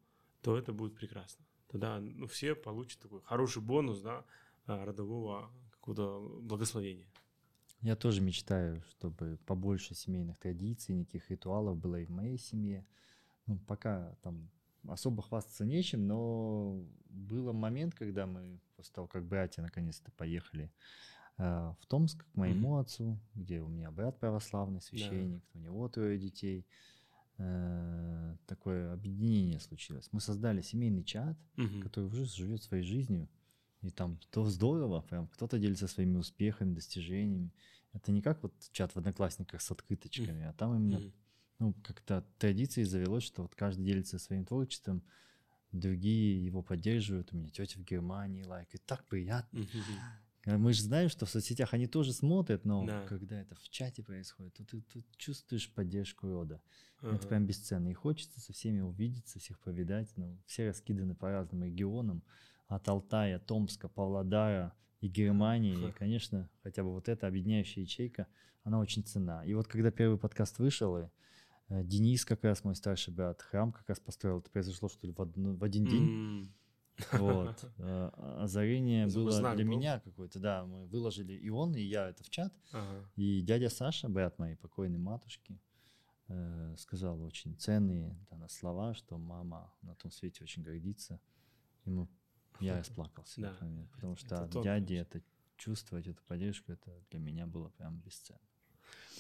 Speaker 1: то это будет прекрасно. Тогда ну, все получат такой хороший бонус да, э, родового какого-то благословения.
Speaker 2: Я тоже мечтаю, чтобы побольше семейных традиций, никаких ритуалов было и в моей семье. Ну, пока там особо хвастаться нечем, но был момент, когда мы после того, как братья наконец-то поехали э, в Томск к моему отцу, где у меня брат православный, священник, у него трое детей. Э, такое объединение случилось. Мы создали семейный чат,
Speaker 1: Мгм.
Speaker 2: который уже живет своей жизнью. И там то здорово, прям кто-то делится своими успехами, достижениями. Это не как вот чат в Одноклассниках с открыточками, а там именно
Speaker 1: Мгм.
Speaker 2: Ну, как-то традицией завелось, что вот каждый делится своим творчеством, другие его поддерживают. У меня тетя в Германии лайкает. Так приятно. А Мы же знаем, что в соцсетях они тоже смотрят, но
Speaker 1: Да.
Speaker 2: когда это в чате происходит, то ты, ты чувствуешь поддержку рода.
Speaker 1: Ага.
Speaker 2: Это прям бесценно. И хочется со всеми увидеться, всех повидать. Ну, все раскиданы по разным регионам. От Алтая, Томска, Павлодара и Германии. И,
Speaker 1: Ха.
Speaker 2: конечно, хотя бы вот эта объединяющая ячейка, она очень ценна. И вот когда первый подкаст вышел, и Денис, как раз мой старший брат, храм как раз построил. Это произошло, что ли, в, одну- в один день.
Speaker 1: М.
Speaker 2: Вот. Э, Озарение было
Speaker 1: знак
Speaker 2: для
Speaker 1: был.
Speaker 2: меня какое-то, да. Мы выложили и он, и я это в чат.
Speaker 1: Ага.
Speaker 2: И дядя Саша, брат моей покойной матушки, э, сказал очень ценные да, на слова, что мама на том свете очень гордится. Ему я расплакался,
Speaker 1: Да,
Speaker 2: например, потому
Speaker 1: это
Speaker 2: что от
Speaker 1: тонко
Speaker 2: дяди это чувствовать, эту поддержку, это для меня было прям бесценно.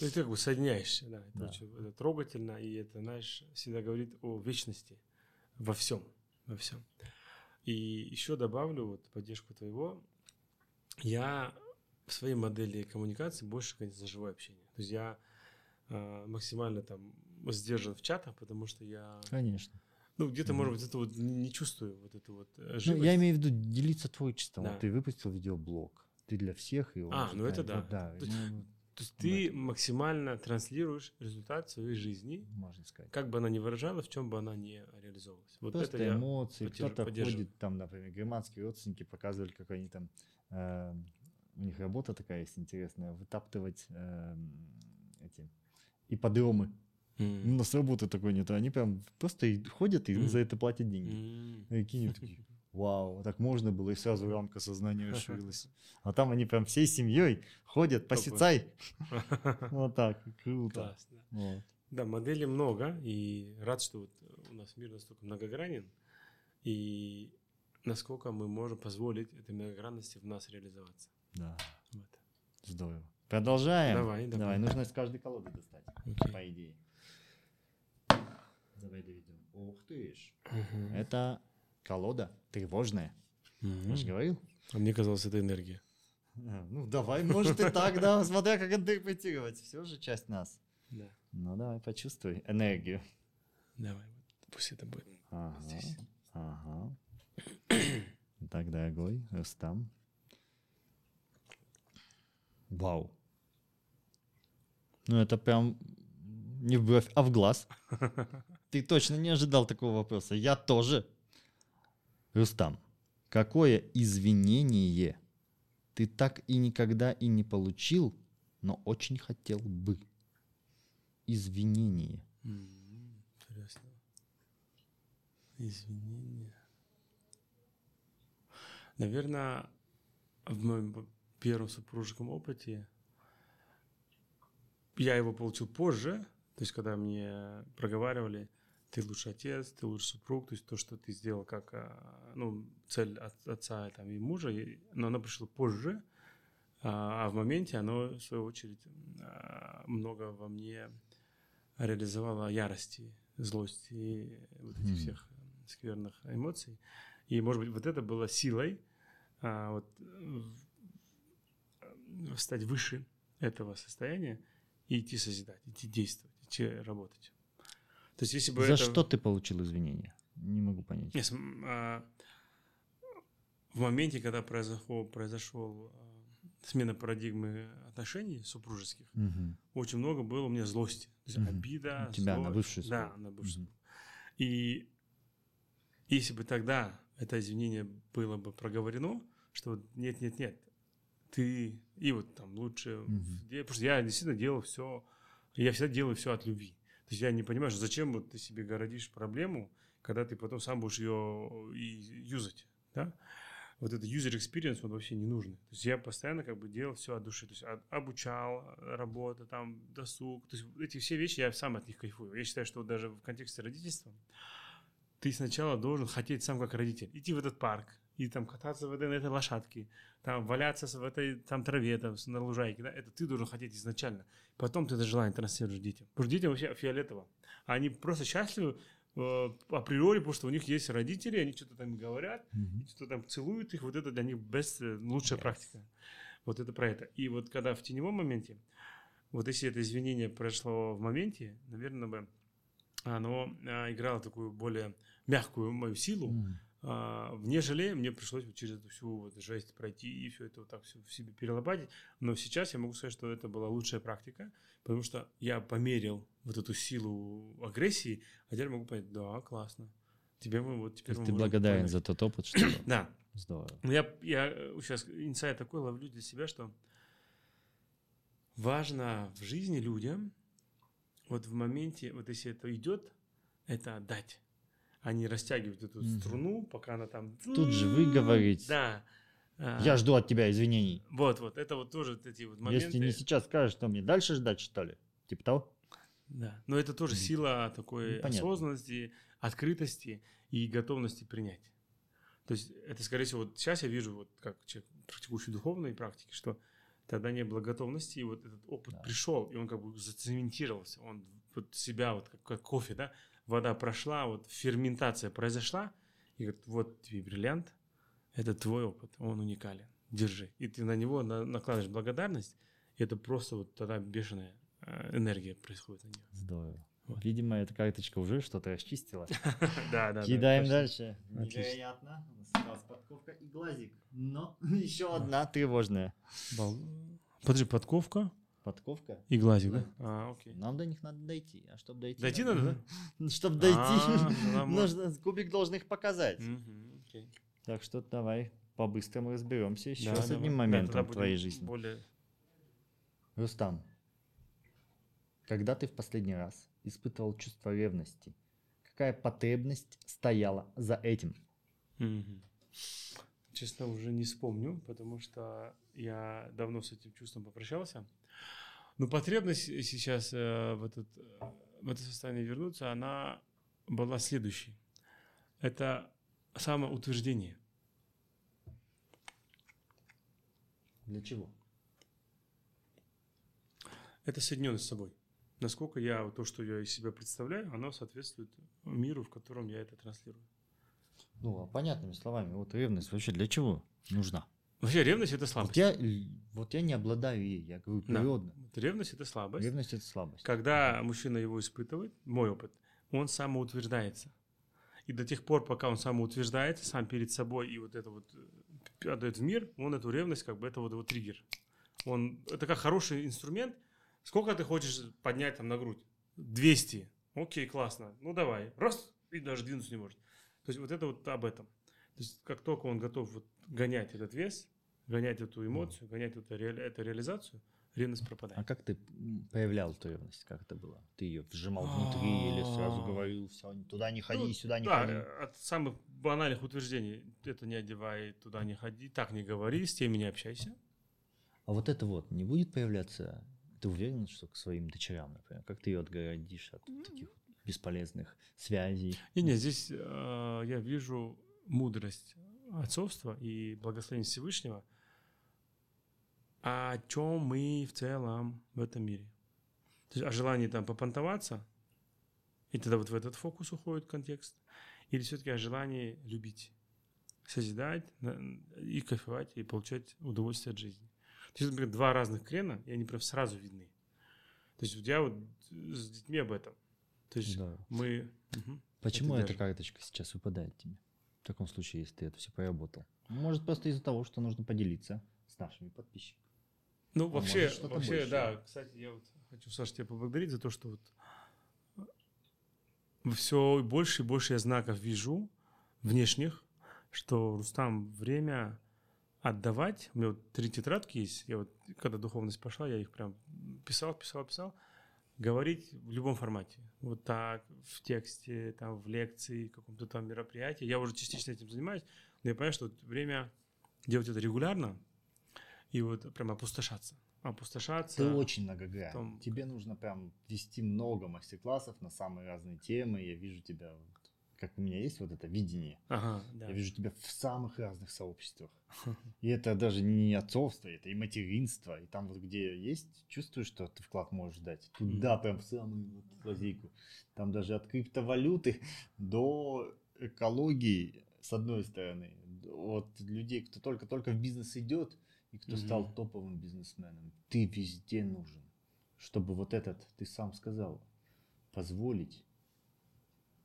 Speaker 1: Ну, ты как бы соединяешься, да. Это
Speaker 2: Да.
Speaker 1: очень это трогательно, и это, знаешь, всегда говорит о вечности во всем, во всем. И еще добавлю вот поддержку твоего. Я в своей модели коммуникации больше, конечно, живое общение. То есть я э, максимально там сдержан в чатах, потому что я,
Speaker 2: Конечно.
Speaker 1: ну, где-то,
Speaker 2: Мгм.
Speaker 1: может быть, это вот не чувствую вот эту вот э,
Speaker 2: Ну,
Speaker 1: живость.
Speaker 2: я имею в виду делиться творчеством.
Speaker 1: Да.
Speaker 2: Вот ты выпустил видеоблог, ты для всех его.
Speaker 1: А, ну это да.
Speaker 2: Да.
Speaker 1: То есть
Speaker 2: ну,
Speaker 1: То есть ты максимально транслируешь результат своей жизни,
Speaker 2: можно сказать.
Speaker 1: как бы она ни выражалась, в чем бы она ни реализовывалась. Вот
Speaker 2: Просто
Speaker 1: это
Speaker 2: эмоции.
Speaker 1: поддерж-
Speaker 2: Кто-то
Speaker 1: поддерживаю.
Speaker 2: ходит, там, например, германские родственники показывали, как они там... э, у них работа такая есть интересная, вытаптывать э, эти ипподромы. У
Speaker 1: М.
Speaker 2: нас работы такой нет. Они прям просто ходят и
Speaker 1: Мгм.
Speaker 2: за это платят деньги.
Speaker 1: М.
Speaker 2: И какие они такие, вау, так можно было, и сразу рамка сознания расширилась. А там они прям всей семьей ходят, посецай. Вот так, круто.
Speaker 1: Да, моделей много, и рад, что вот у нас мир настолько многогранен, и насколько мы можем позволить этой многогранности в нас реализоваться.
Speaker 2: Да,
Speaker 1: Вот.
Speaker 2: здорово. Продолжаем.
Speaker 1: Давай, давай.
Speaker 2: нужно из каждой колоды достать,
Speaker 1: Окей.
Speaker 2: по идее. Давай доведем. Ух ты ж.
Speaker 1: Мгм.
Speaker 2: Это колода тревожная. Я же говорил.
Speaker 1: А мне казалось, это энергия.
Speaker 2: А, Ну, давай, может и так, да, смотря как интерпретировать. Все же часть нас.
Speaker 1: Да.
Speaker 2: Ну, давай, почувствуй энергию.
Speaker 1: Давай, пусть это будет.
Speaker 2: Ага,
Speaker 1: Здесь.
Speaker 2: ага. Так, дорогой, Рустам. Вау. Ну, это прям не в бровь, а в глаз. Ты точно не ожидал такого вопроса. Я тоже. Рустам, какое извинение ты так и никогда и не получил, но очень хотел бы? Извинение.
Speaker 1: Интересно. Извинения. Наверное, в моем первом супружеском опыте я его получил позже, то есть когда мне проговаривали, ты лучший отец, ты лучший супруг, то есть то, что ты сделал как а, ну, цель от- отца там, и мужа, и- но оно пришло позже, а а в моменте оно, в свою очередь, а, много во мне реализовала ярости, злости, и вот этих
Speaker 2: Мгм.
Speaker 1: всех скверных эмоций. И, может быть, вот это было силой а, вот, в- стать выше этого состояния и идти созидать, идти действовать, идти работать. То есть, если бы
Speaker 2: За
Speaker 1: это...
Speaker 2: что ты получил извинения? Не могу понять.
Speaker 1: См- а, в моменте, когда произошел, произошел э, смена парадигмы отношений супружеских,
Speaker 2: Мгм.
Speaker 1: очень много было у меня злости. То есть
Speaker 2: Мгм.
Speaker 1: обида,
Speaker 2: У тебя на
Speaker 1: злость.
Speaker 2: бывшую
Speaker 1: Да, на бывшую. Супругу. И если бы тогда это извинение было бы проговорено, что вот нет, нет, нет, ты и вот там лучше, де- потому что я действительно делал все, я всегда делаю все от любви. То есть я не понимаю, зачем вот ты себе городишь проблему, когда ты потом сам будешь ее и юзать, да? Вот этот user experience, он вообще не нужен. То есть я постоянно как бы делал все от души. То есть обучал, работа, там, досуг. То есть эти все вещи, я сам от них кайфую. Я считаю, что даже в контексте родительства ты сначала должен хотеть сам как родитель. Идти в этот парк, и там кататься в этой, на этой лошадке, там валяться в этой там траве, там, на лужайке. Да? Это ты должен хотеть изначально. Потом ты это желание транслируешь детям. Потому что детям вообще фиолетово. Они просто счастливы э, априори, потому что у них есть родители, они что-то там говорят,
Speaker 2: Мгм.
Speaker 1: что там целуют их, вот это для них best, э, лучшая
Speaker 2: Yes.
Speaker 1: практика. Вот это про это. И вот когда в теневом моменте, вот если это извинение прошло в моменте, наверное, бы оно а, играло такую более мягкую мою силу,
Speaker 2: Мгм.
Speaker 1: А, нежели мне пришлось вот через эту всю вот жесть пройти и все это вот так все в себе перелопатить. Но сейчас я могу сказать, что это была лучшая практика, потому что я померил вот эту силу агрессии, а теперь могу понять, да, классно. Тебе мы вот теперь
Speaker 2: ты благодарен
Speaker 1: помочь.
Speaker 2: за тот опыт, что
Speaker 1: Да,
Speaker 2: здорово.
Speaker 1: ну, я, я сейчас инсайт такой ловлю для себя, что важно в жизни людям, вот в моменте, вот если это идет, это отдать, не растягивать эту
Speaker 2: Мгм.
Speaker 1: струну, пока она там...
Speaker 2: Тут же выговорить.
Speaker 1: Да. А,
Speaker 2: Я жду от тебя извинений.
Speaker 1: Вот, вот, это вот тоже вот эти вот моменты.
Speaker 2: Если не сейчас скажешь, то мне дальше ждать, что ли? Типа того?
Speaker 1: Да, но это тоже сила такой
Speaker 2: Ну, понятно.
Speaker 1: осознанности, открытости и готовности принять. То есть это, скорее всего, вот сейчас я вижу, вот как человек, практикующий духовные практики, что тогда не было готовности, и вот этот опыт
Speaker 2: Да.
Speaker 1: пришел, и он как бы зацементировался, он вот себя, вот как, как кофе, да, вода прошла, вот ферментация произошла, и говорит, вот тебе бриллиант, это твой опыт, он уникален, держи. И ты на него на- накладываешь благодарность, и это просто вот тогда бешеная э, энергия происходит на него.
Speaker 2: Здорово.
Speaker 1: Вот.
Speaker 2: Видимо, эта карточка уже что-то расчистила.
Speaker 1: Да, да.
Speaker 2: Кидаем дальше. Невероятно. У нас осталась подковка и глазик. Но еще одна тревожная.
Speaker 1: Подожди, подковка
Speaker 2: Подковка.
Speaker 1: и глазик, да? А, окей.
Speaker 2: Нам до них надо дойти. А чтобы дойти...
Speaker 1: Дойти надо, да?
Speaker 2: Чтобы
Speaker 1: А,
Speaker 2: дойти,
Speaker 1: ну,
Speaker 2: нужно кубик должен их показать. Так что давай по-быстрому разберемся еще с одним моментом в твоей жизни.
Speaker 1: Более...
Speaker 2: Рустам, когда ты в последний раз испытывал чувство ревности, какая потребность стояла за этим?
Speaker 1: Честно, уже не вспомню, потому что я давно с этим чувством попрощался. Но потребность сейчас э, в, этот, э, в это состояние вернуться, она была следующей. Это самоутверждение.
Speaker 2: Для чего?
Speaker 1: Это соединенность с собой. Насколько я, то, что я из себя представляю, оно соответствует миру, в котором я это транслирую.
Speaker 2: Ну, а понятными словами, вот ревность вообще для чего нужна?
Speaker 1: Вообще ревность – это
Speaker 2: Вот
Speaker 1: слабость.
Speaker 2: я, л- вот я не обладаю ей, я говорю
Speaker 1: Да.
Speaker 2: природно.
Speaker 1: Вот Ревность – это слабость.
Speaker 2: Ревность это слабость.
Speaker 1: Когда мужчина его испытывает, мой опыт, он самоутверждается. И до тех пор, пока он самоутверждается сам перед собой и вот это вот э, отдает в мир, он эту ревность, как бы это вот его триггер. Он, это как хороший инструмент. Сколько ты хочешь поднять там на грудь? 200. Окей, классно. Ну давай. Раз, и даже двинуться не может. То есть вот это вот об этом. То есть как только он готов вот гонять этот вес, гонять эту эмоцию, гонять эту, ре- эту реализацию, ревность пропадает.
Speaker 2: А как ты м, проявлял эту ревность? Как это было? Ты ее вжимал внутри или сразу
Speaker 1: А.
Speaker 2: говорил, все, туда не ходи,
Speaker 1: Ну,
Speaker 2: сюда не
Speaker 1: да,
Speaker 2: ходи?
Speaker 1: от самых банальных утверждений. Это не одевай, туда не ходи, так не говори, с теми не общайся.
Speaker 2: А вот это вот не будет появляться? Ты уверен, что к своим дочерям, например? Как ты ее отгородишь от таких бесполезных связей?
Speaker 1: Не-не, здесь э, я вижу мудрость отцовства и благословение Всевышнего, о чем мы в целом в этом мире. То есть о желании там попонтоваться, и тогда вот в этот фокус уходит контекст, или все-таки о желании любить, созидать и кайфовать, и получать удовольствие от жизни. То есть, например, два разных крена, и они прям сразу видны. То есть вот я вот с детьми об этом. То есть
Speaker 2: Да.
Speaker 1: мы... Мгм.
Speaker 2: Почему
Speaker 1: это
Speaker 2: эта
Speaker 1: даже.
Speaker 2: карточка сейчас выпадает тебе? В таком случае, если ты это все поработал. Может, просто из-за того, что нужно поделиться с нашими подписчиками.
Speaker 1: Ну,
Speaker 2: А
Speaker 1: вообще,
Speaker 2: что-то
Speaker 1: вообще,
Speaker 2: большее.
Speaker 1: да. Кстати, я вот хочу, Саша, тебя поблагодарить за то, что вот все больше и больше я знаков вижу внешних, что Рустам время отдавать. У меня вот три тетрадки есть. Я вот, когда духовность пошла, я их прям писал, писал, писал. Говорить в любом формате. Вот так, в тексте, там, в лекции, каком-то там мероприятии. Я уже частично этим занимаюсь, но я понимаю, что вот время делать это регулярно и вот прям опустошаться. Опустошаться.
Speaker 2: Ты очень многогранный.
Speaker 1: Том-
Speaker 2: Тебе нужно прям вести много мастер-классов на самые разные темы. Я вижу тебя, вот, как у меня есть вот это видение.
Speaker 1: Ага, да.
Speaker 2: Я вижу тебя в самых разных сообществах. И это даже не отцовство, это и материнство. И там вот где есть, чувствуешь, что ты вклад можешь дать. Туда прям в самую вот лазейку. Там даже от криптовалюты до экологии, с одной стороны. От людей, кто только-только в бизнес идет, и кто
Speaker 1: Мгм.
Speaker 2: стал топовым бизнесменом. Ты везде нужен. Чтобы вот этот, ты сам сказал, позволить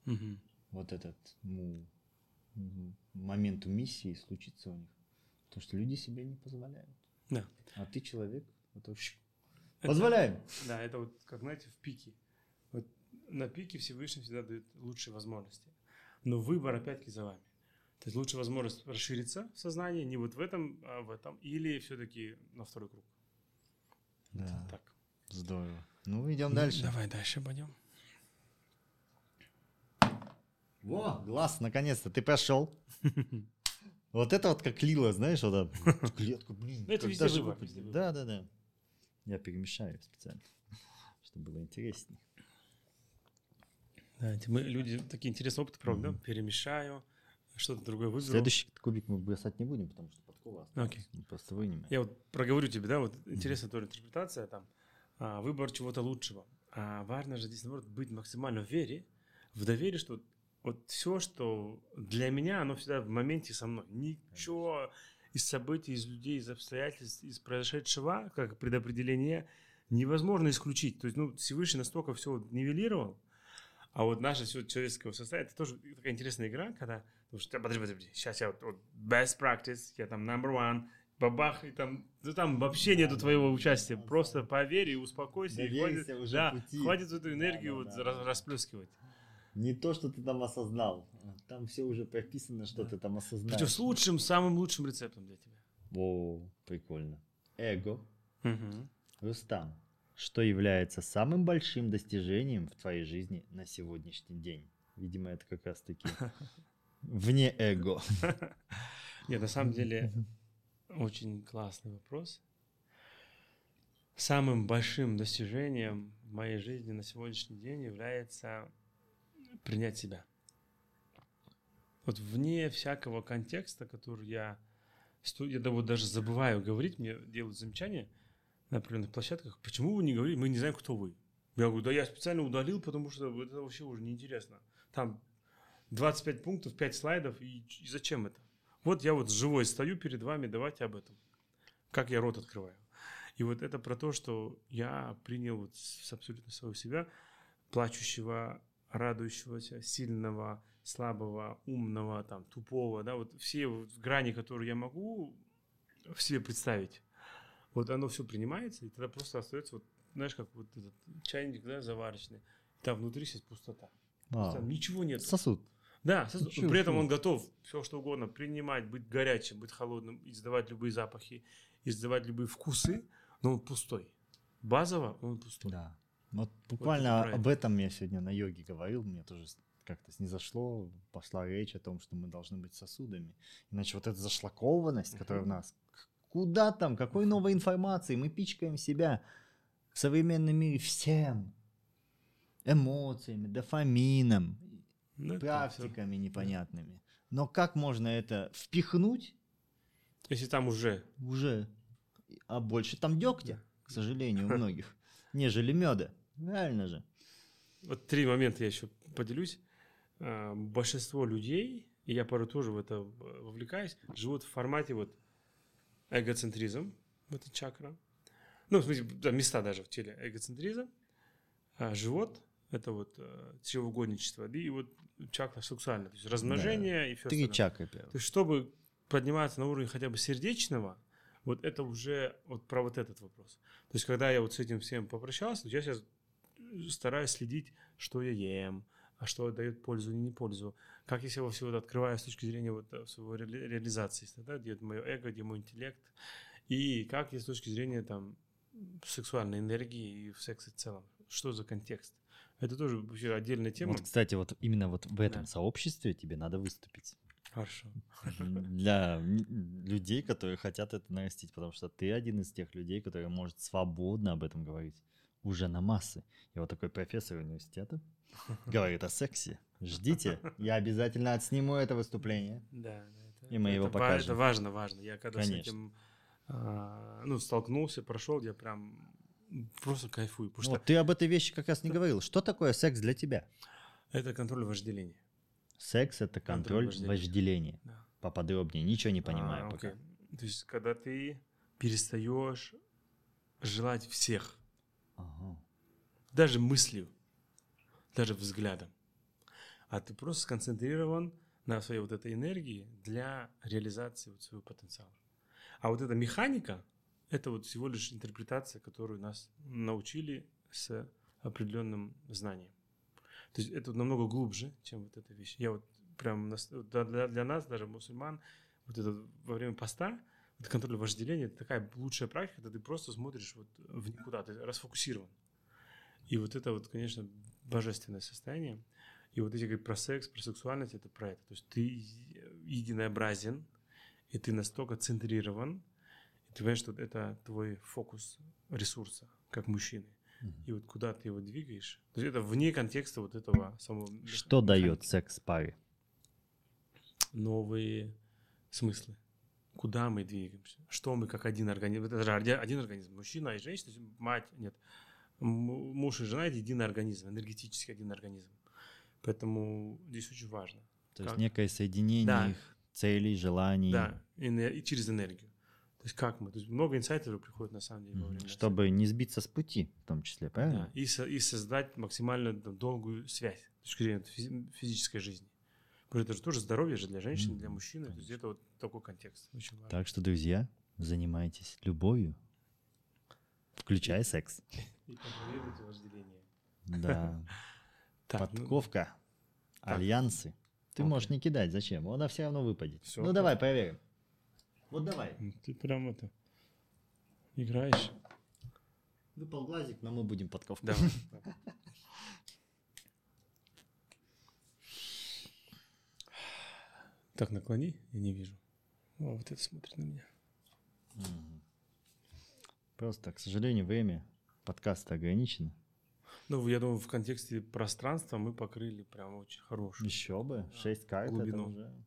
Speaker 1: Мгм.
Speaker 2: вот этот ну, моменту миссии случиться у них. Потому что люди себе не позволяют.
Speaker 1: Да.
Speaker 2: А ты человек, вот
Speaker 1: Это-
Speaker 2: позволяем.
Speaker 1: Да, это вот, как знаете, в пике. Вот на пике Всевышний всегда дает лучшие возможности. Но выбор опять-таки за вами. То есть лучшая возможность расшириться в сознании, не вот в этом, а в этом, или все-таки на второй круг.
Speaker 2: Да,
Speaker 1: Так.
Speaker 2: здорово. Ну, идем
Speaker 1: Ну,
Speaker 2: дальше.
Speaker 1: Давай дальше пойдем.
Speaker 2: Во, глаз, наконец-то, ты прошел. Вот это вот как лила, знаешь, вот клетку, блин.
Speaker 1: Ну, это везде выбор.
Speaker 2: Да, да, да. Я перемешаю специально, чтобы было интереснее.
Speaker 1: Эти мы люди такие интересные опыты пробуем, да? Перемешаю, что-то другое выберу.
Speaker 2: Следующий кубик мы бросать не будем, потому что подкова осталась.
Speaker 1: Окей.
Speaker 2: Мы Просто вынем.
Speaker 1: Я вот проговорю тебе, да, вот интересная тоже интерпретация там, а, выбор чего-то лучшего. А важно же здесь, наоборот, быть максимально в вере, в доверии, что вот, вот все, что для меня, оно всегда в моменте со мной. Ничего из событий, из людей, из обстоятельств, из произошедшего, как предопределение, невозможно исключить. То есть, ну, Всевышний настолько все нивелировал, а вот наше все человеческое состояние, это тоже такая интересная игра, когда, потому что, подожди, подожди, сейчас я вот, вот best practice, я там number one, бабах, и там, ну там вообще нету твоего участия, просто поверь и успокойся, и
Speaker 2: Доверься
Speaker 1: хватит,
Speaker 2: уже
Speaker 1: да,
Speaker 2: пути.
Speaker 1: хватит эту энергию
Speaker 2: Да,
Speaker 1: вот
Speaker 2: да, да.
Speaker 1: расплескивать.
Speaker 2: Не то, что ты там осознал. Там все уже прописано, что ты там осознаешь.
Speaker 1: Причем с лучшим, самым лучшим рецептом для тебя.
Speaker 2: О, прикольно. Эго.
Speaker 1: Мгм.
Speaker 2: Рустам, что является самым большим достижением в твоей жизни на сегодняшний день? Видимо, это как раз таки вне эго.
Speaker 1: Нет, на самом деле, очень классный вопрос. Самым большим достижением в моей жизни на сегодняшний день является принять себя. Вот вне всякого контекста, который я, я да вот даже забываю говорить, мне делают замечания на определенных площадках, почему вы не говорите, мы не знаем, кто вы. Я говорю, да я специально удалил, потому что это вообще уже неинтересно. Там 25 пунктов, 5 слайдов, и, и зачем это? Вот я вот живой стою перед вами, давайте об этом. Как я рот открываю. И вот это про то, что я принял вот с абсолютно своего себя, плачущего, радующегося, сильного, слабого, умного, там, тупого, да, вот все грани, которые я могу в себе представить, вот оно все принимается, и тогда просто остается вот, знаешь, как вот этот чайник, да, заварочный, там внутри сидит пустота.
Speaker 2: А,
Speaker 1: Там ничего нет.
Speaker 2: Сосуд.
Speaker 1: Да, при этом он готов все что угодно принимать, быть горячим, быть холодным, издавать любые запахи, издавать любые вкусы, но он пустой. Базово он пустой.
Speaker 2: Да. Вот буквально
Speaker 1: про
Speaker 2: об этом я сегодня на йоге говорил, мне тоже как-то снизошло, пошла речь о том, что мы должны быть сосудами. Иначе вот эта зашлакованность, которая в
Speaker 1: Мгм.
Speaker 2: нас, куда там, какой новой информации, мы пичкаем себя в современном мире всем. Эмоциями, дофамином,
Speaker 1: Ну,
Speaker 2: практиками непонятными. Но как можно это впихнуть.
Speaker 1: Если там уже
Speaker 2: уже, а больше там дегтя, к сожалению, у многих, нежели меда. Реально же.
Speaker 1: Вот три момента я еще поделюсь. А, Большинство людей, и я порой тоже в это вовлекаюсь, живут в формате вот эгоцентризм, вот эта чакра. Ну, в смысле, да, места даже в теле эгоцентризм. А живот – это вот э, чревоугодничество, да, и вот чакра сексуальная, то есть размножение и все
Speaker 2: Три
Speaker 1: остальное.
Speaker 2: чакры первые.
Speaker 1: То есть, чтобы поднимается на уровень хотя бы сердечного, вот это уже вот про вот этот вопрос. То есть, когда я вот с этим всем попрощался, я сейчас стараюсь следить, что я ем, а что дает пользу или не пользу. Как я себя во все вот открываю с точки зрения вот э, своего ре- реализации, да, где мое эго, где мой интеллект, и как я с точки зрения там сексуальной энергии и в сексе в целом. Что за контекст? Это тоже вообще отдельная тема.
Speaker 2: Вот, кстати, вот именно вот в этом
Speaker 1: Да.
Speaker 2: сообществе тебе надо выступить.
Speaker 1: Хорошо.
Speaker 2: Для людей, которые хотят это нарастить, потому что ты один из тех людей, который может свободно об этом говорить уже на массы. И вот такой профессор университета говорит о сексе. Ждите, я обязательно отсниму это выступление.
Speaker 1: Да, да, это,
Speaker 2: И мы его
Speaker 1: это, ва-
Speaker 2: покажем.
Speaker 1: Это важно, важно. Я когда
Speaker 2: Конечно.
Speaker 1: с этим а, ну, столкнулся, прошел, я прям просто кайфую. Потому
Speaker 2: Вот ты об этой вещи как раз не говорил. Что такое секс для тебя?
Speaker 1: это контроль вожделения.
Speaker 2: Секс это контроль
Speaker 1: вожделения.
Speaker 2: вожделения.
Speaker 1: Да.
Speaker 2: Поподробнее, ничего не понимаю
Speaker 1: А,
Speaker 2: пока.
Speaker 1: окей. То есть, когда ты перестаешь желать всех,
Speaker 2: Ага.
Speaker 1: даже мыслью, даже взглядом, а ты просто сконцентрирован на своей вот этой энергии для реализации вот своего потенциала. А вот эта механика, это вот всего лишь интерпретация, которую нас научили с определенным знанием. То есть это намного глубже, чем вот эта вещь. Я вот прям для, для- нас, даже мусульман, вот это во время поста, вот контроль вожделения, это такая лучшая практика, когда ты просто смотришь вот в никуда, ты расфокусирован. И вот это вот, конечно, божественное состояние. И вот эти говорят про секс, про сексуальность, это про это. То есть ты единообразен, и ты настолько центрирован, ты понимаешь, что это твой фокус ресурса, как мужчины.
Speaker 2: Мгм.
Speaker 1: И вот куда ты его двигаешь. То есть это вне контекста вот этого самого...
Speaker 2: Что
Speaker 1: механики.
Speaker 2: дает секс паре?
Speaker 1: Новые смыслы. Куда мы двигаемся? Что мы как один организм? Это же оди- один организм. Мужчина и женщина, то есть мать, нет. Муж и жена – это единый организм, энергетически один организм. Поэтому здесь очень важно.
Speaker 2: То есть
Speaker 1: Как?
Speaker 2: некое соединение
Speaker 1: Да.
Speaker 2: их целей, желаний.
Speaker 1: Да, и через энергию. То есть как мы? То есть много инсайтов приходит на самом деле во
Speaker 2: Мгм.
Speaker 1: время
Speaker 2: Чтобы не сбиться с пути, в том числе,
Speaker 1: Да,
Speaker 2: правильно?
Speaker 1: и, со- и создать максимально там, долгую связь с точки зрения физи- физической жизни. Потому что это же тоже здоровье же для женщины, для
Speaker 2: Мгм,
Speaker 1: мужчины. То есть это вот такой контекст. Очень важно.
Speaker 2: Так что, друзья, занимайтесь любовью, включая секс.
Speaker 1: И контролируйте вожделение.
Speaker 2: Да.
Speaker 1: Так, ну,
Speaker 2: Подковка, альянсы. Ты
Speaker 1: Окей.
Speaker 2: можешь не кидать, зачем? Она все равно выпадет.
Speaker 1: Всё,
Speaker 2: ну давай, проверим. Вот давай.
Speaker 1: ну, ты прям это играешь.
Speaker 2: Выпал глазик, но мы будем подковку.
Speaker 1: Давай. Так, наклони, я не вижу. О, вот это смотрит на меня.
Speaker 2: Просто, к сожалению, время подкаста ограничено.
Speaker 1: Ну, я думаю, в контексте пространства мы покрыли прям очень хорошую.
Speaker 2: Еще бы. Шесть карт
Speaker 1: Глубину.
Speaker 2: это уже.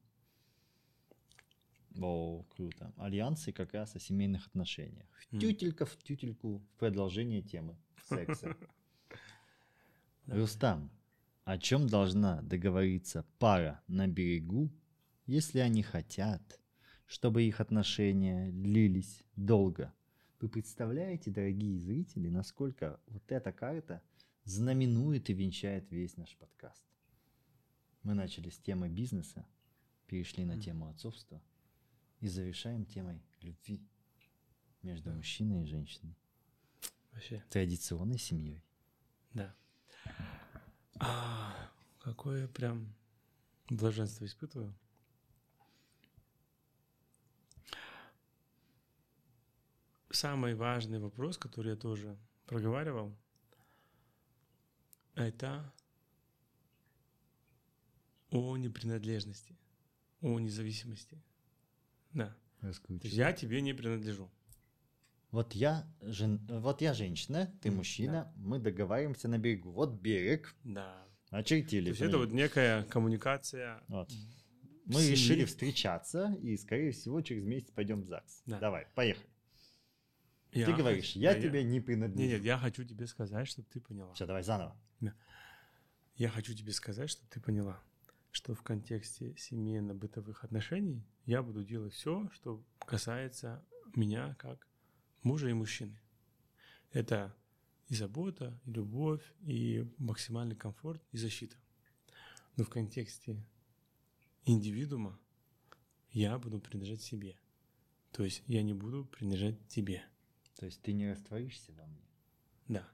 Speaker 2: О, круто. Альянсы как раз о семейных отношениях.
Speaker 1: М.
Speaker 2: Тютелька в тютельку в продолжение темы секса. Рустам, о чем должна договориться пара на берегу, если они хотят, чтобы их отношения длились долго? Вы представляете, дорогие зрители, насколько вот эта карта знаменует и венчает весь наш подкаст? Мы начали с темы бизнеса, перешли на тему отцовства и завершаем темой любви между
Speaker 1: Да.
Speaker 2: мужчиной и женщиной,
Speaker 1: Вообще,
Speaker 2: традиционной семьей.
Speaker 1: да. А, какое прям блаженство испытываю. Самый важный вопрос, который я тоже проговаривал, это о непринадлежности, о независимости. Да. Есть я тебе не принадлежу.
Speaker 2: Вот я, жен... вот я женщина, ты мужчина, мы договариваемся на берегу. Вот берег,
Speaker 1: Да.
Speaker 2: очертили.
Speaker 1: То есть это вот некая коммуникация.
Speaker 2: Вот. Мы
Speaker 1: семьи.
Speaker 2: решили встречаться и, скорее всего, через месяц пойдем в ЗАГС.
Speaker 1: Да.
Speaker 2: Давай, поехали.
Speaker 1: Я
Speaker 2: ты говоришь, я
Speaker 1: да,
Speaker 2: тебе не принадлежу.
Speaker 1: Нет, нет, я хочу тебе сказать, чтобы ты поняла.
Speaker 2: Все, давай заново.
Speaker 1: Я хочу тебе сказать, чтобы ты поняла, что в контексте семейно-бытовых отношений я буду делать все, что касается меня как мужа и мужчины. Это и забота, и любовь, и максимальный комфорт, и защита. Но в контексте индивидуума я буду принадлежать себе. То есть я не буду принадлежать тебе.
Speaker 2: То есть ты не растворишься во мне.
Speaker 1: Да.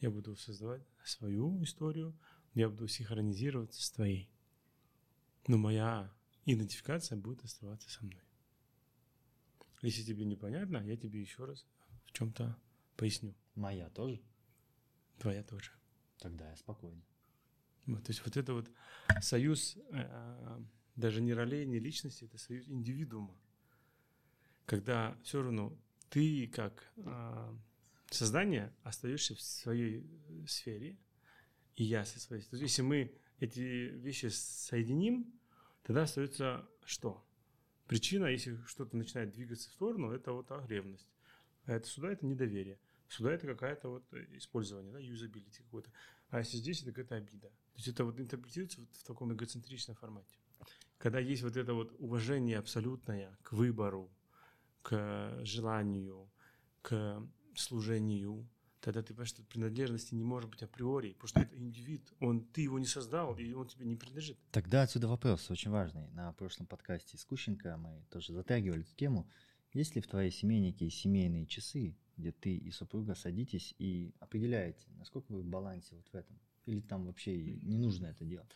Speaker 1: Я буду создавать свою историю, я буду синхронизироваться с твоей. Но моя идентификация будет оставаться со мной. Если тебе непонятно, я тебе еще раз в чем-то поясню.
Speaker 2: Моя тоже?
Speaker 1: Твоя тоже.
Speaker 2: Тогда я спокойно.
Speaker 1: Вот, то есть вот это вот союз э, даже не ролей, не личности, это союз индивидуума. Когда все равно ты как э, создание остаешься в своей сфере, и я со своей. То есть если мы эти вещи соединим, тогда остается что? Причина, если что-то начинает двигаться в сторону, это вот ревность. А это сюда это недоверие. Сюда это какая-то вот использование, да, юзабилити какое-то. А если здесь это какая-то обида. То есть это вот интерпретируется вот в таком эгоцентричном формате. Когда есть вот это вот уважение абсолютное к выбору, к желанию, к служению, тогда ты понимаешь, что принадлежности не может быть априори, потому что это индивид, он, ты его не создал, и он тебе не принадлежит.
Speaker 2: Тогда отсюда вопрос очень важный. На прошлом подкасте с Кущенко мы тоже затрагивали эту тему. Есть ли в твоей семье некие семейные часы, где ты и супруга садитесь и определяете, насколько вы в балансе вот в этом? Или там вообще не нужно это делать?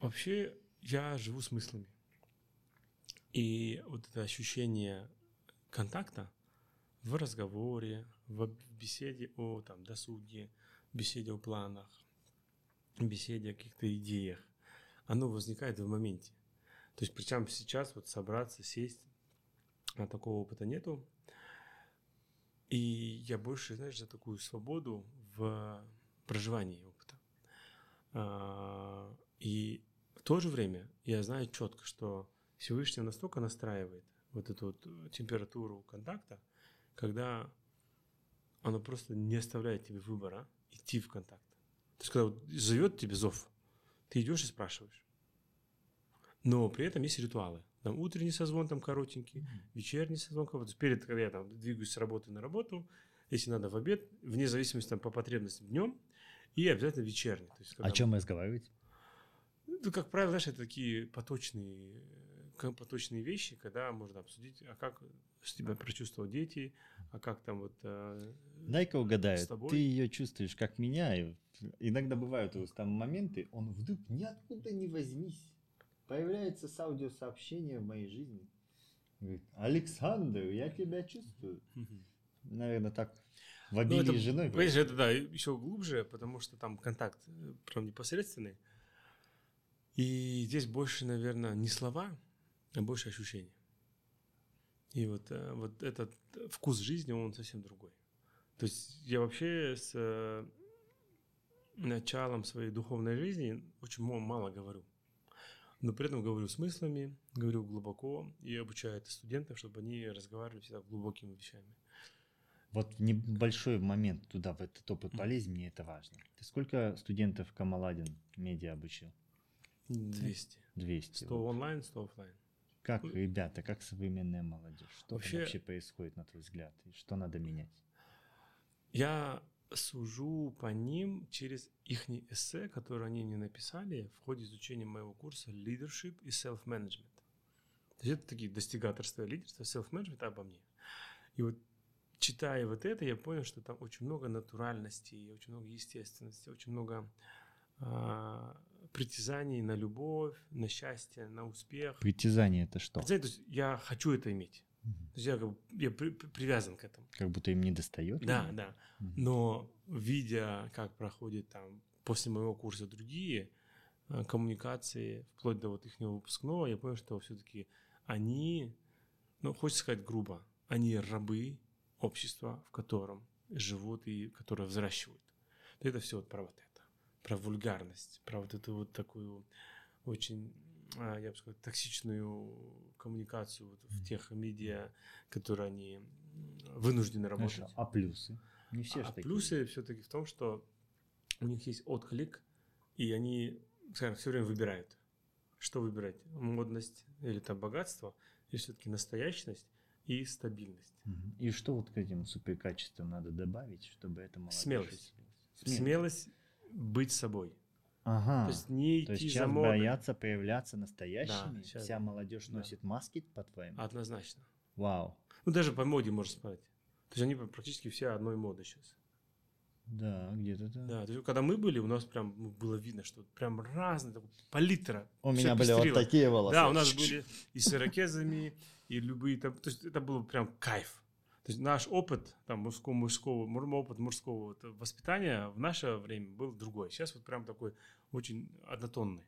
Speaker 1: Вообще я живу смыслами. И вот это ощущение контакта в разговоре, в беседе о там, досуге, беседе о планах, беседе о каких-то идеях, оно возникает в моменте. То есть причем сейчас вот собраться, сесть, а такого опыта нету. И я больше, знаешь, за такую свободу в проживании опыта. А, и в то же время я знаю четко, что Всевышний настолько настраивает вот эту вот температуру контакта, когда оно просто не оставляет тебе выбора идти в контакт. То есть, когда вот зовет тебе зов, ты идешь и спрашиваешь. Но при этом есть ритуалы. Там утренний созвон там коротенький, вечерний созвон коротенький. Перед, когда я там двигаюсь с работы на работу, если надо в обед, вне зависимости там, по потребностям днем, и обязательно вечерний. То есть,
Speaker 2: О чем вы разговариваете?
Speaker 1: Ну, как правило, знаешь, это такие поточные, поточные вещи, когда можно обсудить, а как себя прочувствовал дети, а как там вот... Э,
Speaker 2: Дай-ка угадаю, ты ее чувствуешь как меня, и иногда бывают у там моменты, он вдруг ниоткуда не возьмись, появляется с аудиосообщением в моей жизни. Говорит, Александр, я тебя чувствую. Наверное, так в ну, обиде ну, с женой.
Speaker 1: Понимаешь, это да, еще глубже, потому что там контакт э, прям непосредственный. И здесь больше, наверное, не слова, а больше ощущения. И вот, э, вот этот вкус жизни, он совсем другой. То есть я вообще с э, началом своей духовной жизни очень мало говорю. Но при этом говорю смыслами, говорю глубоко и обучаю это студентов, чтобы они разговаривали всегда глубокими вещами.
Speaker 2: Вот небольшой момент туда, в этот опыт полез, мне это важно. Ты сколько студентов Камаладин медиа обучил?
Speaker 1: 200.
Speaker 2: 200.
Speaker 1: 100 вот. онлайн, 100 офлайн.
Speaker 2: Как, ребята, как современная молодежь? Что вообще, вообще происходит, на твой взгляд? И что надо менять?
Speaker 1: Я сужу по ним через их эссе, которые они мне написали в ходе изучения моего курса Leadership и Self-Management. То есть это такие достигаторства лидерства, self-management обо мне. И вот читая вот это, я понял, что там очень много натуральности, очень много естественности, очень много а, притязаний на любовь, на счастье, на успех.
Speaker 2: Притязание это что?
Speaker 1: Притязание, то есть я хочу это иметь. Угу. То есть я, как бы, я при, привязан к этому.
Speaker 2: Как будто им не достает?
Speaker 1: Да, или? да. Угу. Но видя, как проходит там после моего курса другие э, коммуникации, вплоть до вот их выпускного, я понял, что все-таки они, ну, хочется сказать грубо, они рабы общества, в котором живут и которое взращивают. Это все вот про вот это про вульгарность, про вот эту вот такую очень, а, я бы сказал, токсичную коммуникацию вот в тех медиа, которые они вынуждены работать. Хорошо.
Speaker 2: А плюсы?
Speaker 1: Не все а, такие. плюсы все-таки в том, что у них есть отклик, и они, скажем, все время выбирают. Что выбирать? Модность или там богатство, или все-таки настоящность и стабильность.
Speaker 2: И что вот к этим суперкачествам надо добавить, чтобы это молодежь...
Speaker 1: Смелость. Смелость. Смелость быть собой.
Speaker 2: Ага.
Speaker 1: То есть не
Speaker 2: То есть
Speaker 1: идти за
Speaker 2: сейчас
Speaker 1: модой.
Speaker 2: боятся проявляться настоящими.
Speaker 1: щас
Speaker 2: Вся
Speaker 1: да.
Speaker 2: молодежь
Speaker 1: Да.
Speaker 2: носит маски, по-твоему?
Speaker 1: Однозначно.
Speaker 2: Вау.
Speaker 1: Ну, даже по моде можно смотреть. То есть они практически все одной моды сейчас.
Speaker 2: Да, где-то да.
Speaker 1: Да, то есть когда мы были, у нас прям ну, было видно, что прям разные, такой палитра.
Speaker 2: У меня были вот такие волосы.
Speaker 1: Да, у нас были и с ирокезами, и любые там, то есть это было прям кайф. То есть наш опыт, там, мужского, мужского, опыт мужского вот, воспитания в наше время был другой. Сейчас вот прям такой очень однотонный.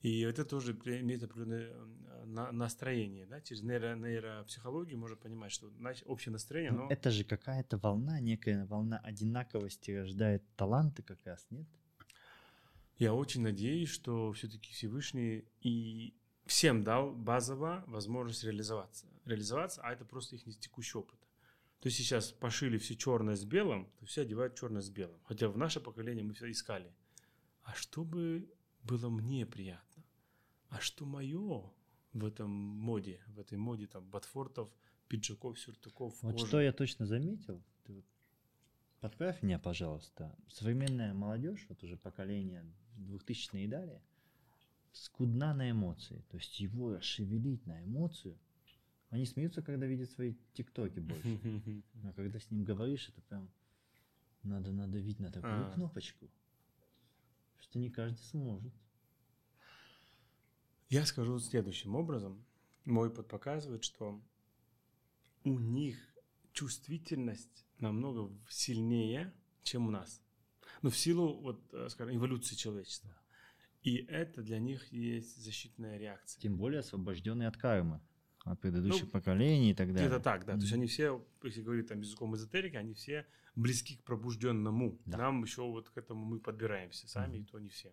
Speaker 1: И это тоже имеет определенное э, на- настроение, да, через нейро, нейропсихологию можно понимать, что общее настроение,
Speaker 2: Ну,
Speaker 1: оно...
Speaker 2: Это же какая-то волна, некая волна одинаковости рождает таланты как раз, нет?
Speaker 1: Я очень надеюсь, что все-таки Всевышний и всем дал базово возможность реализоваться. Реализоваться, а это просто их текущий опыт. То есть сейчас пошили все черное с белым, то все одевают черное с белым. Хотя в наше поколение мы все искали. А что бы было мне приятно? А что мое в этом моде, в этой моде там ботфортов, пиджаков, сюртуков,
Speaker 2: Вот
Speaker 1: кожи?
Speaker 2: что я точно заметил, ты подправь меня, пожалуйста. Современная молодежь, вот уже поколение 2000 и далее, скудна на эмоции. То есть его расшевелить на эмоцию. Они смеются, когда видят свои тиктоки больше. А когда с ним говоришь, это прям надо надавить на такую
Speaker 1: А.
Speaker 2: кнопочку, что не каждый сможет.
Speaker 1: Я скажу следующим образом. Мой опыт показывает, что у них чувствительность намного сильнее, чем у нас. Ну, в силу, вот, э, скажем, эволюции человечества. И это для них есть защитная реакция.
Speaker 2: Тем более освобожденные от кармы, от предыдущих
Speaker 1: Ну,
Speaker 2: поколений и так далее.
Speaker 1: Где-то так, да. То есть они все, если говорить там языком эзотерики, они все близки к пробужденному.
Speaker 2: Да.
Speaker 1: Нам еще вот к этому мы подбираемся сами,
Speaker 2: Мгм.
Speaker 1: и то не все.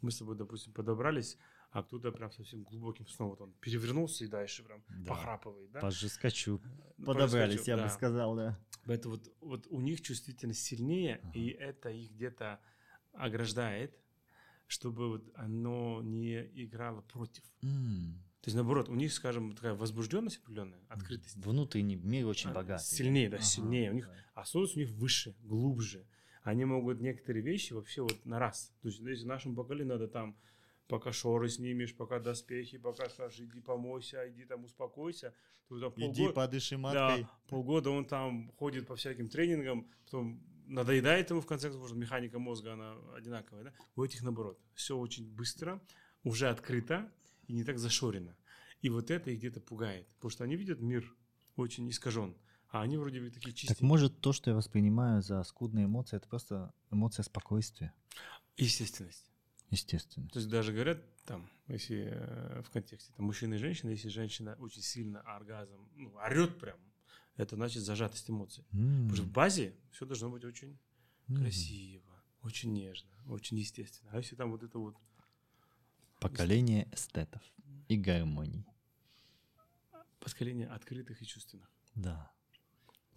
Speaker 1: Мы с тобой, допустим, подобрались, а кто-то прям совсем глубоким сном, вот он перевернулся и дальше прям
Speaker 2: Да.
Speaker 1: похрапывает, да?
Speaker 2: Пожескочу.
Speaker 1: Ну,
Speaker 2: Подобрались, я
Speaker 1: да.
Speaker 2: бы сказал, да.
Speaker 1: Поэтому вот, вот у них чувствительность сильнее,
Speaker 2: Ага.
Speaker 1: и это их где-то ограждает, чтобы вот оно не играло против.
Speaker 2: М.
Speaker 1: То есть, наоборот, у них, скажем, такая возбужденность определенная, открытость.
Speaker 2: Внутренний мир очень
Speaker 1: А,
Speaker 2: богатый.
Speaker 1: сильнее, да,
Speaker 2: Ага,
Speaker 1: сильнее. У них
Speaker 2: да.
Speaker 1: осознанность у них выше, глубже. Они могут некоторые вещи вообще вот на раз. То есть, если нашему поколению надо там, пока шоры снимешь, пока доспехи, пока скажешь, иди помойся, иди там успокойся, то
Speaker 2: Иди
Speaker 1: полгода,
Speaker 2: подыши
Speaker 1: да,
Speaker 2: маткой.
Speaker 1: полгода он там ходит по всяким тренингам, потом надоедает ему в конце концов, потому что механика мозга, она одинаковая. Да? У этих наоборот. Все очень быстро, уже открыто и не так зашорено. И вот это их где-то пугает, потому что они видят мир очень искажен, а они вроде бы такие
Speaker 2: Так
Speaker 1: чистые.
Speaker 2: может то, что я воспринимаю за скудные эмоции, это просто эмоция спокойствия,
Speaker 1: Естественность.
Speaker 2: естественно.
Speaker 1: То есть даже говорят, там, если э, в контексте там, мужчины и женщины, если женщина очень сильно оргазм, ну, орет прям, это значит зажатость эмоций.
Speaker 2: М,
Speaker 1: Потому что в базе все должно быть очень
Speaker 2: м.
Speaker 1: красиво, очень нежно, очень естественно. А если там вот это вот
Speaker 2: Поколение эстетов и гармоний.
Speaker 1: поколение открытых и чувственных.
Speaker 2: Да.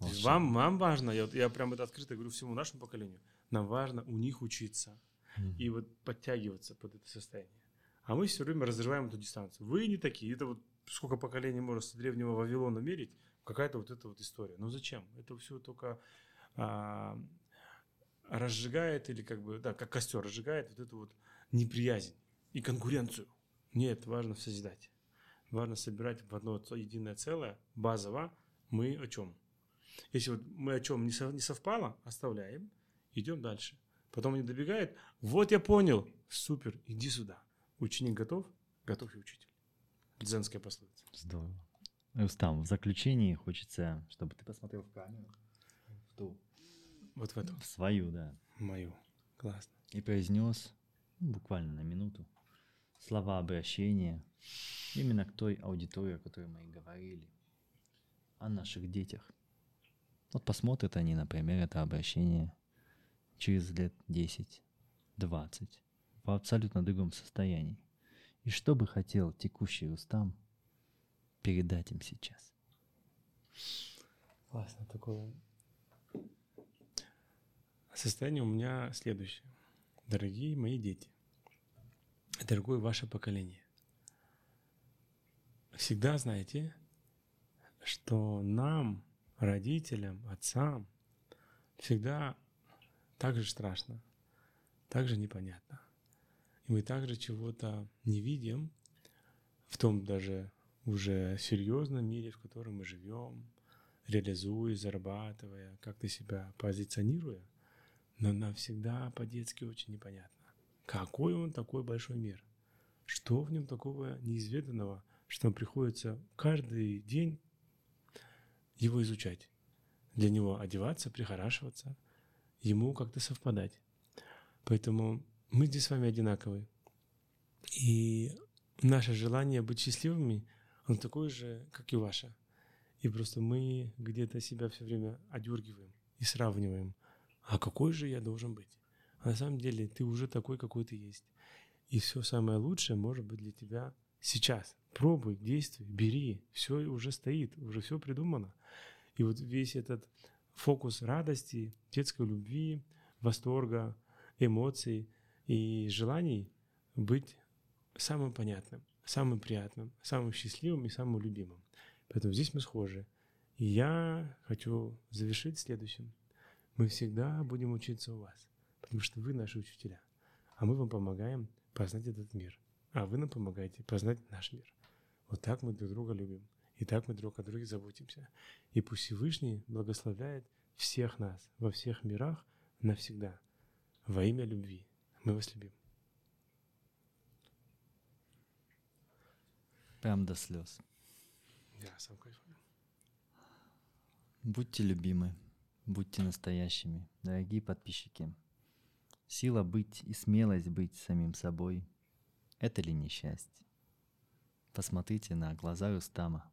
Speaker 1: То есть вам, вам важно, я, я прям это открыто говорю всему нашему поколению, нам важно у них учиться
Speaker 2: Мгм.
Speaker 1: и вот подтягиваться под это состояние. А мы все время разрываем эту дистанцию. Вы не такие. Это вот сколько поколений можно с древнего Вавилона мерить, какая-то вот эта вот история. Ну зачем? Это все только а, разжигает или как бы, да, как костер разжигает вот эту вот неприязнь и конкуренцию. Нет, важно созидать. Важно собирать в одно единое целое, базово. Мы о чем? Если вот мы о чем не, не совпало, оставляем, идем дальше. Потом они добегают, вот я понял, супер, иди сюда. Ученик готов? Готов и учитель. Дзенская пословица.
Speaker 2: Здорово. Рустам, в заключении хочется, чтобы ты посмотрел в камеру, в ту,
Speaker 1: Вот в эту,
Speaker 2: в свою, да,
Speaker 1: мою. Классно.
Speaker 2: и произнес ну, буквально на минуту слова обращения именно к той аудитории, о которой мы и говорили, о наших детях. Вот посмотрят они, например, это обращение через лет 10, 20 в абсолютно другом состоянии. И что бы хотел текущий Рустам передать им сейчас?
Speaker 1: Классно. Такое состояние у меня следующее. Дорогие мои дети, дорогое ваше поколение, всегда знайте, что нам, родителям, отцам, всегда так же страшно, так же непонятно, и мы также чего-то не видим в том даже уже серьезном мире, в котором мы живем, реализуя, зарабатывая, как-то себя позиционируя, но нам всегда по-детски очень непонятно, какой он такой большой мир, что в нем такого неизведанного, что нам приходится каждый день его изучать, для него одеваться, прихорашиваться, ему как-то совпадать. Поэтому мы здесь с вами одинаковые. И наше желание быть счастливыми, оно такое же, как и ваше. И просто мы где-то себя все время одергиваем и сравниваем. А какой же я должен быть? А на самом деле ты уже такой, какой ты есть. И все самое лучшее может быть для тебя сейчас. Пробуй, действуй, бери. Все уже стоит, уже все придумано. И вот весь этот фокус радости, детской любви, восторга, эмоций и желаний быть самым понятным, самым приятным, самым счастливым и самым любимым. Поэтому здесь мы схожи. И я хочу завершить следующим. Мы всегда будем учиться у вас, потому что вы наши учителя. А мы вам помогаем познать этот мир. А вы нам помогаете познать наш мир. Вот так мы друг друга любим. И так мы друг о друге заботимся. И пусть Всевышний благословляет всех нас во всех мирах навсегда. Во имя любви. Мы вас любим.
Speaker 2: Прям до слез.
Speaker 1: Я сам кайфую.
Speaker 2: Будьте любимы, будьте настоящими, дорогие подписчики. Сила быть и смелость быть самим собой – это ли не счастье? Посмотрите на глаза Рустама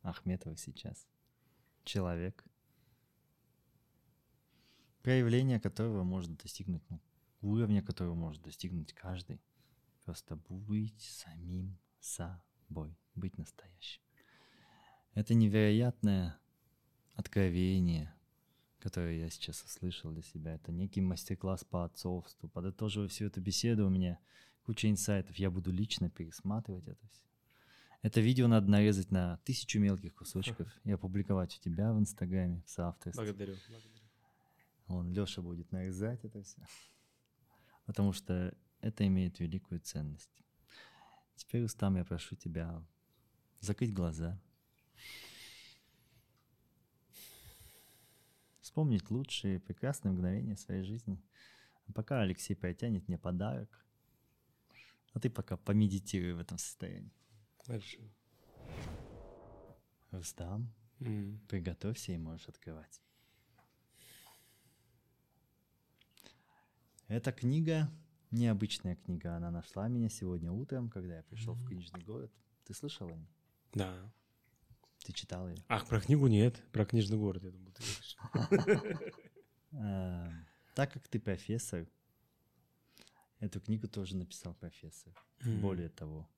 Speaker 2: Ахметова сейчас. Человек, проявление которого может достигнуть, ну, уровня которого может достигнуть каждый. Просто быть самим собой, быть настоящим. Это невероятное откровение, которое я сейчас услышал для себя. Это некий мастер-класс по отцовству. Подытоживая всю эту беседу, у меня куча инсайтов. Я буду лично пересматривать это все. Это видео надо нарезать на тысячу мелких кусочков и опубликовать у тебя в Инстаграме, в соавторстве.
Speaker 1: Благодарю. благодарю.
Speaker 2: Он, Леша, будет нарезать это все. Потому что это имеет великую ценность. Теперь, Устам, я прошу тебя закрыть глаза – вспомнить лучшие прекрасные мгновения своей жизни. А пока Алексей протянет мне подарок, а ты пока помедитируй в этом состоянии.
Speaker 1: Хорошо.
Speaker 2: Рустам,
Speaker 1: М.
Speaker 2: приготовься и можешь открывать. Эта книга, необычная книга, она нашла меня сегодня утром, когда я пришел в книжный город. Ты слышал о ней?
Speaker 1: Да.
Speaker 2: Ты читал ее?
Speaker 1: Ах, про книгу нет, про книжный город, я думал, ты говоришь.
Speaker 2: А, Так как ты профессор, эту книгу тоже написал профессор. Более того,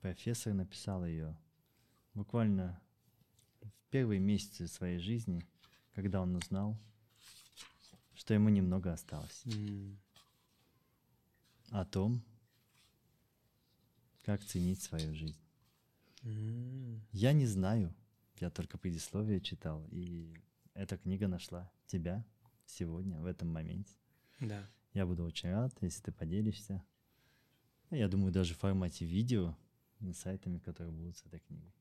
Speaker 2: профессор написал ее буквально в первые месяцы своей жизни, когда он узнал, что ему немного осталось. О том, как ценить свою жизнь.
Speaker 1: М.
Speaker 2: Я не знаю, я только предисловие читал, и эта книга нашла тебя сегодня, в этом моменте.
Speaker 1: Да.
Speaker 2: Я буду очень рад, если ты поделишься. Я думаю, даже в формате видео, инсайтами, которые будут с этой книгой.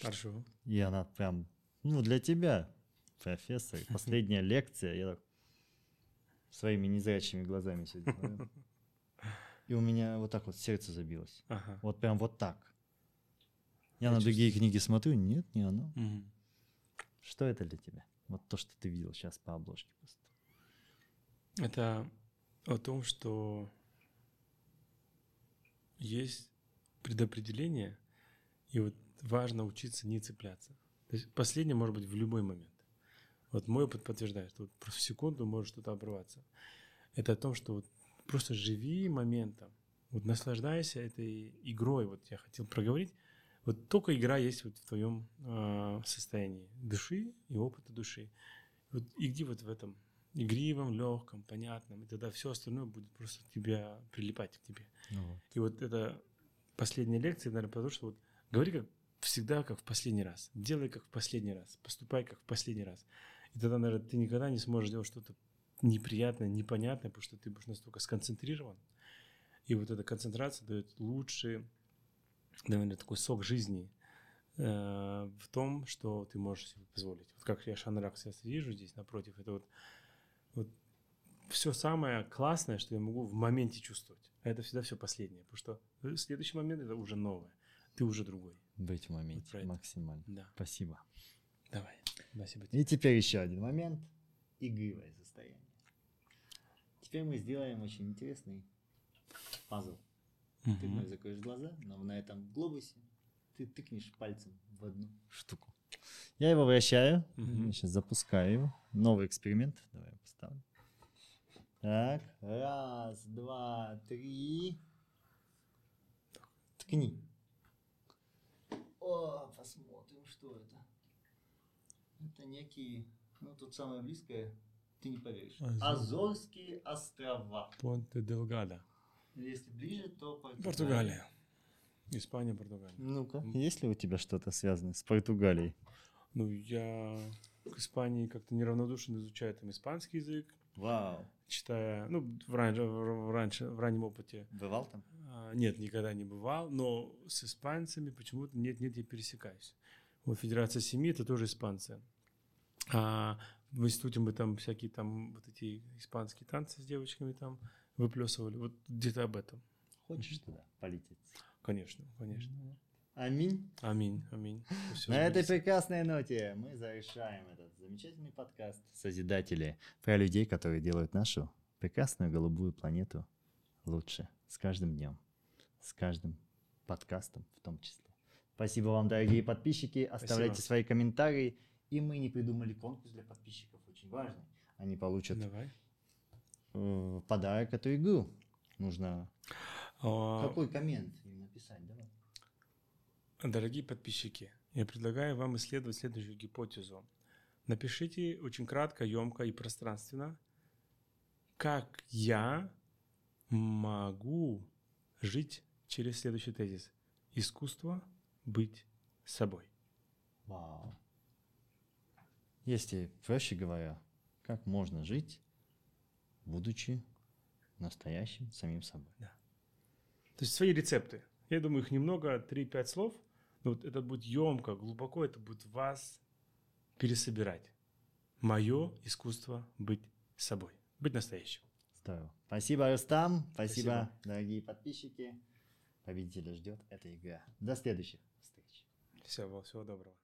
Speaker 1: Хорошо.
Speaker 2: И она прям, ну, для тебя, профессор, последняя лекция, я так своими незрячими глазами сегодня смотрю. И у меня вот так вот сердце забилось.
Speaker 1: Ага.
Speaker 2: Вот прям вот так. Я
Speaker 1: Я
Speaker 2: на другие книги смотрю, нет, не оно.
Speaker 1: Мгм.
Speaker 2: Что это для тебя? Вот то, что ты видел сейчас по обложке просто.
Speaker 1: Это о том, что есть предопределение, и вот важно учиться не цепляться. То есть последнее может быть в любой момент. Вот мой опыт подтверждает, что вот просто в секунду может что-то обрываться. Это о том, что вот просто живи моментом, вот наслаждайся этой игрой. Вот я хотел проговорить. Вот только игра есть вот в твоем э, состоянии души и опыта души. Вот иди вот в этом игривом, легком, понятном, и тогда все остальное будет просто тебя прилипать к тебе.
Speaker 2: Ну
Speaker 1: И вот это последняя лекция, наверное, потому что вот говори как всегда, как в последний раз. Делай как в последний раз. Поступай как в последний раз. И тогда, наверное, ты никогда не сможешь делать что-то неприятное, непонятное, потому что ты будешь настолько сконцентрирован. И вот эта концентрация дает лучший, наверное, такой сок жизни э, в том, что ты можешь себе позволить. Вот как я Шанрак сейчас вижу здесь напротив, это вот, вот все самое классное, что я могу в моменте чувствовать. А это всегда все последнее, потому что следующий момент это уже новое. Ты уже другой.
Speaker 2: Быть в моменте
Speaker 1: это.
Speaker 2: максимально.
Speaker 1: Да.
Speaker 2: Спасибо.
Speaker 1: Давай. Спасибо тебе.
Speaker 2: И теперь еще один момент. Игривое Теперь мы сделаем очень интересный пазл. Ты
Speaker 1: Мгм.
Speaker 2: вновь закроешь глаза, но на этом глобусе ты тыкнешь пальцем в одну штуку. Я его вращаю.
Speaker 1: Мгм.
Speaker 2: Сейчас запускаю его. Новый эксперимент. Давай я поставлю. Так, раз, два, три. Ткни. О, посмотрим, что это. Это некие, ну тут самое близкое, ты не поверишь.
Speaker 1: Азор-
Speaker 2: Азорские острова.
Speaker 1: Понте Делгадо.
Speaker 2: Если ближе, то Португалия.
Speaker 1: Португалия. Испания, Португалия.
Speaker 2: Ну-ка, есть ли у тебя что-то связанное с Португалией?
Speaker 1: Ну, я к Испании как-то неравнодушно изучаю там испанский язык,
Speaker 2: Вау.
Speaker 1: читая, ну, в, ран- в- в раньше, в раннем опыте.
Speaker 2: Бывал там?
Speaker 1: а, Нет, никогда не бывал, но с испанцами почему-то нет-нет, я пересекаюсь. Вот Федерация семьи это тоже испанцы. А в институте мы там всякие там вот эти испанские танцы с девочками там выплесывали. Вот где-то об этом.
Speaker 2: Хочешь туда полететь?
Speaker 1: Конечно, конечно.
Speaker 2: Аминь.
Speaker 1: Аминь, аминь. Всё
Speaker 2: На этой прекрасной ноте мы завершаем этот замечательный подкаст «Созидатели» про людей, которые делают нашу прекрасную голубую планету лучше с каждым днем, с каждым подкастом в том числе. Спасибо вам, дорогие подписчики. Оставляйте
Speaker 1: Спасибо.
Speaker 2: свои комментарии. И мы не придумали конкурс для подписчиков, очень важный. Они получат
Speaker 1: Давай.
Speaker 2: э, подарок эту игру. Нужно
Speaker 1: А,
Speaker 2: какой коммент им написать? Давай.
Speaker 1: Дорогие подписчики, я предлагаю вам исследовать следующую гипотезу. Напишите очень кратко, емко и пространственно, как я могу жить через следующий тезис. Искусство быть собой.
Speaker 2: Вау. Если, проще говоря, как можно жить, будучи настоящим самим собой.
Speaker 1: То есть свои рецепты. Я думаю, их немного, 3-5 слов, но вот это будет емко, глубоко, это будет вас пересобирать. Мое искусство быть собой, быть настоящим.
Speaker 2: Здорово. Спасибо, Рустам. Спасибо,
Speaker 1: Спасибо.
Speaker 2: дорогие подписчики. Победителя ждет эта игра. До следующих встреч.
Speaker 1: Всего, всего доброго.